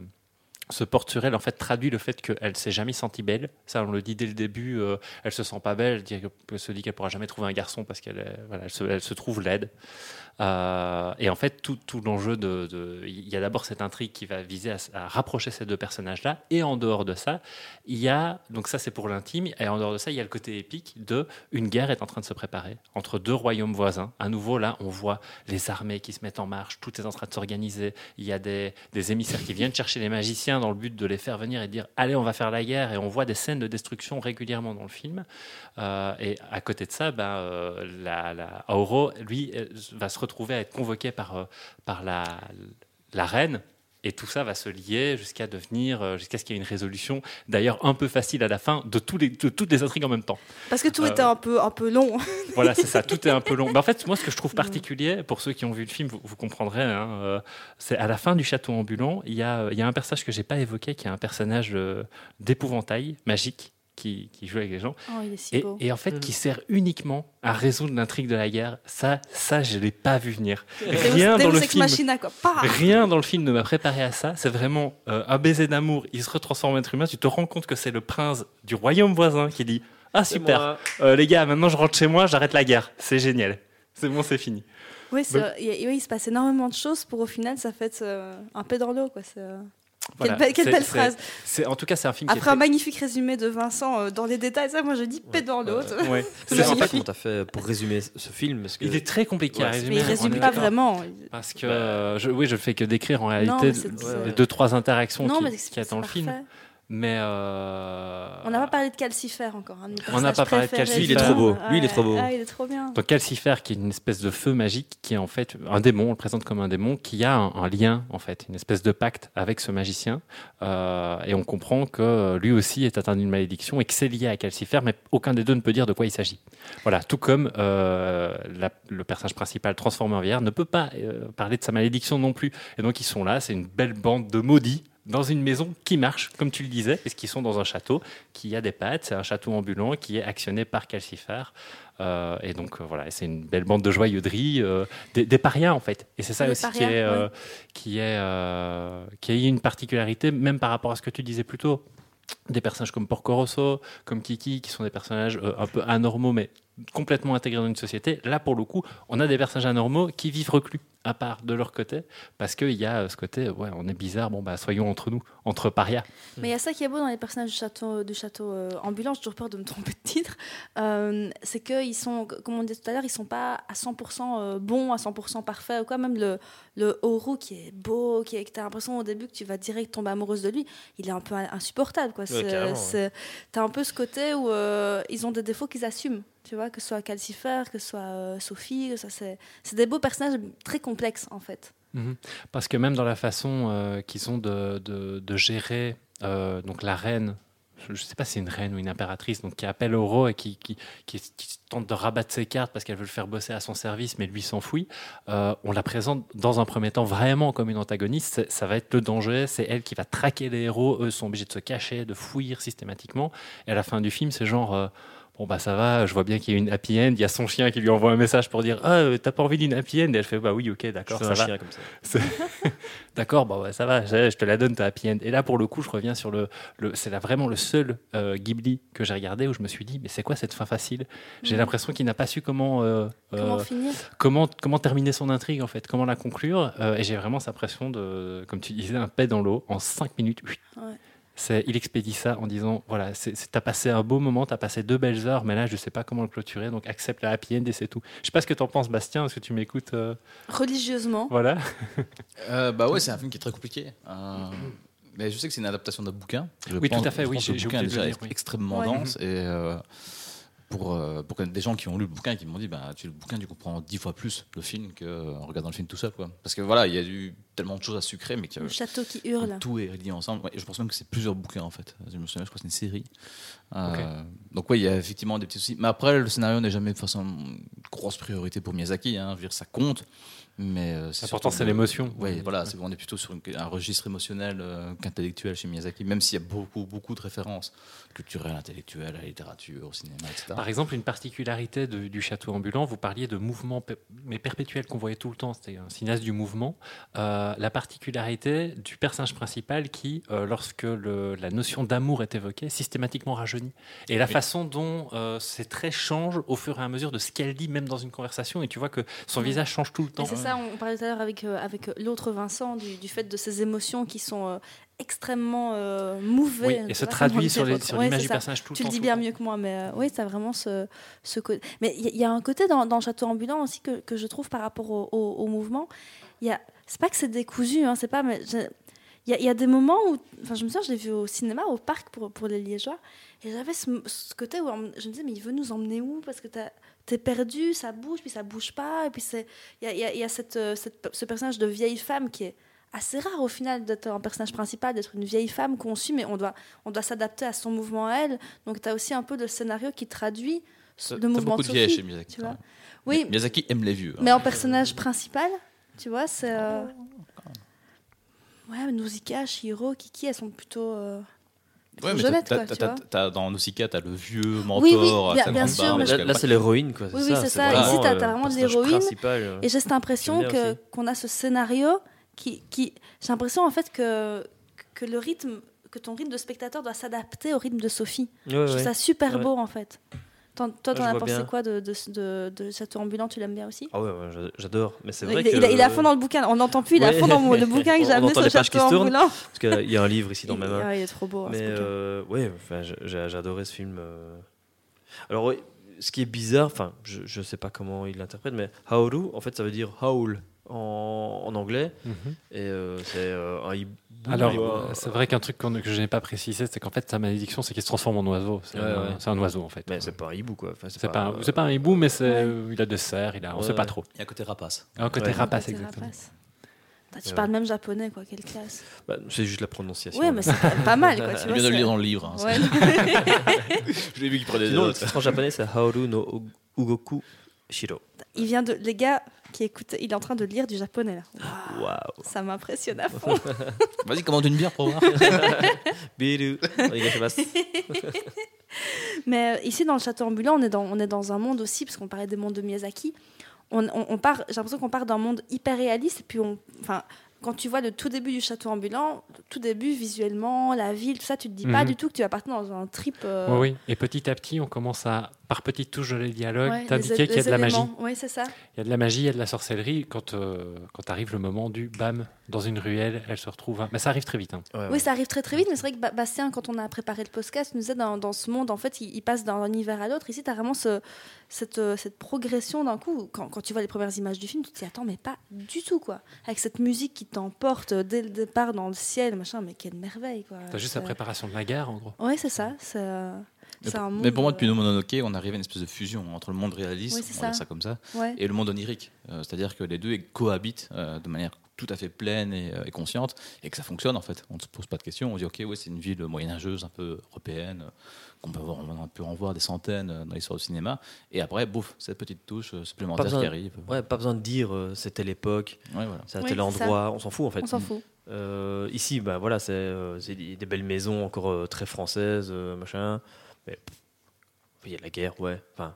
se porte sur elle, en fait, traduit le fait qu'elle s'est jamais sentie belle. Ça, on le dit dès le début. elle se sent pas belle. Elle, dit- elle se dit qu'elle pourra jamais trouver un garçon parce qu'elle voilà, elle se, elle se trouve laide. Euh, et en fait, tout, l'enjeu de, il y a d'abord cette intrigue qui va viser à, rapprocher ces deux personnages-là, et en dehors de ça, il y a donc ça c'est pour l'intime, et en dehors de ça, il y a le côté épique de une guerre est en train de se préparer entre deux royaumes voisins. À nouveau, là, on voit les armées qui se mettent en marche, tout est en train de s'organiser. Il y a des, émissaires qui viennent chercher les magiciens dans le but de les faire venir et dire allez, on va faire la guerre, et on voit des scènes de destruction régulièrement dans le film. Euh, et à côté de ça, euh, la, Auro, lui, va se retrouver à être convoqué par, euh, par la, la reine. Et tout ça va se lier jusqu'à devenir, euh, jusqu'à ce qu'il y ait une résolution, d'ailleurs un peu facile à la fin, de, tous les, de toutes les intrigues en même temps. Parce que tout Euh, était un peu, un peu long. Voilà, c'est ça, tout est un peu long. Mais en fait, moi, ce que je trouve particulier, pour ceux qui ont vu le film, vous, vous comprendrez, hein, euh, c'est à la fin du château ambulant, il y a, il y a un personnage que j'ai pas évoqué, qui est un personnage euh, d'épouvantail magique. Qui, qui joue avec les gens Oh, il est si et, beau. et en fait Mhm. qui sert uniquement à résoudre l'intrigue de la guerre ça ça je l'ai pas vu venir rien dans le film Machina, quoi. Pah Rien dans le film ne m'a préparé à ça. C'est vraiment euh, un baiser d'amour. Il se retransforme en être humain. Tu te rends compte que c'est le prince du royaume voisin qui dit Ah, super. Euh, les gars, maintenant je rentre chez moi, j'arrête la guerre. C'est génial. C'est bon, c'est fini. Oui, il, y a- oui, il se passe énormément de choses pour au final, ça fait euh, un peu dans l'eau. Quoi. Voilà. Quelle, belle, quelle phrase. C'est, en tout cas, c'est un film qui Après un magnifique résumé de Vincent euh, dans les détails, ça, moi je dis paix dans l'eau. très- Ouais. Je C'est- sais en pas fait, comment t'as fait pour résumer ce film. Parce que il est très compliqué à Ouais, résumer. Mais il on résume pas vraiment. Parce que, euh, je, oui, je fais que décrire en réalité les deux, trois interactions Non, qui, mais le parfait. Mais. euh, On n'a pas parlé de Calcifer encore. mes On n'a pas parlé de. Calcifer. Lui, il est trop beau. Lui, il est trop beau. Ah, il est trop bien. Donc Calcifer, qui est une espèce de feu magique, qui est en fait un démon, on le présente comme un démon, qui a un, un lien, en fait, une espèce de pacte avec ce magicien. Euh, et on comprend que lui aussi est atteint d'une malédiction et que c'est lié à Calcifer, mais aucun des deux ne peut dire de quoi il s'agit. Voilà, tout comme euh, la- le personnage principal transformé en vieillard ne peut pas euh, parler de sa malédiction non plus. Et donc ils sont là, c'est une belle bande de maudits dans une maison qui marche, comme tu le disais, puisqu'ils sont dans un château qui a des pattes. C'est un château ambulant qui est actionné par Calcifer. Euh, et donc euh, voilà, c'est une belle bande de joyeuderie, euh, des, des parias en fait. Et c'est ça aussi qui est, euh, ouais. qui est, euh, qui a une particularité, même par rapport à ce que tu disais plus tôt. Des personnages comme Porco Rosso, comme Kiki, qui sont des personnages un peu anormaux, mais complètement intégrés dans une société. Là, pour le coup, on a des personnages anormaux qui vivent reclus, à part de leur côté, parce qu'il y a euh, ce côté, ouais, on est bizarre, bon, bah, soyons entre nous, entre parias. Mais il y a ça qui est beau dans les personnages du château, du château euh, ambulant, j'ai toujours peur de me tromper de titre, euh, c'est qu'ils sont, comme on disait tout à l'heure, ils sont pas à 100% euh, bons, à 100% parfaits, ou quoi. Même le, le Oru qui est beau, qui est, que tu as l'impression au début que tu vas direct tomber amoureuse de lui, il est un peu insupportable. Quoi. Ouais. t'as un peu ce côté où euh, ils ont des défauts qu'ils assument, tu vois, que ce soit Calcifer, que ce soit euh, Sophie, c'est, des beaux personnages très complexes en fait. Mhm. Parce que même dans la façon euh, qu'ils ont de, de- gérer euh, donc la reine, je ne sais pas si c'est une reine ou une impératrice, donc qui appelle Oro et qui, qui, qui- tente de rabattre ses cartes parce qu'elle veut le faire bosser à son service, mais lui s'enfuit. Euh, on la présente dans un premier temps vraiment comme une antagoniste. Ça va être le danger, c'est elle qui va traquer les héros. Eux sont obligés de se cacher, de fuir systématiquement. Et à la fin du film, c'est genre. Bon bah ça va, je vois bien qu'il y a une happy end. Il y a son chien qui lui envoie un message pour dire ah euh, t'as pas envie d'une happy end? Et elle fait bah oui ok d'accord ça un va. chien comme ça. D'accord, bon, bah, ça va, je, je te la donne, ta happy end. Et là, pour le coup, je reviens sur le. le c'est là vraiment le seul euh, Ghibli que j'ai regardé où je me suis dit, mais c'est quoi cette fin facile? J'ai Mhm. l'impression qu'il n'a pas su comment, euh, Comment euh, finir? comment, comment terminer son intrigue, en fait, comment la conclure. Euh, et j'ai vraiment cette impression de, comme tu disais, un paix dans l'eau en 5 minutes. oui. Ouais. C'est, il expédie ça en disant voilà, t'as passé un beau moment, t'as passé deux belles heures, mais là, je sais pas comment le clôturer, donc accepte la happy end et c'est tout. Je sais pas ce que t'en penses, Bastien, est-ce que tu m'écoutes euh, Religieusement. Voilà. Euh, bah ouais, c'est un film qui est très compliqué. Euh, mais je sais que c'est une adaptation d'un bouquin. Je Oui, pense- tout à fait, je oui, j'ai- j'ai Le bouquin oublié de déjà le est lire, oui. extrêmement Ouais. dense et euh, pour, euh, pour que des gens qui ont lu le bouquin et qui m'ont dit bah tu lis le bouquin tu comprends dix fois plus le film qu'en regardant le film tout seul quoi. Parce que voilà il y a eu tellement de choses à sucrer mais que Le château qui hurle. tout est lié ensemble. Ouais, je pense même que c'est plusieurs bouquins en fait. Je me souviens, je crois que c'est une série. Euh, Donc oui, il y a effectivement des petits soucis. Mais après, le scénario n'est jamais de façon une grosse priorité pour Miyazaki. Hein. Je veux dire, ça compte. Mais euh, c'est L'important, c'est l'émotion. Oui, voilà, c'est on est plutôt sur une- un registre émotionnel euh, qu'intellectuel chez Miyazaki, même s'il y a beaucoup, beaucoup de références culturelles, intellectuelles, à la littérature, au cinéma, etc. Par exemple, une particularité de- du château ambulant, vous parliez de mouvement mais perpétuel qu'on voyait tout le temps, c'était un cinéaste du mouvement. Euh, la particularité du personnage principal qui, euh, lorsque le- la notion d'amour est évoquée, systématiquement rajeunit. Et la Oui. façon dont euh, ces traits changent au fur et à mesure de ce qu'elle dit, même dans une conversation, et tu vois que son visage change tout le temps. Ça, on parlait tout à l'heure avec, euh, avec euh, l'autre Vincent du, du fait de ces émotions qui sont euh, extrêmement euh, mouvées. Oui, et se traduit sur Ouais, l'image du personnage tout le Tu temps. le dis bien mieux que moi, mais oui, ça a vraiment ce, ce côté. Mais il y, a un côté dans, dans Château ambulant aussi que, que je trouve par rapport au, au- au mouvement. C'est pas que c'est décousu, hein, c'est pas. Mais il y, a, il y a des moments où, enfin, je me souviens, je l'ai vu au cinéma, au parc pour, pour les Liégeois, et j'avais ce, ce côté où je me disais, mais il veut nous emmener où? Parce que t'as- t'es perdu, ça bouge, puis ça bouge pas, et puis c'est, il y a, il y a- y a cette, euh, cette- ce personnage de vieille femme qui est assez rare au final d'être un personnage principal, d'être une vieille femme qu'on suit, mais on doit, on doit s'adapter à son mouvement à elle. Donc tu as aussi un peu le scénario qui traduit le mouvement beaucoup de de vieilles Sophie. chez Miyazaki. tu vois. quand même. Oui, Miyazaki aime les vieux. hein. mais en personnage principal, tu vois, c'est... euh, Ouais, Nausicaa, Shiro, Kiki, elles sont plutôt... euh, plutôt Ouais, mais jeunettes, t'as- quoi, tu vois. dans Nausicaa, t'as le vieux mentor, Oui, oui, bien- sûr, mais parce Là, c'est l'héroïne, quoi. Oui, oui, c'est ça. Ici, t'as- vraiment de l'héroïne. Et j'ai cette impression qu'on a ce scénario qui, qui j'ai l'impression en fait que que le rythme que ton rythme de spectateur doit s'adapter au rythme de Sophie. Ouais, Je trouve ouais. ça super Ouais. beau en fait. Toi, t'en as pensé quoi de, de, de, de Château ambulant Tu l'aimes bien aussi? Ah ouais, ouais, j'a- j'adore. Mais c'est il, vrai est- que. il est- il fond dans le bouquin. On n'entend plus. Il est à fond dans le bouquin que j'ai amené sur qui Château ambulant. Parce qu'il y a un livre ici dans Il, ma main. ouais, il est trop beau. hein, Mais euh, ouais, j'ai- adoré ce film. euh. Alors, ce qui est bizarre, enfin, je, je sais pas comment il l'interprète, mais Haoru, en fait, ça veut dire howl en, en anglais. Mhm. Et euh, c'est euh, un hibou. Alors, euh, c'est vrai qu'un truc que je n'ai pas précisé, c'est qu'en fait, sa malédiction, c'est qu'il se transforme en oiseau. C'est Ouais, un, ouais. c'est un oiseau, en fait. Mais c'est pas un hibou, quoi. Enfin, C'est pas, un- euh, c'est pas un hibou, mais il a des serres, il a, on Ouais, sait pas trop. Il y a un côté rapace. Un côté Ouais. rapace, Côté exactement. rapace. Tu Ouais. parles même japonais, quoi. Quelle classe. bah, c'est juste la prononciation. Ouais, mais c'est pas mal, quoi. Tu vois, de le lire dans le livre. hein. Ouais. Je l'ai vu qu'il prenait des le notes. titre en japonais, c'est Haoru no Ugoku Shiro. Il vient de. Les gars qui il est en train de lire du japonais, là. Waouh. Ça m'impressionne à fond. Vas-y, commande une bière pour voir. Biru. Mais euh, ici, dans le château ambulant, on est dans, on est dans un monde aussi, parce qu'on parlait des mondes de Miyazaki. On, on- on part, j'ai l'impression qu'on part d'un monde hyper réaliste. Et puis, on, enfin, quand tu vois le tout début du château ambulant, le tout début, visuellement, la ville, tout ça, tu te dis pas Mhm. du tout que tu vas partir dans un trip. euh, Oui, oui. Et petit à petit, on commence à, par petites touches de les dialogues, ouais, t'indiquer qu'il y a de la magie. Oui, c'est ça. Il y a de la magie, il y a de la sorcellerie. Quand, euh, quand arrive le moment du bam, dans une ruelle, elle se retrouve. hein. Mais ça arrive très vite. hein. Ouais, Oui, ça arrive très très vite, mais c'est vrai que Ba- Bastien, quand on a préparé le podcast, nous disait dans, dans ce monde, en fait, il, il passe d'un univers à l'autre. Ici, tu as vraiment ce- cette, euh, cette progression d'un coup. Quand, quand tu vois les premières images du film, tu te dis, attends, mais pas du tout, quoi. Avec cette musique qui t'emporte dès le départ dans le ciel, machin, mais quelle merveille, quoi. T'as juste la C'est- préparation de la guerre, en gros. Ouais, c'est ça. C'est euh, Mais, c'est un mais monde, pour moi, euh, depuis No Mononoke, on arrive à une espèce de fusion entre le monde réaliste, Oui, on ça. ça comme ça, ouais. et le monde onirique. Euh, C'est-à-dire que les deux cohabitent euh, de manière tout à fait pleine et, euh, et consciente, et que ça fonctionne en fait. On ne se pose pas de questions, on dit ok, ouais, c'est une ville moyenâgeuse, un peu européenne, euh, qu'on peut, voir, on peut en voir des centaines euh, dans l'histoire du cinéma, et après, bouf, cette petite touche euh, supplémentaire besoin- qui arrive. Ouais, pas besoin de dire euh, c'était l'époque, Ouais, voilà. c'est à Oui, tel ça. on s'en fout en fait. On s'en fout. Euh, ici, bah, voilà, c'est euh, des, belles maisons encore euh, très françaises, euh, machin. Mais il y a la guerre, ouais. Enfin,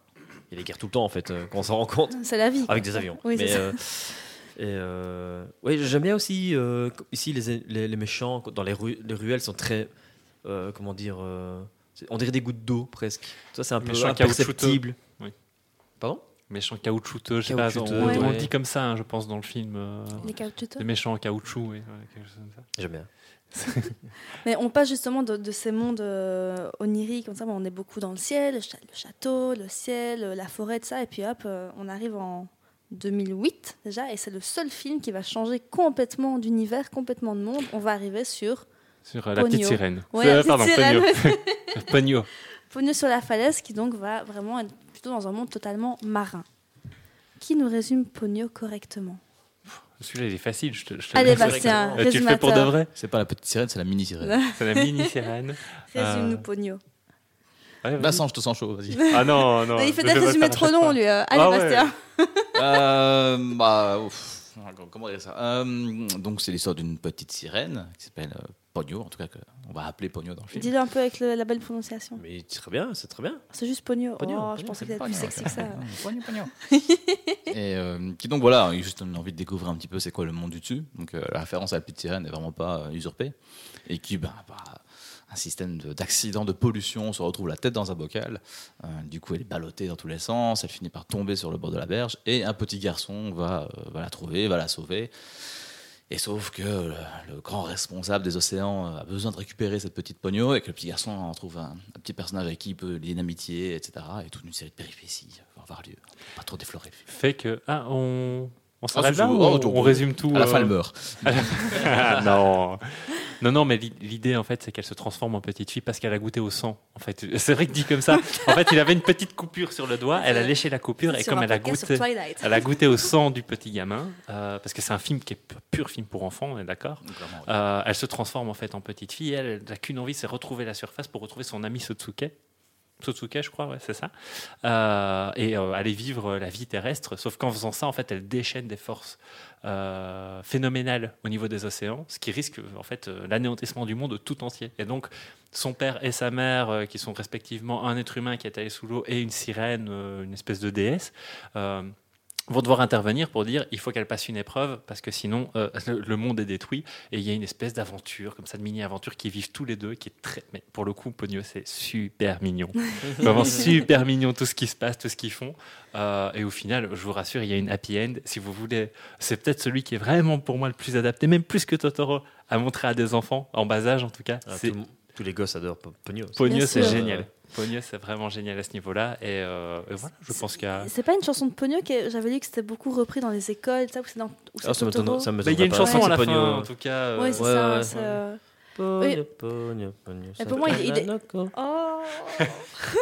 il y a les guerres tout le temps en fait, euh, quand on s'en rend compte. C'est la vie. Avec quoi. des avions. Oui, Mais, c'est ça. euh, et euh, ouais, j'aime bien aussi euh, ici les, les, les méchants dans les, ru- les ruelles sont très euh, comment dire euh, on dirait des gouttes d'eau presque. Ça c'est un peu Méchants imperceptible. Oui. Pardon? Méchant caoutchouteux, je sais pas. On, on ouais. dit comme ça, hein, je pense, dans le film. euh, Les des méchants en caoutchouc, oui. ouais. J'aime bien. Mais on passe justement de, de ces mondes euh, oniriques, comme ça, on est beaucoup dans le ciel, le, château, le ciel, euh, la forêt, tout ça, et puis hop, euh, on arrive en 2008 déjà, et c'est le seul film qui va changer complètement d'univers, complètement de monde. On va arriver sur Sur la petite sirène. Ouais, la petite pardon, sirène. Pogno. Pogno. Pogno sur la falaise, qui donc va vraiment être plutôt dans un monde totalement marin. Qui nous résume Pogno correctement? Celui-là, il est facile. Je te, je te Allez, Euh, tu le fais pour de vrai C'est pas la petite sirène, c'est la mini sirène. C'est la mini sirène. Résume-nous Euh, Pogno. Ouais. Vincent, je te sens chaud, vas-y. Ah non, non. il fait des résumés trop longs, lui. euh. Allez, Ah ouais. Bastien. Euh, bah, ouf, comment dire ça? Euh, Donc, c'est l'histoire d'une petite sirène qui s'appelle euh, Pogno, en tout cas, que on va appeler Pogno dans le film. Dis-le un peu avec le- la belle prononciation. Mais très bien, c'est très bien. C'est juste Pogno. Pogno, oh, je Pogno, pensais que c'était plus Pogno, sexy que ça. Pogno, Pogno. Et euh, qui donc voilà, a juste une envie de découvrir un petit peu c'est quoi le monde du dessus. Donc euh, la référence à la petite sirène n'est vraiment pas euh, usurpée. Et qui, bah, bah, un système de- d'accident, de, pollution, se retrouve la tête dans un bocal. Euh, du coup, elle est ballottée dans tous les sens. Elle finit par tomber sur le bord de la berge. Et un petit garçon va, euh, va la trouver, va la sauver. Et sauf que le, grand responsable des océans a besoin de récupérer cette petite pogno et que le petit garçon en trouve un, petit personnage avec qui il peut lier une amitié, etc. Et toute une série de péripéties vont avoir lieu. Pas trop déflorer. Fait que. Ah, on. On s'arrête si, là ou oh, on, tout- on résume tout À la fin, euh, elle meurt. Ah, non. Non, non, mais l'i- l'idée, en fait, c'est qu'elle se transforme en petite fille parce qu'elle a goûté au sang. En fait, c'est vrai que dit comme ça. En fait, il avait une petite coupure sur le doigt. Elle a léché la coupure et comme elle a goûté, elle a goûté au sang du petit gamin, euh, parce que c'est un film qui est pur, pur film pour enfants, on est d'accord. Euh, elle se transforme en fait en petite fille. Elle elle n'a qu'une envie, c'est retrouver la surface pour retrouver son ami Sotsuke. Sotsuke, je crois, c'est ça. Euh, et euh, aller vivre la vie terrestre. Sauf qu'en faisant ça, en fait, elle déchaîne des forces euh, phénoménales au niveau des océans, ce qui risque en fait l'anéantissement du monde tout entier. Et donc, son père et sa mère, qui sont respectivement un être humain qui est allé sous l'eau et une sirène, une espèce de déesse. Vont devoir intervenir pour dire il faut qu'elle passe une épreuve parce que sinon euh, le, monde est détruit. Et il y a une espèce d'aventure comme ça de mini aventure qui vivent tous les deux qui est très mais pour le coup Pogno c'est super mignon. Vraiment super mignon tout ce qui se passe tout ce qu'ils font. Euh, et au final je vous rassure il y a une happy end. Si vous voulez c'est peut-être celui qui est vraiment pour moi le plus adapté. Même plus que Totoro à montrer à des enfants en bas âge en tout cas. Ah, tout tous les gosses adorent Po- Pogno. Pogno c'est génial Pogno c'est vraiment génial à ce niveau là et, euh, et voilà je pense qu'il y a C'est pas une chanson de Pogno que j'avais lu que c'était beaucoup repris dans les écoles, ça, ou c'est dans ou c'est Ah, ça Bah, il y a une chanson à la fin Pogno. en tout cas euh, Ouais, c'est Ouais, ça. ouais, ouais. euh, Pogno. Pogno, Pogno, ça pour moi, il- il est- Oh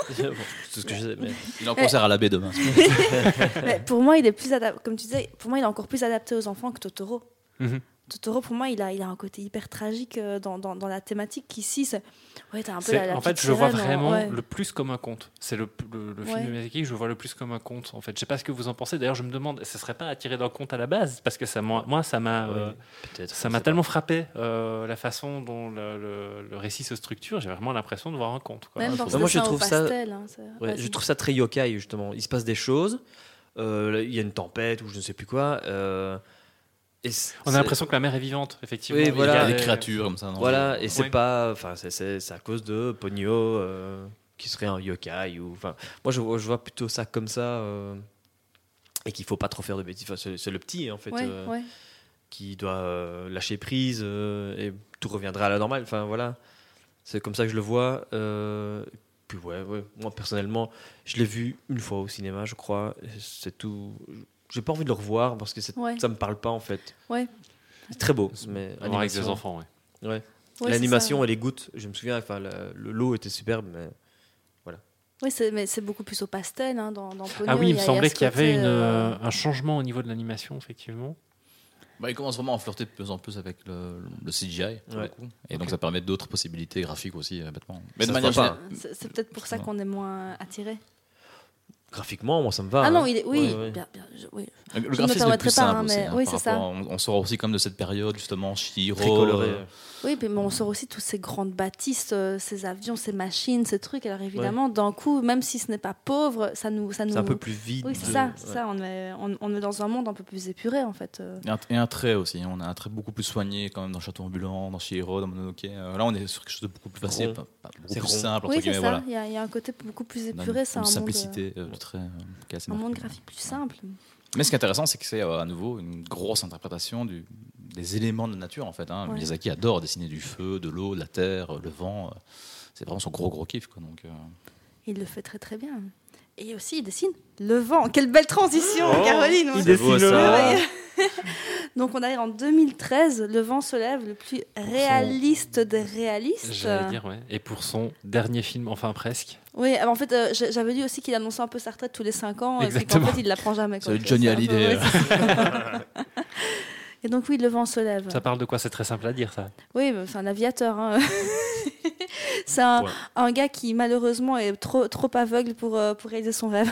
c'est tout ce que je sais. mais- Il est en concert à la baie demain. Mais pour moi, il est plus adapté, comme tu disais, pour moi, il est encore plus adapté aux enfants que Totoro. Mhm. Totoro, pour moi, il a, il a un côté hyper tragique euh, dans, dans, dans la thématique. Ici, c'est ouais, t'as un peu la, la en fait, je le vois sirène, vraiment ouais. le plus comme un conte. C'est le, le, le film Ouais. de Miyazaki que je vois le plus comme un conte. En fait, je sais pas ce que vous en pensez. D'ailleurs, je me demande, ce serait pas attiré d'un conte à la base? Parce que ça, moi, ça m'a, euh, ça m'a tellement frappé euh, la façon dont le, le- le récit se structure. J'ai vraiment l'impression de voir un conte. quoi. Même Ouais, dans Moi, je trouve ça- pastel, hein, c'est- Ouais, vas-y. je trouve ça très yokai justement. Il se passe des choses. euh, il y a une tempête ou je ne sais plus quoi. euh, et On a l'impression que la mer est vivante, effectivement. Oui, Il y a voilà. Il y a des- créatures comme ça. non Voilà, et c'est pas, enfin, c'est- à cause de Pogno euh, qui serait un yokai ou, enfin, moi je, vois- je vois plutôt ça comme ça euh, et qu'il faut pas trop faire de bêtises. Enfin, c'est le petit en fait Ouais, euh, ouais. qui doit euh, lâcher prise euh, et tout reviendra à la normale. Enfin voilà, c'est comme ça que je le vois. euh, puis ouais, ouais, moi personnellement, je l'ai vu une fois au cinéma, je crois. C'est tout. J'ai pas envie de le revoir parce que Ouais. ça me parle pas en fait. Ouais. C'est très beau, mais On va avec des animation- enfants, ouais. Ouais. Ouais, L'animation et les gouttes, je me souviens, enfin, le lot était superbe, mais ça. Oui, c'est- mais c'est beaucoup plus au pastel hein, dans. Ah oui, il me semblait qu'il y avait une, euh, euh, un changement au niveau de l'animation, effectivement. Bah, il commence vraiment à flirter de plus en plus avec le, le CGI. pour Ouais. le coup. Et donc ça permet d'autres possibilités graphiques aussi, euh, bêtement. Mais Ça de se manière voit pas. générale- C'est peut-être pour ça qu'on est moins attiré. Graphiquement, moi, ça me va. Ah hein. non, il est, oui, Ouais, ouais. bien, bien, je- oui. Le me graphisme est plus pas, simple hein, aussi. mais hein, oui, c'est ça. rapport- On, on sort aussi comme de cette période, justement, Shiro. Oui, mais on sort aussi toutes ces grandes bâtisses, euh, ces avions, ces machines, ces trucs. Alors évidemment, d'un coup, même si ce n'est pas pauvre, ça nous, ça nous. C'est un peu plus vide. Oui, c'est ça, ouais. c'est ça. On est, on, on est dans un monde un peu plus épuré en fait. euh. Et un, et un trait aussi. On a un trait beaucoup plus soigné quand même dans Château Ambulant, dans Shihiro, dans Mononoke. Euh, là, on est sur quelque chose de beaucoup plus facile, pas- pas- beaucoup plus rond. simple, entre Oui, c'est guillemets. ça. Voilà. Il y, a- il y a un côté beaucoup plus épuré. C'est un monde, simplicité euh, de trait un monde graphique plus simple. Mais ce qui est intéressant, c'est que c'est euh, à nouveau une grosse interprétation du, des éléments de la nature en fait. Hein. Ouais. Miyazaki adore dessiner du feu, de l'eau, de la terre, le vent. C'est vraiment son gros gros kiff. Quoi, donc, euh, Il le fait très très bien. Et aussi, il dessine le vent. Quelle belle transition, Oh, Caroline. il dessine le vent. Donc on arrive en 2013, Le vent se lève, le plus réaliste des réalistes. J'allais dire, ouais. Et pour son dernier film, enfin presque. Oui, en fait, euh, j'a- j'avais lu aussi qu'il annonçait un peu sa retraite tous les 5 ans et puis qu'en Exactement. fait, il ne la prend jamais. C'est Johnny Hallyday, ouais, euh. c'est ça. Et donc oui, Le vent se lève. Ça parle de quoi? C'est très simple à dire, ça. Oui, c'est un aviateur. hein. c'est un, Ouais. un gars qui malheureusement est trop, trop aveugle pour, euh, pour réaliser son rêve.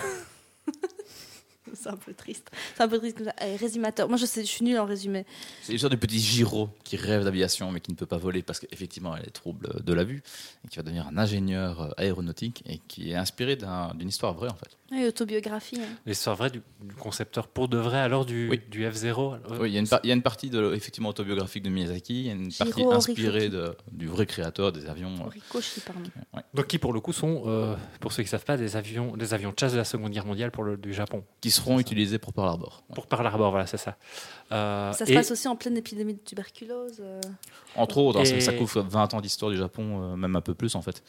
c'est un peu triste. C'est un peu triste comme ça. Allez, résumateur. Moi, je, sais, je suis nulle en résumé. C'est l'histoire du petit Giro qui rêve d'aviation mais qui ne peut pas voler parce qu'effectivement elle est trouble de la vue et qui va devenir un ingénieur euh, aéronautique et qui est inspiré d'un- d'une histoire vraie en fait. Oui, autobiographie. hein. L'histoire vraie du, du concepteur pour de vrai, alors du, Oui. du F0. euh, Oui, il y, a une par- il y a une partie de, effectivement autobiographique de Miyazaki, il y a une partie inspirée de- du vrai créateur des avions. euh, Horikoshi, pardon. Donc qui pour le coup sont, euh, pour ceux qui ne savent pas, des avions, des avions de chasse de la Seconde Guerre mondiale pour le du Japon. qui seront utilisés pour Pearl Harbor. Pour Pearl Harbor, voilà, c'est ça. Euh, Ça se et- passe aussi en pleine épidémie de tuberculose. euh. Entre autres, hein, ça- Et- ça couvre 20 ans d'histoire du Japon, euh, même un peu plus en fait,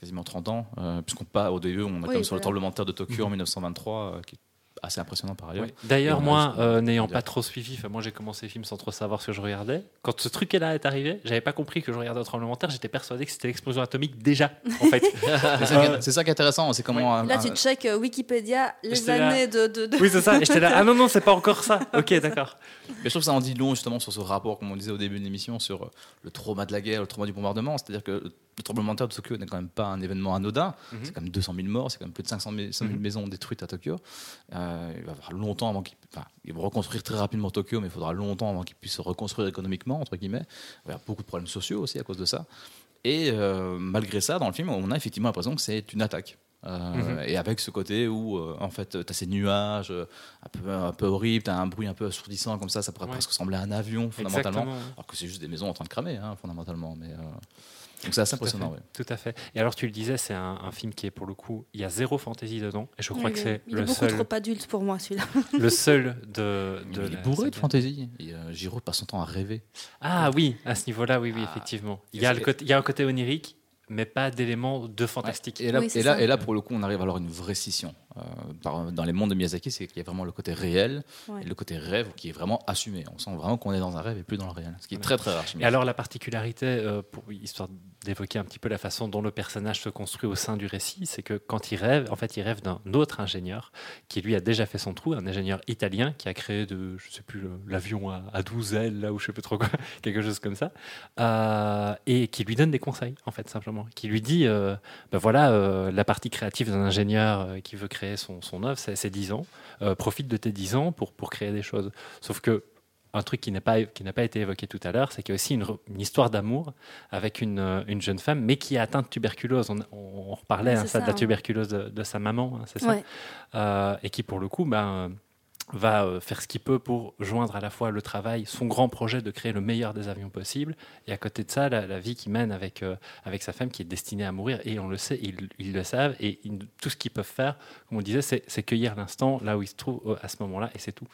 quasiment 30 ans, euh, puisqu'on pas au début, on a quand même sur le tremblement de terre de Tokyo en 1923, euh, qui est assez impressionnant par ailleurs. Oui. D'ailleurs, moi, euh, n'ayant pas trop suivi, enfin, moi j'ai commencé le film sans trop savoir ce que je regardais. Quand ce truc-là est arrivé, j'avais pas compris que je regardais un tremblement de terre. J'étais persuadé que c'était l'explosion atomique déjà, en fait. C'est ça, qui est- intéressant, c'est comment. Là, un- tu check euh, Wikipédia, les là. années de. de, de- oui, c'est ça. Et j'étais là. Ah non, non, c'est pas encore ça. Ok, d'accord. Mais je trouve que ça en dit long justement sur ce rapport, comme on disait au début de l'émission, sur euh, le trauma de la guerre, le trauma du bombardement. C'est-à-dire que le tremblement de terre de Tokyo n'est quand même pas un événement anodin. Mhm. C'est quand même 200 000 morts, c'est quand même plus de 500 000, 000 Mhm. maisons détruites à Tokyo. Euh, il va falloir longtemps avant qu'ils. Enfin, ils vont reconstruire très rapidement Tokyo, mais il faudra longtemps avant qu'ils puissent se reconstruire économiquement, entre guillemets. Il va y avoir beaucoup de problèmes sociaux aussi à cause de ça. Et euh, malgré ça, dans le film, on a effectivement l'impression que c'est une attaque. Euh, Mhm. Et avec ce côté où, euh, en fait, tu as ces nuages un peu, un peu horribles, tu as un bruit un peu assourdissant comme ça, ça pourrait Ouais. presque ressembler à un avion, fondamentalement. Exactement. Alors que c'est juste des maisons en train de cramer, hein, fondamentalement. Mais, Donc c'est assez Tout à, impressionnant. ouais. tout à fait. Et alors, tu le disais, c'est un, un film qui est pour le coup, il y a zéro fantaisie dedans. Et je crois que est- c'est il est le beaucoup seul, trop adulte pour moi, celui-là. le seul de. il est bourré de fantaisie. Et euh, Giro passe son temps à rêver. Ah oui, à ce niveau-là, oui, oui, Ah. effectivement. Il y, a c'est- le côté, il y a un côté onirique, mais pas d'éléments de fantastique. Et là, Oui, et, là, ça. et là, pour le coup, on arrive à avoir une vraie scission. Euh, par- dans les mondes de Miyazaki, c'est qu'il y a vraiment le côté réel Ouais. et le côté rêve qui est vraiment assumé. On sent vraiment qu'on est dans un rêve et plus dans le réel. Ce qui est Ouais. très très rare chez Et alors la particularité, euh, pour, histoire d'évoquer un petit peu la façon dont le personnage se construit au sein du récit, c'est que quand il rêve, en fait, il rêve d'un autre ingénieur qui lui a déjà fait son trou, un ingénieur italien qui a créé de, je sais plus, l'avion à, à 12 ailes là ou je sais plus trop quoi, quelque chose comme ça, euh, et qui lui donne des conseils en fait simplement, qui lui dit, euh, ben voilà, euh, la partie créative d'un ingénieur euh, qui veut créer son, son œuvre, c'est c'est 10 ans, Euh, profite de tes 10 ans pour, pour créer des choses. Sauf que un truc qui n'a pas, qui n'a pas été évoqué tout à l'heure, c'est qu'il y a aussi une, re- une histoire d'amour avec une, euh, une jeune femme, mais qui est atteinte de tuberculose. On, on- on reparlait hein, ça, de la tuberculose de, de sa maman, hein, c'est ça. Euh, Et qui, pour le coup, ben, va euh, faire ce qu'il peut pour joindre à la fois le travail, son grand projet de créer le meilleur des avions possible, et à côté de ça, la, la vie qu'il mène avec, euh, avec sa femme qui est destinée à mourir. Et on le sait, ils, ils le savent, et ils- tout ce qu'ils peuvent faire, comme on disait, c'est c'est cueillir l'instant là où ils se trouvent euh, à ce moment-là, et c'est tout.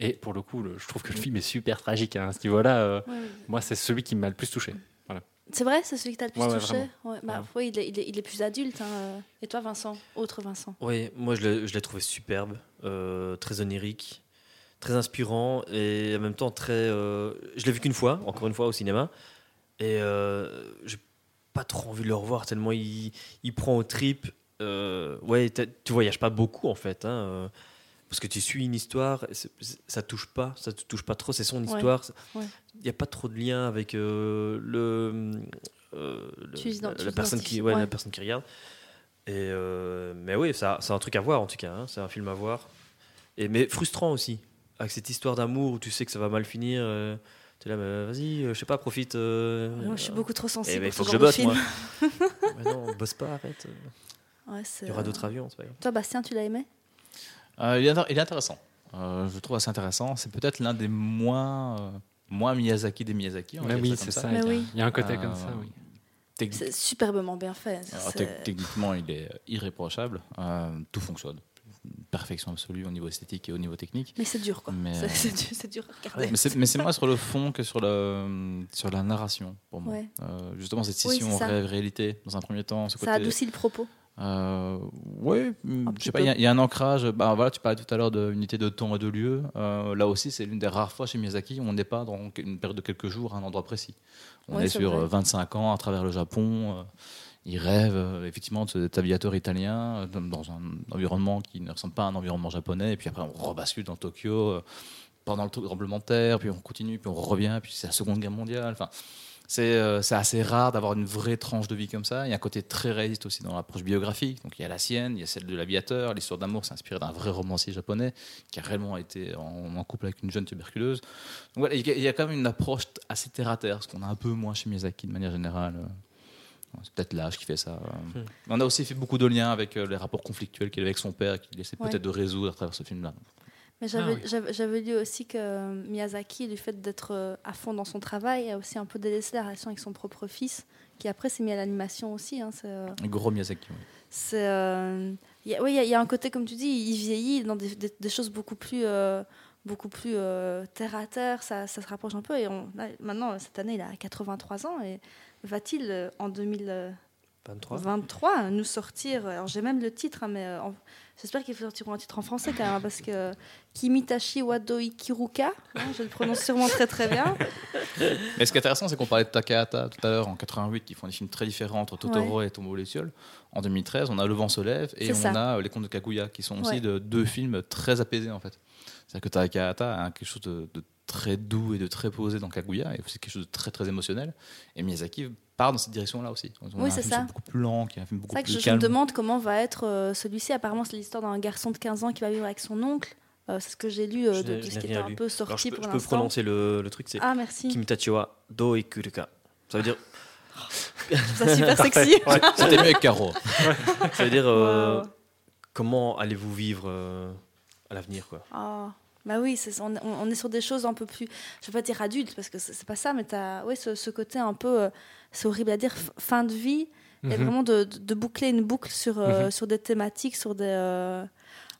Et pour le coup, le- je trouve que le film est super tragique hein, à ce niveau-là. euh, ouais. moi, c'est celui qui m'a le plus touché. C'est vrai, c'est celui que tu as le plus Ouais, touché Ouais, bah, oui, il, est, il est- il est plus adulte. hein. Et toi, Vincent Autre Vincent? Oui, moi je l'ai trouvé superbe, euh, très onirique, très inspirant et en même temps très. euh, je l'ai vu qu'une fois, encore une fois au cinéma, et euh, j'ai pas trop envie de le revoir tellement il, il prend au trip. Euh, ouais, tu voyages pas beaucoup en fait, hein, euh, parce que tu suis une histoire, ça touche pas, ça te touche pas trop, c'est son histoire. Il ouais. n'y a pas trop de lien avec euh, le, euh, le- la, personne qui, t'identifies, ouais, ouais. la personne qui regarde. Et euh, mais oui, ça- c'est un truc à voir en tout cas. hein, c'est un film à voir. Et mais frustrant aussi avec cette histoire d'amour où tu sais que ça va mal finir. tu es là, mais vas-y, je sais pas, profite. Moi, Je suis beaucoup trop eh sensible il faut que je bosse moi. mais non, bosse pas, arrête. Il y aura d'autres avions. Toi, Bastien, tu l'as aimé? Il, est intér- il est intéressant. Euh, je le trouve assez intéressant. C'est peut-être l'un des moins, euh, moins Miyazaki des Miyazaki. on oui, c'est ça. Il, y a, oui. il y a un côté Euh, comme ça, oui. C'est superbement bien fait. Alors, techniquement, il est irréprochable. Euh, tout fonctionne. perfection absolue au niveau esthétique et au niveau technique. Mais c'est dur, quoi. Mais, C'est- euh, dur, à regarder. Mais c'est, moins sur le fond que sur, le, sur la narration, pour moi. Ouais. Euh, justement, cette Oui, scission ça. rêve-réalité, dans un premier temps. Ce Ça côté, adoucit le propos. Euh, oui, je petit sais pas, il y a- il y, a un ancrage. Bah, voilà, tu parlais tout à l'heure d'unité de temps et de lieu. Euh, là aussi, c'est l'une des rares fois chez Miyazaki où on n'est pas dans une période de quelques jours à un endroit précis. On est sur vrai. euh, 25 ans à travers le Japon. euh, il rêve euh, effectivement de cet aviateur italien euh, dans- dans un environnement qui ne ressemble pas à un environnement japonais. Et puis après, on rebascule dans Tokyo euh, pendant le tremblement de terre. Puis on continue, puis on revient. Puis c'est la Seconde Guerre mondiale. Enfin, c'est euh, c'est assez rare d'avoir une vraie tranche de vie comme ça. Il y a un côté très réaliste aussi dans l'approche biographique. Donc il y a la sienne, il y a celle de l'aviateur. L'histoire d'amour, c'est inspiré d'un vrai romancier japonais qui a réellement été en, en couple avec une jeune tuberculeuse. Donc voilà, il y a- il y a quand même une approche assez terre à terre, ce qu'on a un peu moins chez Miyazaki de manière générale. Euh, C'est peut-être l'âge qui fait ça. Hmm. On a aussi fait beaucoup de liens avec euh, les rapports conflictuels qu'il avait avec son père, qu'il essaie Ouais. peut-être de résoudre à travers ce film-là. Mais j'avais Ah oui. j'avais- j'avais lu aussi que Miyazaki, du fait d'être euh, à fond dans son travail, a aussi un peu délaissé la relation avec son propre fils, qui après s'est mis à l'animation aussi. hein, euh, Gros Miyazaki. oui. C'est, euh, il y a- oui, il y, a- il y a un côté, comme tu dis, il vieillit dans des, des- des choses beaucoup plus, euh, beaucoup plus euh, terre à terre. Ça, ça se rapproche un peu. Et on, là, maintenant, cette année, il a 83 ans. Et va-t-il, euh, en 2023, 23. nous sortir Alors, j'ai même le titre, hein, mais euh, en- j'espère qu'ils sortiront un titre en français quand même, parce que Kimitashi Wado Ikiruka, hein, je le prononce sûrement très très bien. Mais ce qui est intéressant, c'est qu'on parlait de Takahata tout à l'heure en 88, qui font des films très différents entre Totoro et Tombeau Lucioles. En 2013, on a Le vent se lève et on ça. a euh, Les contes de Kaguya, qui sont aussi Ouais. de, deux films très apaisés en fait. C'est-à-dire que Takahata a quelque chose de, de très doux et de très posé dans Kaguya, et aussi quelque chose de très très émotionnel. Et Miyazaki part dans cette direction-là aussi. On Oui, c'est ça. beaucoup plus lent, qui est un film beaucoup C'est vrai que plus je, calme. me demande comment va être euh, celui-ci. Apparemment, c'est l'histoire d'un garçon de 15 ans qui va vivre avec son oncle. Euh, c'est ce que j'ai lu euh, Je de, ce qui était un lu. peu Alors, sorti je peux, pour je peux prononcer le, le truc, c'est Ah, merci. Kimitachi wa do ikuruka. Ça veut dire, C'est super sexy. C'était mieux avec Caro. ça veut dire euh, Wow. comment allez-vous vivre euh, à l'avenir, quoi? Ah, bah oui, on, est sur des choses un peu plus, je vais pas dire adultes parce que c'est pas ça, mais t'as, ouais, ce, ce côté un peu, euh, c'est horrible à dire, fin de vie, et Mhm. vraiment de, de- de boucler une boucle sur, euh, Mhm. sur des thématiques, sur des, euh,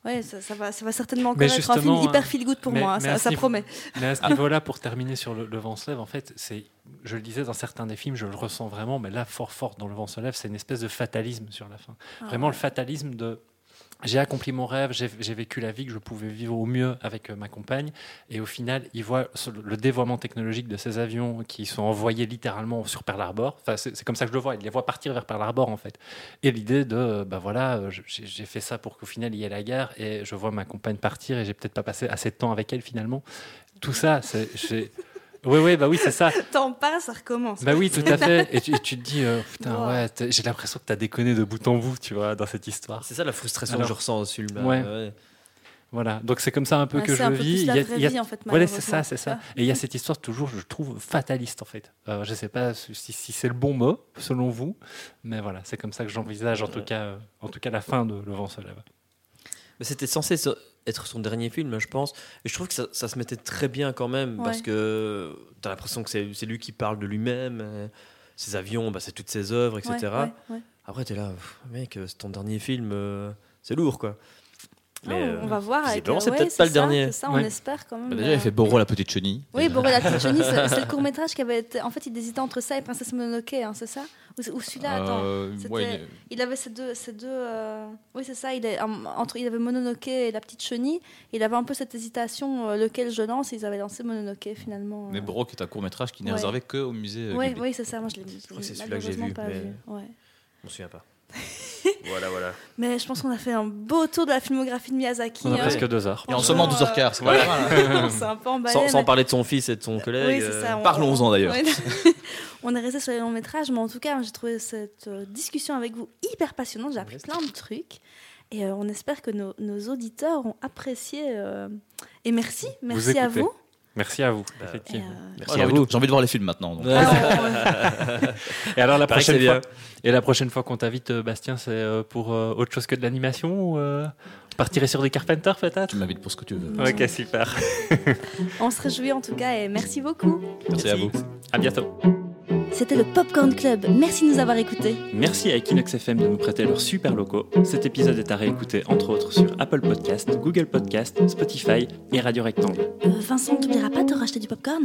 ouais, ça, ça va, ça va certainement encore être un film hyper euh, feel good pour mais- moi, hein, mais ça, niveau- promet. Mais à ce niveau-là, pour terminer sur le, le vent se lève, en fait, c'est, je le disais dans certains des films, je le ressens vraiment, mais là, fort fort dans le vent se lève, c'est une espèce de fatalisme sur la fin. Ah Vraiment ouais. le fatalisme de j'ai accompli mon rêve, j'ai vécu la vie que je pouvais vivre au mieux avec euh, ma compagne. Et au final, il voit le dévoiement technologique de ces avions qui sont envoyés littéralement sur Pearl Harbor. Enfin, c'est comme ça que je le vois. Il les voit partir vers Pearl Harbor, en fait. Et l'idée de, bah voilà, euh, j'ai fait ça pour qu'au final, il y ait la guerre. Et je vois ma compagne partir et j'ai peut-être pas passé assez de temps avec elle, finalement. Tout ça, c'est. Oui, oui, bah oui, c'est ça. T'en parles, ça recommence. Bah oui, tout à fait. Et tu, et tu te dis, euh, putain, Wow. ouais, t'as- j'ai l'impression que tu as déconné de bout en bout, tu vois, dans cette histoire. C'est ça la frustration Alors- que je ressens au film. là. Ouais. Ouais. Voilà, donc c'est comme ça un peu Ouais, que c'est je un le peu vis. plus Il la y a- vraie il y a- vie, en fait, Voilà, c'est ça, c'est ça. Et il y a cette histoire toujours, je trouve, fataliste en fait. Euh, je sais pas si, si c'est le bon mot, selon vous, mais voilà, c'est comme ça que j'envisage en tout cas, euh, en tout cas la fin de Le vent se lève. Mais c'était censé être son dernier film, je pense. Et je trouve que ça, ça se mettait très bien quand même, Ouais. parce que tu as l'impression que c'est lui qui parle de lui-même. euh, Ses avions, bah, c'est toutes ses œuvres, etc. Ouais, ouais, ouais. Après, tu es là, mec, euh, c'est ton dernier film, euh, c'est lourd, quoi. Ah, on, on va voir. euh, c'est ouais, peut-être pas le ça, dernier. C'est ça, on Ouais. espère quand même. Bah, déjà, euh, il fait Boro la petite chenille. Oui, Déjà. Boré la petite chenille, c'est le court métrage qui avait été. En fait, il hésitait entre ça et Princesse Mononoke, hein, c'est ça? Ou, ou celui-là, attends. Euh, c'était- ouais, il avait ces deux. Ces deux euh, Oui, c'est ça. Il, est, en- entre, il avait Mononoke et la petite chenille. Il avait un peu cette hésitation, euh, lequel je lance. Ils avaient lancé Mononoke finalement. Mais euh. Boro qui est un court métrage qui n'est Ouais. réservé que au musée. euh, Oui, oui, c'est ça. Moi, je l'ai que c'est celui-là que j'ai vu, vu. Je m'en souviens pas. voilà, voilà. Mais je pense qu'on a fait un beau tour de la filmographie de Miyazaki. On a hein. presque deux heures. Et en seulement 12h15. c'est pas mal, hein. On s'est un peu emballé. Sans, parler de son fils et de son collègue. Oui, c'est euh, on- Parlons-en, d'ailleurs. On est resté sur les longs métrages, mais en tout cas, j'ai trouvé cette euh, discussion avec vous hyper passionnante. J'ai appris plein de trucs. Et euh, on espère que nos, nos auditeurs ont apprécié. euh, Et merci, merci à vous. Merci à vous, Bah, effectivement. euh, Merci j'ai à envie de- vous. J'ai envie de voir les films maintenant. donc. Ouais. ah, ouais. Et alors la prochaine fois, bien. et la prochaine fois qu'on t'invite, euh, Bastien, c'est euh, pour euh, autre chose que de l'animation ou euh, on partirait sur des Carpenters peut-être? Tu m'invites pour ce que tu veux. Ok, super. on se réjouit en tout cas et merci beaucoup. Merci à vous. À bientôt. C'était le Popcorn Club. Merci de nous avoir écoutés. Merci à Equinox FM de nous prêter leurs super locaux. Cet épisode est à réécouter entre autres sur Apple Podcast, Google Podcast, Spotify et Radio Rectangle. Euh, Vincent, t'oublieras pas de racheter du popcorn?